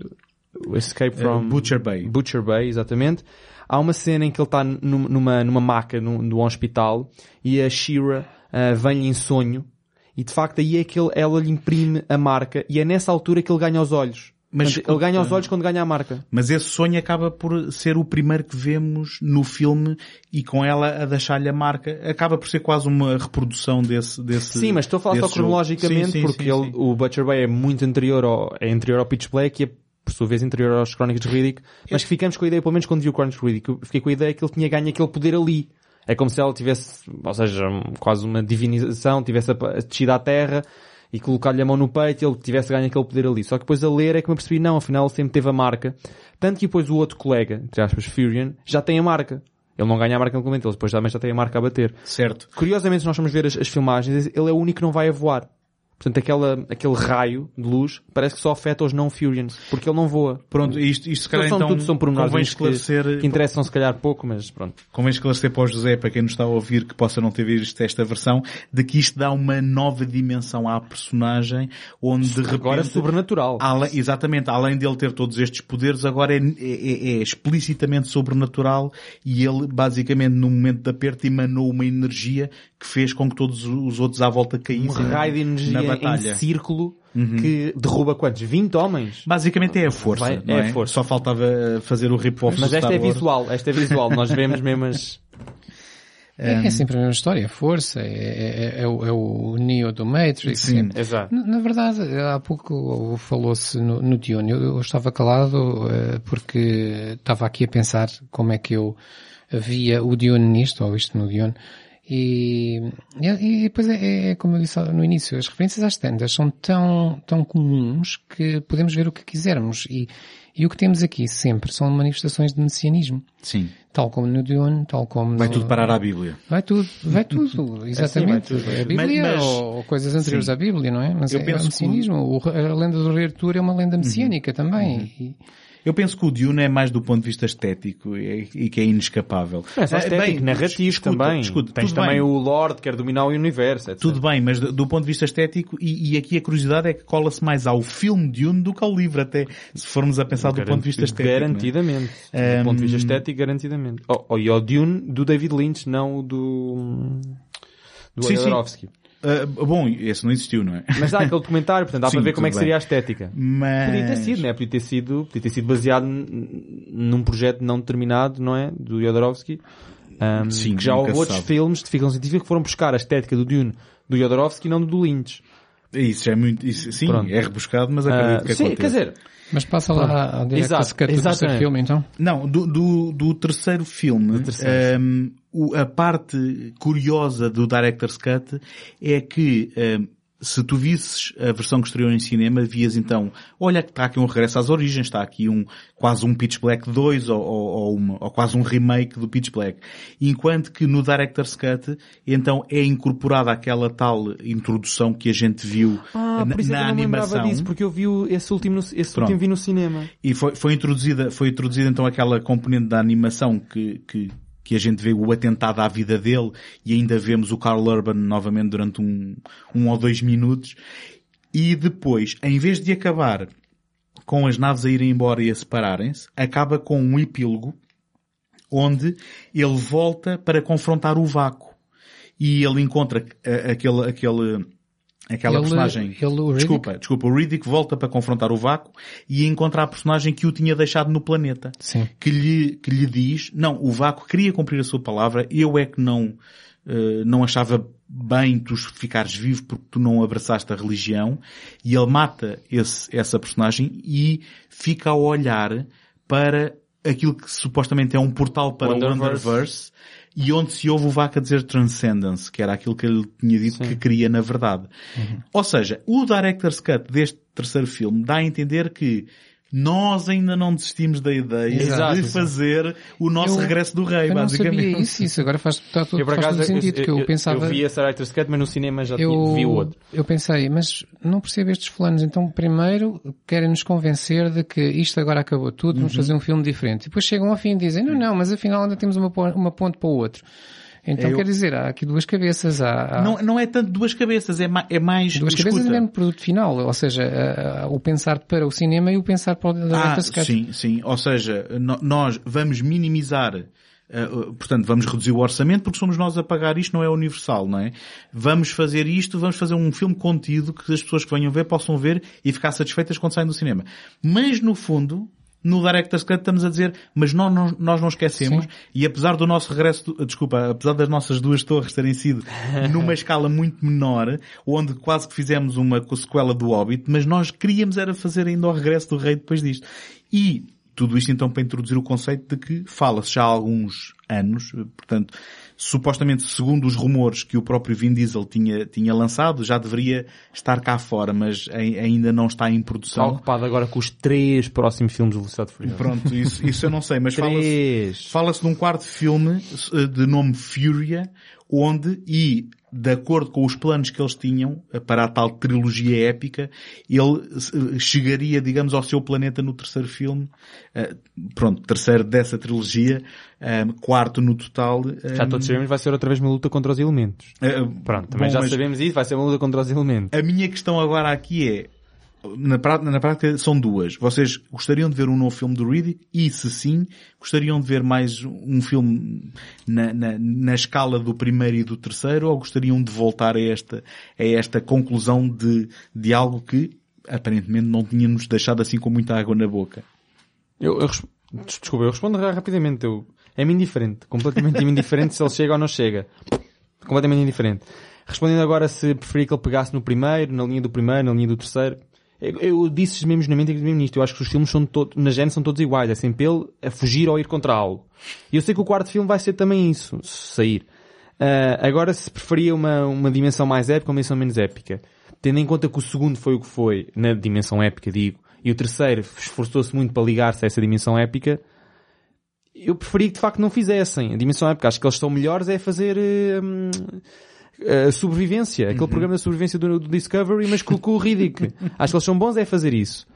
Escape from... Eh, Butcher Bay. Butcher Bay, exatamente. Há uma cena em que ele está num- numa, numa maca num, num hospital e a Shira ah, vem-lhe em sonho e de facto aí é que ele, ela lhe imprime a marca e é nessa altura que ele ganha os olhos. Mas Portanto, ele ganha os olhos quando ganha a marca. Mas esse sonho acaba por ser o primeiro que vemos no filme e com ela a deixar-lhe a marca. Acaba por ser quase uma reprodução desse, desse Sim, mas estou a falar só jogo. cronologicamente Sim, sim, porque sim, ele, o Butcher Bay é muito anterior ao, é anterior ao Pitch Black e é por sua vez anterior aos Crónicas de Riddick, mas que ficamos com a ideia, pelo menos quando vi o Crónicas de Riddick, fiquei com a ideia que ele tinha ganho aquele poder ali. É como se ela tivesse, ou seja, quase uma divinização, tivesse descido à terra e colocar-lhe a mão no peito e ele tivesse ganho aquele poder ali. Só que depois a ler é que me percebi, não, afinal ele sempre teve a marca. Tanto que depois o outro colega, entre aspas, Furion, já tem a marca. Ele não ganha a marca no momento, ele depois também já tem a marca a bater. Certo. Curiosamente, se nós formos ver as, as filmagens, ele é o único que não vai a voar. Portanto, aquela, aquele raio de luz parece que só afeta os não Furians, porque ele não voa. Pronto, isto, isto se calhar São então tudo, são pormenores convém que, esclarecer, que interessam se calhar pouco, mas pronto. convém esclarecer para o José, para quem nos está a ouvir, que possa não ter visto esta versão, de que isto dá uma nova dimensão à personagem, onde de repente... Agora é sobrenatural. Além- exatamente, além dele ter todos estes poderes, agora é, é- é explicitamente sobrenatural e ele, basicamente, no momento de aperto, emanou uma energia que fez com que todos os outros à volta Um caíssem raio de energia na em batalha. círculo que derruba quantos? 20 homens? Basicamente é a força, Vai- não é é? a força. Só faltava fazer o rip-off Mas esta é visual, esta é visual. Nós vemos mesmo as... É, é sempre a mesma história, força, é, é, é o, é o Neo do Matrix. Sim. é- Exato. Na, na verdade, há pouco falou-se no, no Dune. Eu, eu estava calado eh, porque estava aqui a pensar como é que eu via o Dune nisto, ou isto no Dune. E, e, e depois é, é como eu disse no início, as referências às tendas são tão, tão comuns que podemos ver o que quisermos. E, e o que temos aqui sempre são manifestações de messianismo. Sim. Tal como no Dune, tal como Vai no... tudo parar à Bíblia. Vai tudo, vai tudo, exatamente. vai tudo. É a Bíblia Mas- mas- ou coisas anteriores Sim. à Bíblia, não é? Mas Eu é penso o messianismo. O- a lenda do rei Artur é uma lenda messiânica também. E- Eu penso que o Dune é mais do ponto de vista estético e, e que é inescapável. É só Eh, estético, bem, narrativo escuta, também. escuta, Tens também bem. o Lord que quer dominar o universo, etc. Tudo bem, mas do, do ponto de vista estético, e, e aqui a curiosidade é que cola-se mais ao filme Dune do que ao livro, até se formos a pensar do ponto de vista estético. é? Garantidamente. Do ponto de vista estético, garantidamente. Oh, oh, e ao Dune do David Lynch, não o do, do Sim, sim. Ah, bom, esse não existiu, não é? Mas dá aquele documentário, portanto dá Sim, para ver como é que seria a estética. Mas... Podia ter sido, né? Podia ter sido, podia ter sido baseado num projeto não determinado, não é? Do Jodorowsky. Um, Sim, que já houve outros sabe. filmes de ficção científica que foram buscar a estética do Dune do Jodorowsky e não do Lynch. Isso é muito, isso, sim, Pronto. é rebuscado, mas acredito Ah, que sim, aconteça. quer dizer, Mas passa lá ao Director's Exato, do terceiro exatamente. filme, então. Não, do, do, do terceiro filme, terceiro. ehm, o- a parte curiosa do Director's Cut é que ehm, se tu visses a versão que estreou em cinema, vias então, olha que está aqui um regresso às origens, está aqui um, quase um Pitch Black 2 ou, ou, ou uma- ou quase um remake do Pitch Black. Enquanto que no Director's Cut, então é incorporada aquela tal introdução que a gente viu ah, na, por isso é na eu não animação. disso, porque eu vi esse último, no- esse Pronto. último vi no cinema. E foi, foi introduzida, foi introduzida então aquela componente da animação que, que, que a gente vê o atentado à vida dele e ainda vemos o Carl Urban novamente durante um, um ou dois minutos. E depois, em vez de acabar com as naves a irem embora e a separarem-se, acaba com um epílogo onde ele volta para confrontar o vácuo. E ele encontra aquele, aquele, aquela Ele- personagem. ele, o desculpa, desculpa, o Riddick volta para confrontar o vácuo e encontra a personagem que o tinha deixado no planeta. Sim. Que lhe, que lhe diz, não, o vácuo queria cumprir a sua palavra, eu é que não, eh, não achava bem tu ficares vivo porque tu não abraçaste a religião e ele mata esse, essa personagem e fica a olhar para aquilo que supostamente é um portal para o Wonderverse. E onde se ouve o Vaca dizer Transcendence, que era aquilo que ele tinha dito que queria na verdade. Ou seja, o Director's Cut deste terceiro filme dá a entender que nós ainda não desistimos da ideia Exato, de exato. fazer o nosso Eu- regresso do rei, Eu não basicamente. sabia isso, isso agora faz, tá, todo- Eu, faz todo acaso, sentido, que eu, pensava... eu vi esse Director's Cut, mas no cinema já eu, vi o outro. eu pensei, mas não percebo estes fulanos. Então, primeiro, querem nos convencer de que isto agora acabou tudo, Uhum. vamos fazer um filme diferente. E depois chegam ao fim e dizem, não, não, mas afinal ainda temos uma, uma ponte para o outro. Então, Eu- quer dizer, há aqui duas cabeças. Há, há Não, não é tanto duas cabeças, é, ma- é mais duas cabeças escuta. e mesmo produto final. Ou seja, a- a- o pensar para o cinema e o pensar para o Ah, sim, sim. Ou seja, no- nós vamos minimizar, uh, portanto, vamos reduzir o orçamento porque somos nós a pagar isto, não é universal, não é? Vamos fazer isto, vamos fazer um filme contido que as pessoas que venham ver possam ver e ficar satisfeitas quando saem do cinema. Mas, no fundo, no Director's Cut estamos a dizer, mas nós não, nós não esquecemos, e apesar do nosso regresso, desculpa, apesar das nossas duas torres terem sido numa escala muito menor, onde quase que fizemos uma sequela do Hobbit, mas nós queríamos era fazer ainda o regresso do rei depois disto. E tudo isto então para introduzir o conceito de que fala-se já há alguns anos, portanto, supostamente segundo os rumores que o próprio Vin Diesel tinha, tinha lançado, já deveria estar cá fora, mas ai- ainda não está em Está produção. ocupado agora com os três próximos filmes de Velocidade Furiosa. Pronto, isso, isso eu não sei, mas fala-se fala-se de um quarto filme eh, de nome Furia, onde, e de acordo com os planos que eles tinham eh, para a tal trilogia épica, ele eh, chegaria, digamos, ao seu planeta no terceiro filme, eh, pronto, terceiro dessa trilogia, quarto no total. Já todos sabemos vai ser outra vez uma luta contra os elementos. Pronto, também bom, já sabemos isso, vai ser uma luta contra os elementos. A minha questão agora aqui é, na prática, na prática são duas. Vocês gostariam de ver um novo filme do Riddick? E se sim, gostariam de ver mais um filme na, na, na escala do primeiro e do terceiro? Ou gostariam de voltar a esta, a esta conclusão de, de algo que aparentemente não tínhamos deixado assim com muita água na boca? Eu, eu desculpa, eu respondo ra- rapidamente. Eu, é-me indiferente. Completamente indiferente se ele chega ou não chega. Completamente indiferente. Respondendo agora se preferia que ele pegasse no primeiro, na linha do primeiro, na linha do terceiro. Eu, disse mesmo na mente mesmo nisto. Eu acho que os filmes são todos, na gênese são todos iguais. É sempre ele a fugir ou ir contra algo. E eu sei que o quarto filme vai ser também isso, sair. Ah, agora se preferia uma, uma dimensão mais épica ou uma dimensão menos épica. Tendo em conta que o segundo foi o que foi, na dimensão épica, digo, e o terceiro esforçou-se muito para ligar-se a essa dimensão épica, eu preferia que de facto não fizessem a dimensão épica. Acho que eles estão melhores é fazer hum, a sobrevivência, aquele programa de sobrevivência do, do Discovery, mas com, com o Riddick. Acho que eles são bons é fazer isso.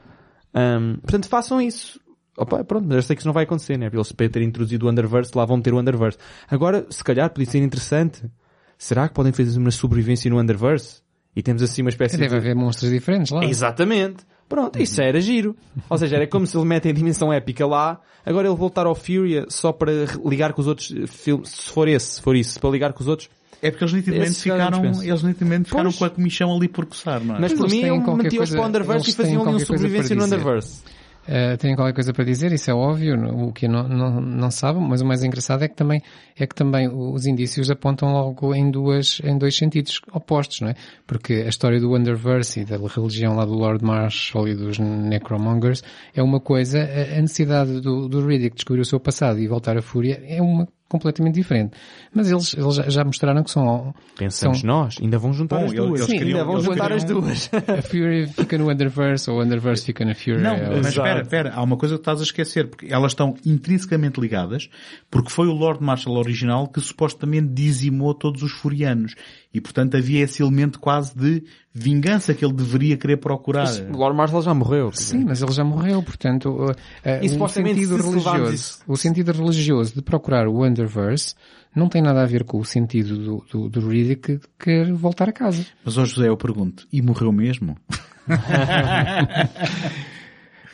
Hum, portanto, façam isso. Opa, pronto, mas eu sei que isso não vai acontecer, né? Eles para ter introduzido o Underverse, lá vão ter o Underverse. Agora, se calhar, podia ser interessante. Será que podem fazer uma sobrevivência no Underverse? E temos assim uma espécie Deve de... haver monstros diferentes lá. Exatamente. Pronto, isso era giro. Ou seja, era como se ele metem a dimensão épica lá, agora ele voltar ao Furia só para ligar com os outros filmes, se for esse, se for isso, para ligar com os outros. É porque eles nitidamente ficaram, eles nitidamente ficaram Pois. com a comichão ali por coçar, não é? Mas Mas por mim coisa- para o Underverse e faziam ali um sobrevivência no. Underverse. Uh, têm qualquer coisa para dizer, isso é óbvio, o que não, não, não sabem, mas o mais engraçado é que também, é que também os indícios apontam logo em duas, em dois sentidos opostos, não é? Porque a história do Underverse e da religião lá do Lord Marshall e dos Necromongers é uma coisa, a a necessidade do, do Riddick descobrir o seu passado e voltar à fúria é uma completamente diferente. Mas eles, eles já- mostraram que são, Pensamos são nós, ainda vão juntar Bom, as duas. eles Sim, queriam- ainda vão eles juntar as queriam- duas. a Fury fica no Underverse ou o Underverse fica na Fury. Não, É- mas espera, espera, há uma coisa que estás a esquecer, porque elas estão intrinsecamente ligadas, porque foi o Lord Marshall original que supostamente dizimou todos os furianos. E portanto havia esse elemento quase de vingança que ele deveria querer procurar. O Lord Marshall já morreu. Sim, mas ele já morreu, portanto, uh, uh, E o sentido se religioso, o sentido religioso de procurar o Underverse não tem nada a ver com o sentido do, do, do Riddick que quer voltar a casa. Mas ó José, eu pergunto, e morreu mesmo?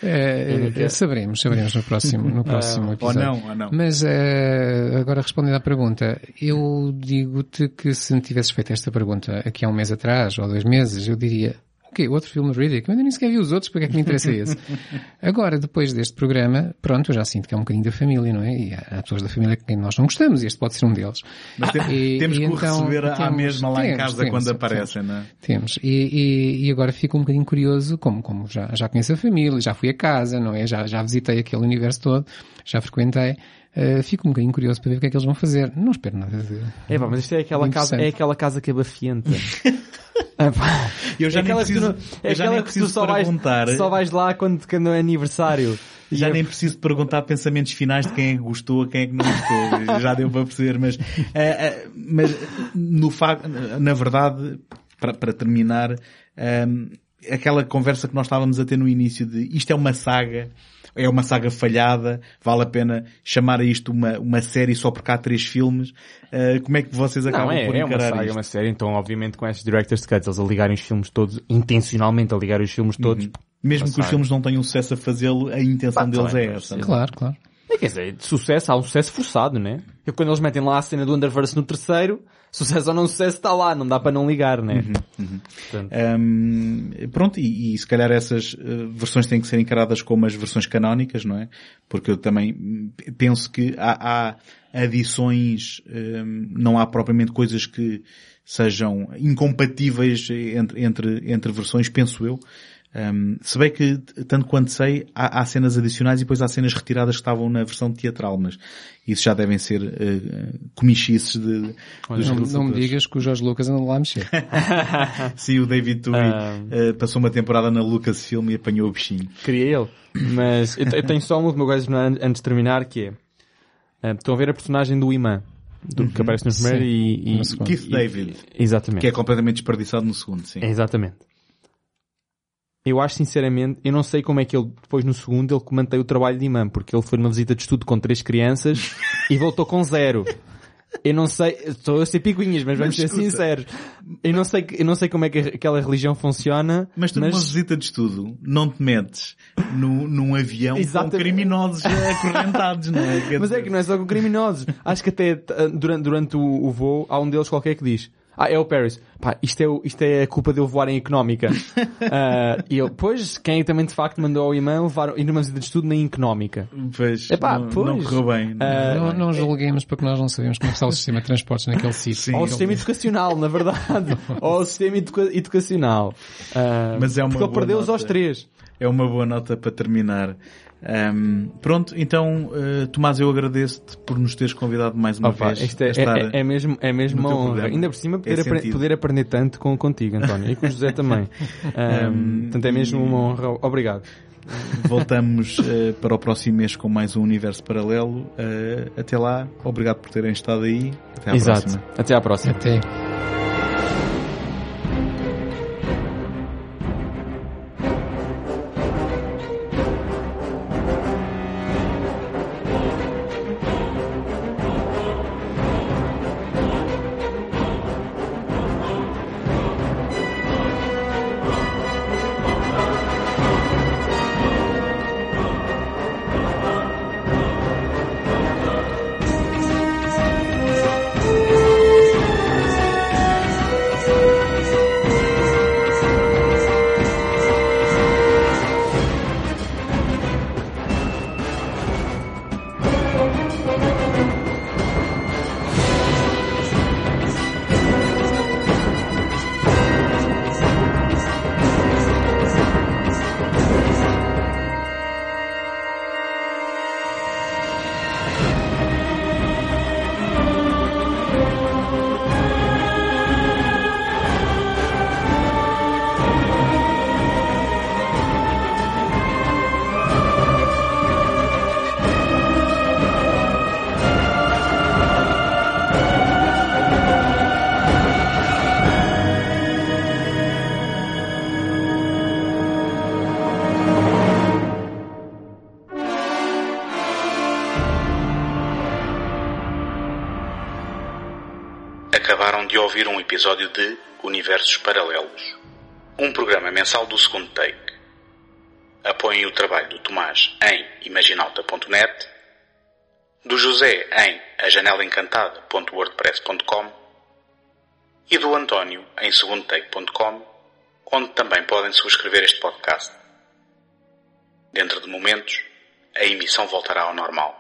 Eh, eh, saberemos, saberemos no próximo, no próximo Ou episódio. não, ou não. Mas eh, agora respondendo à pergunta, eu digo-te que se me tivesses feito esta pergunta aqui há um mês atrás ou dois meses, eu diria, ok, outro filme Riddick, eu ainda nem sequer vi os outros, porque é que me interessa esse? Agora, depois deste programa, pronto, eu já sinto que é um bocadinho da família, não é? E há, pessoas da família que nós não gostamos, e este pode ser um deles. Mas tem- E- temos e que o então receber à mesma lá em temos, casa temos, quando temos. aparecem, não é? Temos. E, e, e agora fico um bocadinho curioso, como, como já, já conheço a família, já fui a casa, não é? Já, já visitei aquele universo todo, já frequentei. Eh, fico um bocadinho curioso para ver o que é que eles vão fazer. Não espero nada de... É pá, mas isto é aquela casa, é aquela casa que é. Eu já nem aquela que tu, preciso, não- é aquela que tu preciso só vais, só vais lá quando, quando é aniversário. Já E é- nem preciso perguntar pensamentos finais de quem é que gostou, quem é que não gostou. Já deu para perceber, mas, eh, eh, mas no facto, na verdade, para, para terminar, aquela conversa que nós estávamos a ter no início de isto é uma saga, é uma saga falhada, vale a pena chamar a isto uma, uma série só porque há três filmes. Eh, como é que vocês acabam Não, é, por é uma encarar saga, é isto? uma série, então obviamente com esses director's cuts, eles a ligarem os filmes todos, intencionalmente a ligarem os filmes todos. Mesmo uma que os saga. filmes não tenham sucesso a fazê-lo, a intenção Pá, deles também, é essa. é? Claro, claro. É, quer dizer, de sucesso, há um sucesso forçado, né? Porque quando eles metem lá a cena do Underverse no terceiro, sucesso ou não sucesso está lá, não dá para não ligar, né? Portanto, Hum, pronto, e, e se calhar essas eh, versões têm que ser encaradas como as versões canónicas, não é? Porque eu também hum, penso que há, há adições, hum, não há propriamente coisas que sejam incompatíveis entre, entre, entre versões, penso eu. Hum, se bem que, tanto quanto sei, há, há cenas adicionais e depois há cenas retiradas que estavam na versão teatral, mas isso já devem ser eh, comichices de, dos Não, não me digas que o Jorge Lucas anda lá a mexer. Sim, o David Tui Ah. eh, passou uma temporada na Lucasfilm e apanhou o bichinho. queria ele. Mas eu, eu tenho só uma última coisa an- antes de terminar, que é, eh, estão a ver a personagem do imã, do que aparece no primeiro Sim, e, e. Keith e- David, Exatamente. que é completamente desperdiçado no segundo, sim. Exatamente. Eu acho sinceramente, eu não sei como é que ele, depois no segundo, ele mantém o trabalho de imã, porque ele foi numa visita de estudo com três crianças e voltou com zero. Eu não sei, estou a ser picuinhas, mas vamos ser escuta. sinceros. Eu não sei, eu não sei como é que aquela religião funciona, Mas tu numa visita de estudo não te metes no, num avião Exatamente. com criminosos acorrentados, não é? Mas é que não é só com criminosos. Acho que até uh, durante, durante o, o voo há um deles qualquer que diz ah, é o Paris. Pá, isto é, isto é a culpa dele voar em económica. Ah, e ele, pois, quem também de facto mandou ao imã levar, ir numa visita de estudo na económica. Pois, Epá, não, pois. não correu bem. não correu Não, não julguemos porque nós não sabemos como é que está o sistema de transportes naquele sítio. Sim. Ou o sistema educacional, na verdade. Ou o sistema educa- educacional. Ah, Mas é uma porque ele perdeu-os aos três. É uma boa nota para terminar. Ahm, pronto, então, eh, Tomás, eu agradeço-te por nos teres convidado mais uma Opa, vez. isto é, a estar- é- é mesmo, é mesmo uma honra. programa. Ainda por cima poder, É apre- sentido. poder aprender tanto com, contigo, António. E com o José também. Um, portanto, é mesmo uma honra. Obrigado. Voltamos eh, para o próximo mês com mais um universo paralelo. Eh, até lá, obrigado por terem estado aí. Até à Exato. próxima. Até à próxima. Até. A emissão voltará ao normal.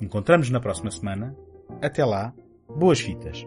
Encontramos na próxima semana. Até lá, boas fitas.